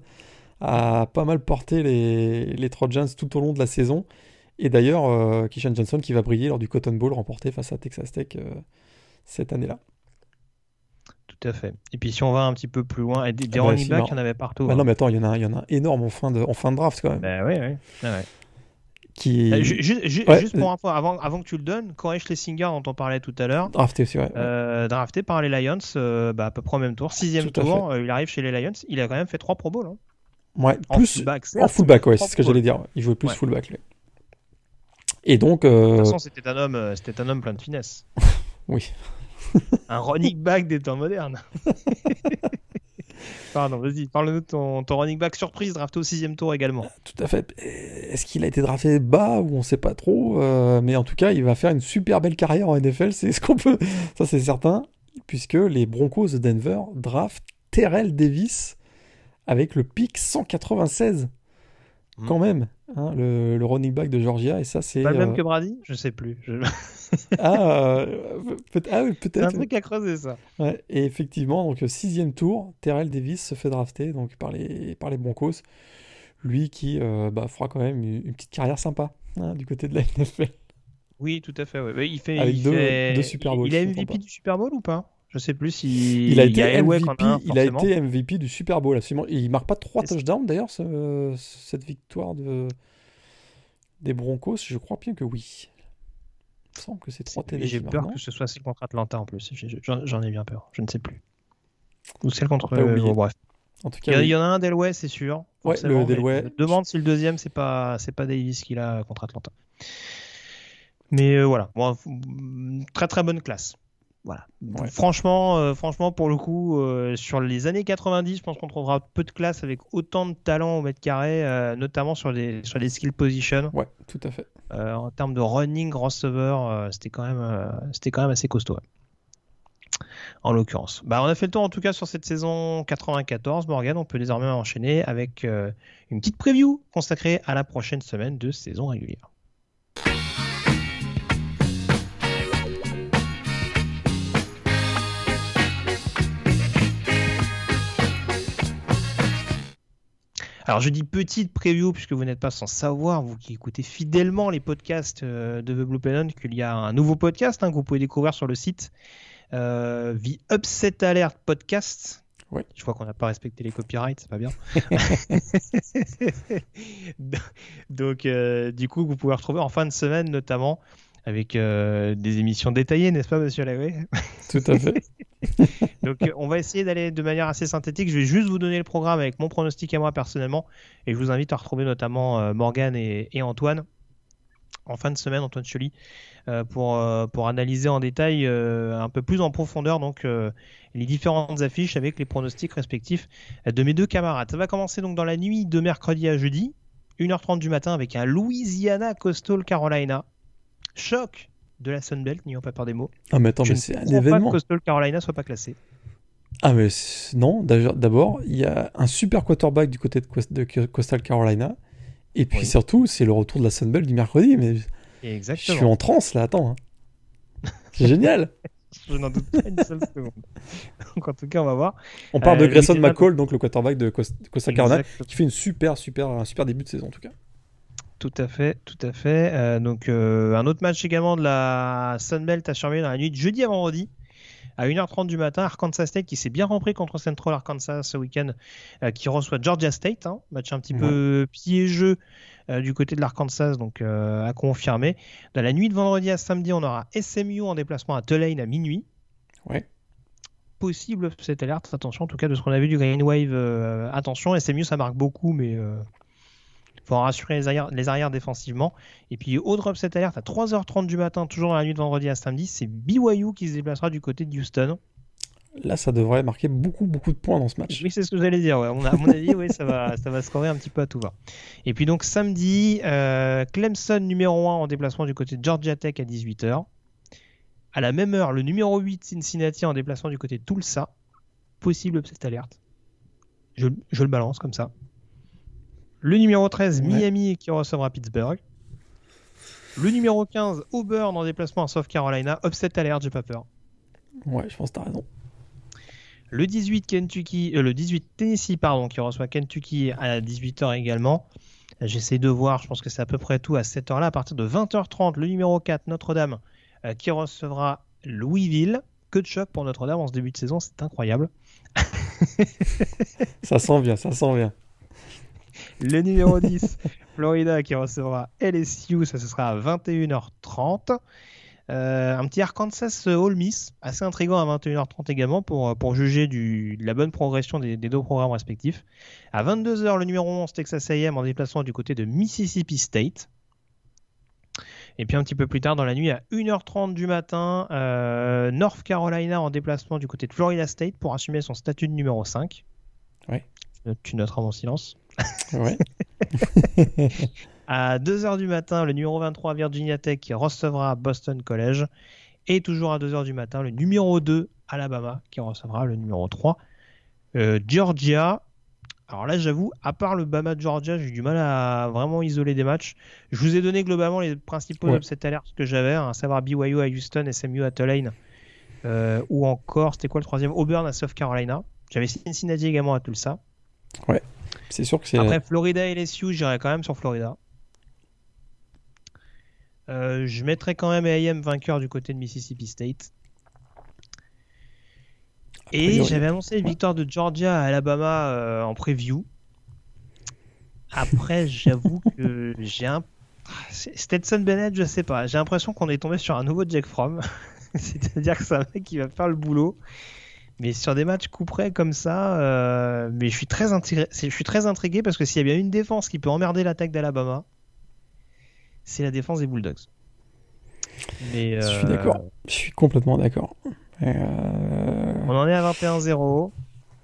a pas mal porté les, les Trojans tout au long de la saison. Et d'ailleurs, euh, Keyshawn Johnson qui va briller lors du Cotton Bowl remporté face à Texas Tech euh, cette année-là. Tout à fait. Et puis si on va un petit peu plus loin, et des, Ah bah, running backs, il y en avait partout. Bah hein. non, mais attends, il y en a, il y en a énorme en fin de, en fin de draft quand même. Bah ouais. Ouais, ouais. Qui Euh, Ouais, juste pour info, avant, avant que tu le donnes, Corey Schlesinger, dont on parlait tout à l'heure, drafté aussi, ouais. euh, drafté par les Lions euh, bah, à peu près au même tour, sixième Tout tour, euh, il arrive chez les Lions, il a quand même fait trois Pro Bowls. hein. Ouais, En plus fullback, en fullback, ouais, c'est ce que j'allais dire. Il jouait plus fullback, lui. Et donc, De toute façon, c'était un homme, c'était un homme plein de finesse. oui. un running back des temps modernes. Pardon, vas-y, parle-nous de ton, running back surprise drafté au sixième tour également. Tout à fait. Est-ce qu'il a été drafté bas ou on sait pas trop euh, Mais en tout cas, il va faire une super belle carrière en NFL, c'est ce qu'on peut. Ça, c'est certain, puisque les Broncos de Denver draftent Terrell Davis avec le pick 196. Mm. Quand même, hein, le, le running back de Georgia, et ça, c'est. Pas le même euh, que Brady? Je sais plus. Je- Ah, euh, peut- ah oui, C'est un peut-être. truc à creuser ça. Ouais, et effectivement, donc sixième tour, Terrell Davis se fait drafter donc, par, les, par les Broncos. Lui qui euh, bah, fera quand même une, une petite carrière sympa hein, du côté de la NFL. Oui, tout à fait. ouais. Il fait, Avec il deux- fait- deux Super Bowls, Il trompe MVP du Super Bowl ou pas? Je sais plus si. Il a été, MVP, a il a été MVP du Super Bowl, absolument. Et il marque pas trois touchdowns d'ailleurs, ce- cette victoire de, des Broncos. Je crois bien que oui. Il me semble que c'est trois J'ai peur que ce soit celle contre Atlanta en plus. J'en ai bien peur. Je ne sais plus. Ou celle contre. Bon, bref. En tout Il y, cas, il y en a un d'Elway, c'est sûr. Ouais, le Delway. Je demande si le deuxième, c'est pas, c'est pas Davis qu'il a contre Atlanta. Mais euh, voilà. Bon, très très bonne classe. Voilà. Franchement, franchement, pour le coup, sur les années 90, je pense qu'on trouvera peu de classe avec autant de talent au mètre carré, notamment sur les, sur les skill positions. Ouais, tout à fait. en termes de running, crossover, c'était quand, même, c'était quand même assez costaud en l'occurrence. Bah, on a fait le tour en tout cas sur cette saison 94, Morgan. On peut désormais enchaîner avec euh, une petite preview consacrée à la prochaine semaine de saison régulière. Alors je dis petite preview puisque vous n'êtes pas sans savoir, vous qui écoutez fidèlement les podcasts euh, de The Blue Pennon, qu'il y a un nouveau podcast hein, que vous pouvez découvrir sur le site euh, The Upset Alert Podcast. Ouais. Je crois qu'on n'a pas respecté les copyrights, c'est pas bien. Donc, euh, du coup, vous pouvez retrouver en fin de semaine, notamment, avec euh, des émissions détaillées, n'est-ce pas, monsieur Lagoué Tout à fait. Donc, on va essayer d'aller de manière assez synthétique. Je vais juste vous donner le programme avec mon pronostic à moi personnellement. Et je vous invite à retrouver notamment Morgan et, et Antoine en fin de semaine, Antoine Choli, euh, pour, euh, pour analyser en détail euh, un peu plus en profondeur donc les différentes affiches avec les pronostics respectifs de mes deux camarades. Ça va commencer donc dans la nuit de mercredi à jeudi, 1h30 du matin avec un Louisiana Coastal Carolina. Choc de la Sunbelt, n'ayons pas peur des mots. Ah mais attends, mais c'est un événement. Pas que Coastal Carolina soit pas classé. Ah mais non, d'abord, il y a un super quarterback du côté de Coastal Carolina et puis surtout, c'est le retour de la Sunbelt du mercredi. Mais Exactement. je suis en transe là, attends. Hein. C'est génial. je n'en doute pas une seule seconde. Donc en tout cas, on va voir. On parle de euh, Grayson McCall, donc le quarterback de Costa Carolina, qui fait une super, super, un super début de saison en tout cas. Tout à fait, tout à fait. Euh, donc euh, un autre match également de la Sunbelt à surveiller dans la nuit de jeudi à vendredi à 1h30 du matin. Arkansas State qui s'est bien repris contre Central Arkansas ce week-end, euh, qui reçoit Georgia State. Hein. match un petit peu piégeux du côté de l'Arkansas, donc à confirmer. Dans la nuit de vendredi à samedi, on aura SMU en déplacement à Tulane à minuit. Ouais. Possible cette alerte, attention en tout cas de ce qu'on a vu du Green Wave. attention, SMU ça marque beaucoup, mais faut rassurer les arrières, les arrières défensivement. Et puis, autre upset alerte à 3h30 du matin, toujours dans la nuit de vendredi à samedi, c'est BYU qui se déplacera du côté de Houston. Là, ça devrait marquer beaucoup, beaucoup de points dans ce match. Oui, c'est ce que j'allais dire. Ouais. À mon avis, oui, ça va, ça va scorer un petit peu à tout va. Et puis donc samedi, euh, Clemson numéro 1 en déplacement du côté de Georgia Tech à 18h. À la même heure, le numéro 8 Cincinnati en déplacement du côté de Tulsa. Possible upset alerte. Je, je le balance comme ça. Le numéro 13, Miami, qui recevra Pittsburgh. Le numéro 15, Auburn en déplacement à South Carolina. Upset alert, j'ai pas peur. Ouais, je pense que t'as raison. Le 18, Kentucky, euh, le 18 Tennessee, pardon, qui reçoit Kentucky à 18h également. J'essaie de voir, je pense que c'est à peu près tout à cette heure-là. À partir de 20h30, le numéro 4, Notre-Dame, euh, qui recevra Louisville. Que de choc pour Notre-Dame en ce début de saison, c'est incroyable. ça sent bien, ça sent bien. Le numéro 10, Florida qui recevra LSU, ça ce sera à 21h30. Euh, un petit Arkansas All Miss, assez intriguant à 21h30 également pour, pour juger du, de la bonne progression des, deux programmes respectifs. À 22h, le numéro 11, Texas AM en déplacement du côté de Mississippi State. Et puis un petit peu plus tard dans la nuit, à 1h30 du matin, euh, North Carolina en déplacement du côté de Florida State pour assumer son statut de numéro 5. Ouais. Tu noteras mon silence. Ouais. à 2h du matin, le numéro 23 Virginia Tech qui recevra Boston College. Et toujours à 2h du matin, le numéro 2 Alabama qui recevra le numéro 3 euh, Georgia. Alors là, j'avoue, à part le Bama Georgia, j'ai eu du mal à vraiment isoler des matchs. Je vous ai donné globalement les principaux ouais. upset alertes que j'avais, hein, à savoir BYU à Houston, SMU à Tulane, euh, ou encore, c'était quoi le troisième? Auburn à South Carolina. J'avais Cincinnati également à Tulsa. Ouais. C'est sûr que c'est. Après Florida et LSU, j'irai quand même sur Florida. Euh, je mettrai quand même AM vainqueur du côté de Mississippi State. Et j'avais annoncé une victoire de Georgia à Alabama euh, en preview. Après, j'avoue que j'ai un. Stetson Bennett, je sais pas. J'ai l'impression qu'on est tombé sur un nouveau Jack Fromm. C'est-à-dire que c'est un mec qui va faire le boulot. Mais sur des matchs coup près comme ça, euh, mais je suis très intrigué, je suis très intrigué parce que s'il y a bien une défense qui peut emmerder l'attaque d'Alabama, c'est la défense des Bulldogs. Mais, je suis d'accord. Euh, je suis complètement d'accord. On en est à 21-0.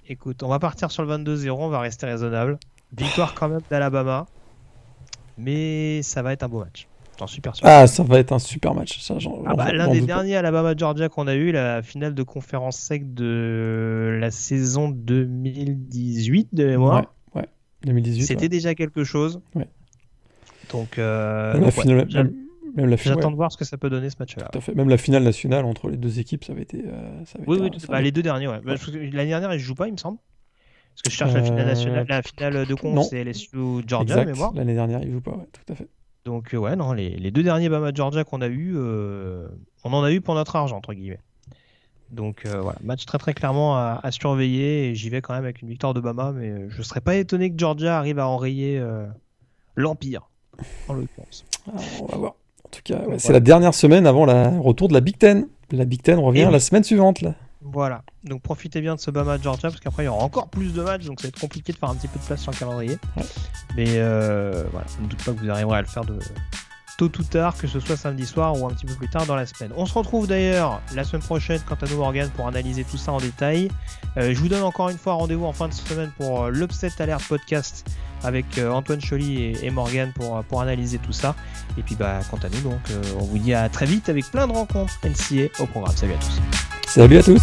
Écoute, on va partir sur le 22-0, on va rester raisonnable. Victoire quand même d'Alabama. Mais ça va être un beau match. J'en suis persuadé. Ah, ça va être un super match. Ça, ah bah, L'un des derniers Alabama-Georgia qu'on a eu, la finale de conférence sec de la saison 2018 de mémoire. Ouais, ouais. 2018. C'était déjà quelque chose. Ouais. Donc, euh, même, donc la finale, même, même la j'attends de voir ce que ça peut donner ce match-là. Même la finale nationale entre les deux équipes, ça avait été. Euh, ça avait oui, été, oui, bah, les deux derniers, ouais. Bah, L'année dernière, ils ne jouent pas, il me semble. Parce que je cherche la finale nationale, la finale de conf, c'est LSU Georgia, exact. mémoire. L'année dernière, ils jouent pas, ouais, tout à fait. Donc ouais, non, les, les deux derniers Bama Georgia qu'on a eu, euh, on en a eu pour notre argent entre guillemets. Donc euh, voilà, match très très clairement à, à surveiller et j'y vais quand même avec une victoire de Bama, mais je serais pas étonné que Georgia arrive à enrayer euh, l'empire en l'occurrence. Ah, on va voir. En tout cas, ouais, c'est la dernière semaine avant le retour de la Big Ten. La Big Ten revient Et la semaine suivante là. Voilà, donc profitez bien de ce Bama Georgia parce qu'après il y aura encore plus de matchs, donc ça va être compliqué de faire un petit peu de place sur le calendrier. Mais euh, voilà, je ne doute pas que vous arriverez à le faire de tôt ou tard, que ce soit samedi soir ou un petit peu plus tard dans la semaine. On se retrouve d'ailleurs la semaine prochaine, quant à nous Morgan, pour analyser tout ça en détail. Euh, je vous donne encore une fois rendez-vous en fin de semaine pour euh, Alert podcast avec euh, Antoine Choly et, et Morgan pour, pour analyser tout ça. Et puis bah quant à nous donc on vous dit à très vite avec plein de rencontres NCA au programme. Salut à tous. Salut à tous